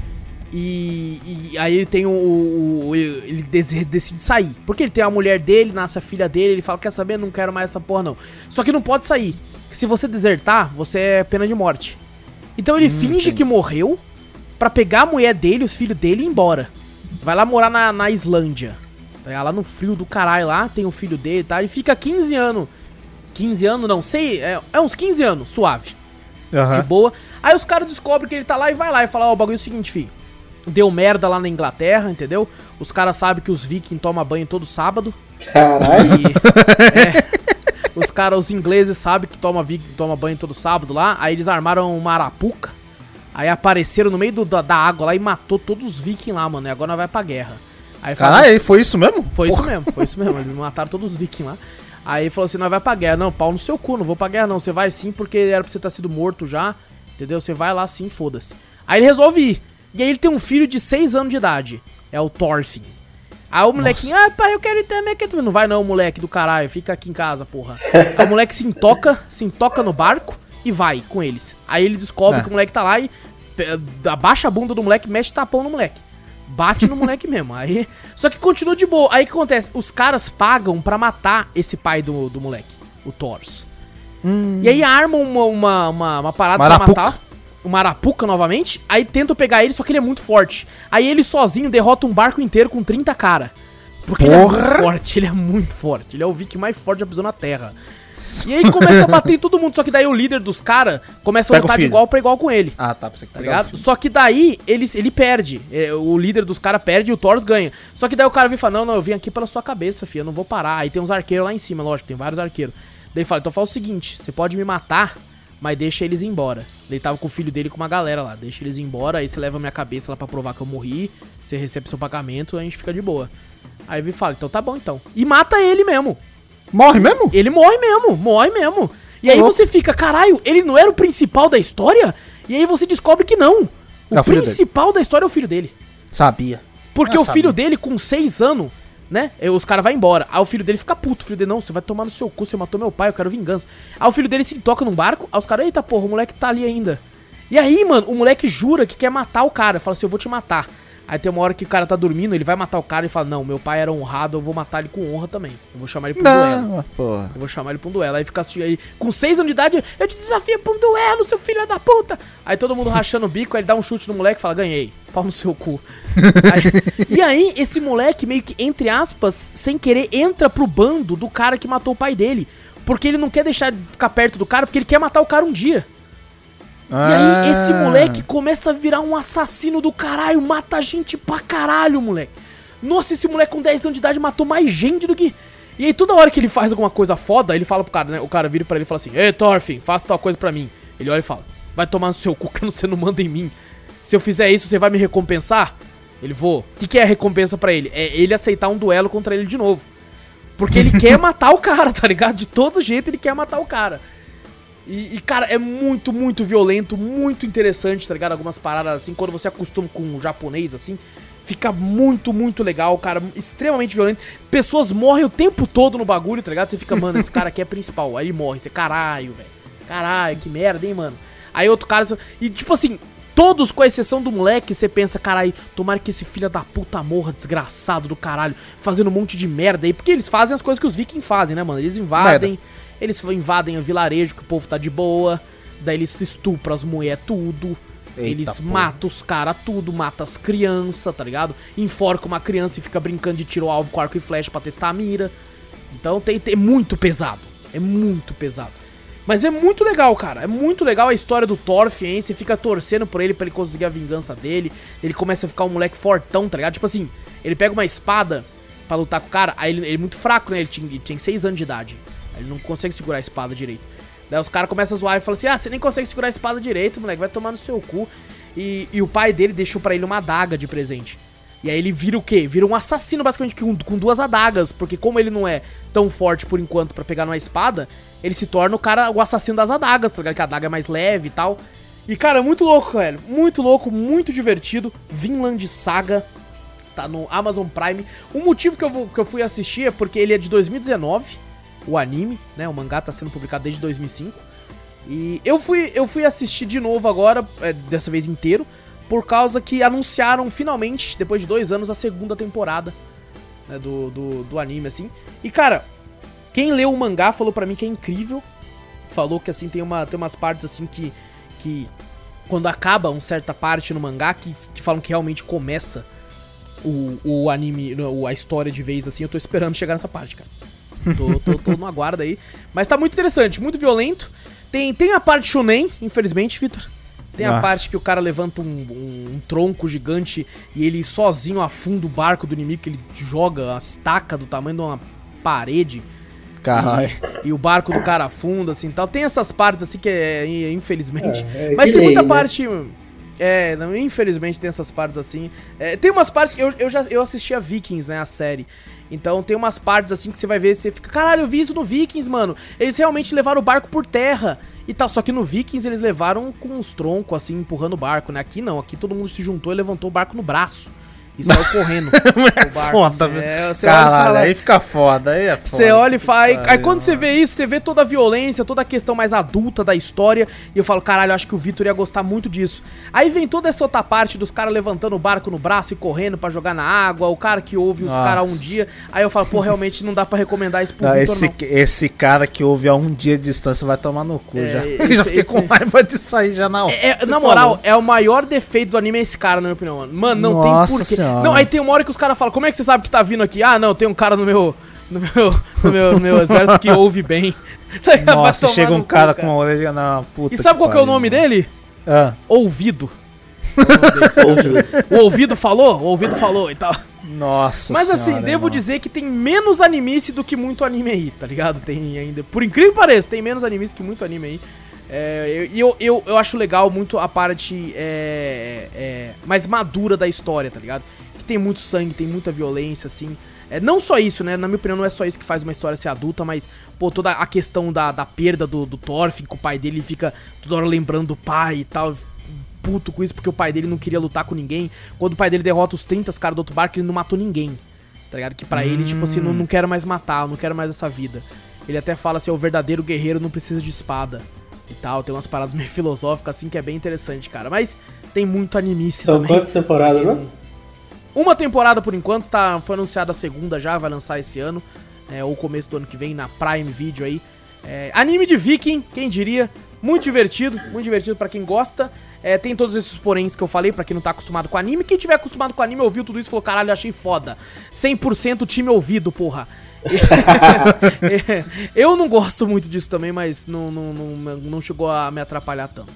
E, e aí ele tem o. o- ele decide sair. Porque ele tem a mulher dele, nasce a filha dele. Ele fala: Quer saber? Não quero mais essa porra, não. Só que não pode sair. Se você desertar, você é pena de morte. Então ele finge que morreu pra pegar a mulher dele, os filhos dele e ir embora. Vai lá morar na, na Islândia. Tá? Lá no frio do caralho lá, tem o filho dele, tá? E fica 15 anos. 15 anos, não sei, é, é uns 15 anos, suave de aham. boa. Aí os caras descobrem que ele tá lá e vai lá e fala, ó, o bagulho é o seguinte, filho. Deu merda lá na Inglaterra, entendeu? Os caras sabem que os vikings tomam banho todo sábado. Caralho. E, é, os caras, os ingleses sabem que toma, toma banho todo sábado lá. Aí eles armaram uma arapuca. Aí apareceram no meio do- da, da água lá e matou todos os vikings lá, mano. E agora nós vai pra guerra. Aí Caralho, foi isso mesmo? foi isso Porra. mesmo, foi isso mesmo. Eles mataram todos os vikings lá. Aí ele falou assim: nós vai pra guerra. Não, pau no seu cu, não vou pra guerra, não. Você vai sim, porque era pra você ter sido morto já. Entendeu? Você vai lá sim, foda-se. Aí ele resolve ir. E aí ele tem um filho de 6 anos de idade. É o Thorfinn. Aí o molequinho, ah, pai, eu quero ir também. quero também." Não vai não, moleque do caralho, fica aqui em casa, porra. Aí o moleque se intoca, se intoca no barco e vai com eles. Aí ele descobre É. que o moleque tá lá e abaixa a bunda do moleque, mexe tapão no moleque. Bate no moleque [laughs] mesmo. Aí. Só que continua de boa. Aí o que acontece? Os caras pagam pra matar esse pai do, do moleque, o Thors. E aí armam uma, uma, uma, uma parada Uma pra matar. Uma arapuca novamente. Aí tentam pegar ele, só que ele é muito forte. Aí ele sozinho derrota um barco inteiro com 30 cara. Porque ele é Porra! muito forte, ele é muito forte. Ele é o Viking mais forte que já pisou na Terra. E aí começa a bater em todo mundo, só que daí o líder dos caras começa a Pega lutar de igual pra igual com ele. Ah, tá. Pra você que Tá ligado? Só que daí ele, ele perde. É, O líder dos caras perde e o Thor ganha. Só que daí o cara vem e fala: Não, não, eu vim aqui pela sua cabeça, filho. Eu não vou parar. Aí tem uns arqueiros lá em cima, lógico, tem vários arqueiros. Daí fala: Então fala o seguinte: você pode me matar, mas deixa eles embora. Ele tava com o filho dele com uma galera lá. Deixa eles embora. Aí você leva minha cabeça lá pra provar que eu morri. Você recebe seu pagamento, a gente fica de boa. Aí ele fala: Então tá bom então. E mata ele mesmo. Morre mesmo? Ele morre mesmo, morre mesmo. E aí você fica, caralho, ele não era o principal da história? E aí você descobre que não. O É o filho principal da história é o filho dele. Sabia. Porque Eu o filho sabia. dele, com seis anos, né? eh, Os caras vão embora. Aí o filho dele fica puto. O filho dele, não, você vai tomar no seu cu, você matou meu pai, eu quero vingança. Aí o filho dele se toca num barco, aí os caras, eita porra, o moleque tá ali ainda. E aí, mano, o moleque jura que quer matar o cara. Fala assim, eu vou te matar. Aí tem uma hora que o cara tá dormindo, ele vai matar o cara e fala: Não, meu pai era honrado, eu vou matar ele com honra também. Eu vou chamar ele pra um duelo. Não, porra. Eu vou chamar ele pra um duelo. Aí fica assim, aí, com 6 anos de idade, eu te desafio pra um duelo, seu filho da puta. Aí todo mundo rachando o bico, aí ele dá um chute no moleque e fala: Ganhei. Pau no seu cu. [laughs] Aí- e aí, esse moleque, meio que, entre aspas, sem querer, entra pro bando do cara que matou o pai dele. Porque ele não quer deixar de ficar perto do cara, porque ele quer matar o cara um dia. E aí, esse Ah. moleque começa a virar um assassino do caralho, mata gente pra caralho, moleque. Nossa, esse moleque com 10 anos de idade matou mais gente do que. E aí, toda hora que ele faz alguma coisa foda, ele fala pro cara, né? O cara vira pra ele e fala assim: Ei, Thorfinn, faça tal coisa pra mim. Ele olha e fala: Vai tomar no seu cu [laughs] que você não manda em mim. Se eu fizer isso, você vai me recompensar? Ele vou. O que, que é a recompensa pra ele? É ele aceitar um duelo contra ele de novo. Porque ele [laughs] quer matar o cara, tá ligado? De todo jeito ele quer matar o cara. E, e, cara, é muito, muito violento, muito interessante, tá ligado? Algumas paradas assim, quando você acostuma com o japonês, assim, fica muito, muito legal, cara, extremamente violento. Pessoas morrem o tempo todo no bagulho, tá ligado? Você fica, mano, esse cara aqui é principal. Aí ele morre, você, caralho, velho. Caralho, que merda, hein, mano. Aí outro cara. E tipo assim, todos, com exceção do moleque, você pensa, caralho, tomara que esse filho da puta morra, desgraçado do caralho, fazendo um monte de merda aí. Porque eles fazem as coisas que os vikings fazem, né, mano? Eles invadem. Eles invadem o vilarejo que o povo tá de boa. Daí eles estupram as mulheres tudo. Eita eles matam os caras tudo, matam as crianças, tá ligado? Enforca uma criança e fica brincando de tiro alvo com arco e flecha pra testar a mira. Então tem, tem é muito pesado. É muito pesado. Mas é muito legal, cara. É muito legal a história do Thorfinn, hein? Você fica torcendo por ele pra ele conseguir a vingança dele. Ele começa a ficar um moleque fortão, tá ligado? Tipo assim, ele pega uma espada pra lutar com o cara. Aí ele, ele é muito fraco, né? Ele tinha, ele tinha 6 anos de idade. Ele não consegue segurar a espada direito. Daí os caras começam a zoar e falam assim: Ah, você nem consegue segurar a espada direito, moleque, vai tomar no seu cu. E, e o pai dele deixou pra ele uma adaga de presente. E aí ele vira o quê? Vira um assassino, basicamente, com, com duas adagas. Porque como ele não é tão forte por enquanto pra pegar numa espada, ele se torna o cara, o assassino das adagas, tá ligado? Que a adaga é mais leve e tal. E, cara, muito louco, velho. Muito louco, muito divertido. Vinland Saga. Tá no Amazon Prime. O motivo que eu, vou- que eu fui assistir é porque ele é de 2019 o anime, né? O mangá tá sendo publicado desde 2005. E eu fui, eu fui assistir de novo agora, é, dessa vez inteiro, por causa que anunciaram finalmente, depois de dois anos, a segunda temporada né, do, do, do anime, assim. E cara, quem leu o mangá falou pra mim que é incrível. Falou que assim tem, uma, tem umas partes assim que. que quando acaba uma certa parte no mangá, que, que falam que realmente começa o, o anime, a história de vez assim. Eu tô esperando chegar nessa parte, cara. Tô, tô, tô no aguardo aí. Mas tá muito interessante, muito violento. Tem, tem a parte shonen, infelizmente, Vitor. Tem a Ah. parte que o cara levanta um, um- um tronco gigante e ele sozinho afunda o barco do inimigo, que ele joga as tacas do tamanho de uma parede. Caralho. E, e o barco do cara afunda, assim, tal. Tem essas partes, assim, que é, é, infelizmente. É, é Mas tem muita lei, né? parte... É, não, infelizmente tem essas partes assim. É, tem umas partes que eu, eu já eu assisti a Vikings, né, a série. Então tem umas partes assim que você vai ver você fica, caralho, eu vi isso no Vikings, mano. Eles realmente levaram o barco por terra e tal. Só que no Vikings eles levaram com uns troncos, assim, empurrando o barco, né? Aqui não, aqui todo mundo se juntou e levantou o barco no braço. E saiu correndo. [laughs] o barco, foda, assim. velho. É, Caralho, fala, aí fica foda, aí é foda. você olha e faz. Aí Pariu, quando você vê isso, você vê toda a violência, toda a questão mais adulta da história. E eu falo, caralho, eu acho que o Vitor ia gostar muito disso. Aí vem toda essa outra parte dos caras levantando o barco no braço e correndo pra jogar na água. O cara que ouve os caras um dia. Aí eu falo, pô, realmente não dá pra recomendar isso pro Não, Vitor, esse, não. esse cara que ouve a um dia de distância vai tomar no cu É, já. esse- [laughs] já fiquei esse- com raiva de sair já na hora. É, é, na moral, falou. é o maior defeito do anime é esse cara, na minha opinião, mano. Mano, não Nossa tem porquê. Senhora. Não, aí tem uma hora que os caras falam, como é que você sabe que tá vindo aqui? Ah, não, tem um cara no meu. No meu, no meu, no meu [laughs] exército que ouve bem. [laughs] Nossa, chega um no cu, cara com uma orelha na puta. E sabe qual que é o nome mano. dele? Ah, Ouvido. [laughs] É o. Ouvido. o ouvido falou? O ouvido falou e tal. nossa Mas assim, senhora, devo dizer que tem menos animice do que muito anime aí, tá ligado? Tem ainda. Por incrível que pareça, tem menos animes que muito anime aí. É, E eu, eu, eu, acho legal muito a parte é, é, mais madura da história, tá ligado? Que tem muito sangue, tem muita violência, assim. É, não só isso, né? Na minha opinião, não é só isso que faz uma história ser adulta, mas, pô, toda a questão da, da perda do, do Thorfinn, com o pai dele fica toda hora lembrando do pai e tal. Puto com isso, porque o pai dele não queria lutar com ninguém. Quando o pai dele derrota os 30 caras do outro barco, ele não matou ninguém. Tá ligado? Que pra ele, tipo assim, não, não quero mais matar, não quero mais essa vida. Ele até fala assim, o verdadeiro guerreiro não precisa de espada. E tal, tem umas paradas meio [laughs] filosóficas assim que é bem interessante, cara. Mas tem muito animice São também. quantas temporadas, né? uma temporada por enquanto, tá, foi anunciada a segunda já, vai lançar esse ano, é, ou começo do ano que vem, na Prime Video aí. É, anime de Viking, quem diria? Muito divertido, muito divertido para quem gosta. É, tem todos esses poréns que eu falei, para quem não tá acostumado com anime. Quem tiver acostumado com anime, ouviu tudo isso e falou, caralho, achei foda. 100% time ouvido, porra. [laughs] eu não gosto muito disso também, mas não, não, não, não chegou a me atrapalhar tanto.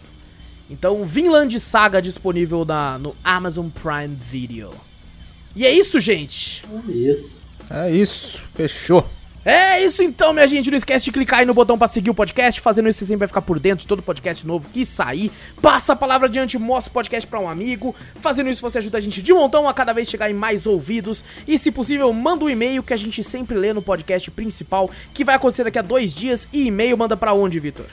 Então, Vinland Saga disponível na, no Amazon Prime Video. E é isso, gente. É isso. É isso, fechou. É isso então, minha gente. Não esquece de clicar aí no botão pra seguir o podcast. Fazendo isso, você sempre vai ficar por dentro de todo podcast novo que sair. Passa a palavra adiante, mostra o podcast pra um amigo. Fazendo isso, você ajuda a gente de montão a cada vez chegar em mais ouvidos. E, se possível, manda um e-mail que a gente sempre lê no podcast principal, que vai acontecer daqui a dois dias. E e-mail manda pra onde, Vitor?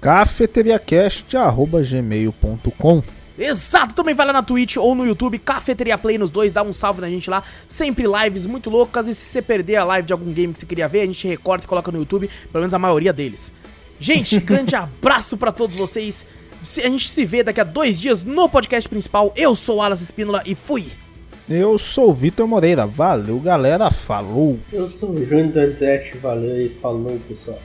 cafeteriacast.gmail.com Exato, também vai lá na Twitch ou no YouTube, Cafeteria Play nos dois, dá um salve na gente lá. Sempre lives muito loucas e se você perder a live de algum game que você queria ver, a gente recorta e coloca no YouTube, pelo menos a maioria deles. Gente, [laughs] grande abraço para todos vocês. A gente se vê daqui a dois dias no podcast principal. Eu sou o Alas Espínola e fui! Eu sou o Vitor Moreira, valeu galera, falou! Eu sou o Júnior Donizete, valeu e falou pessoal.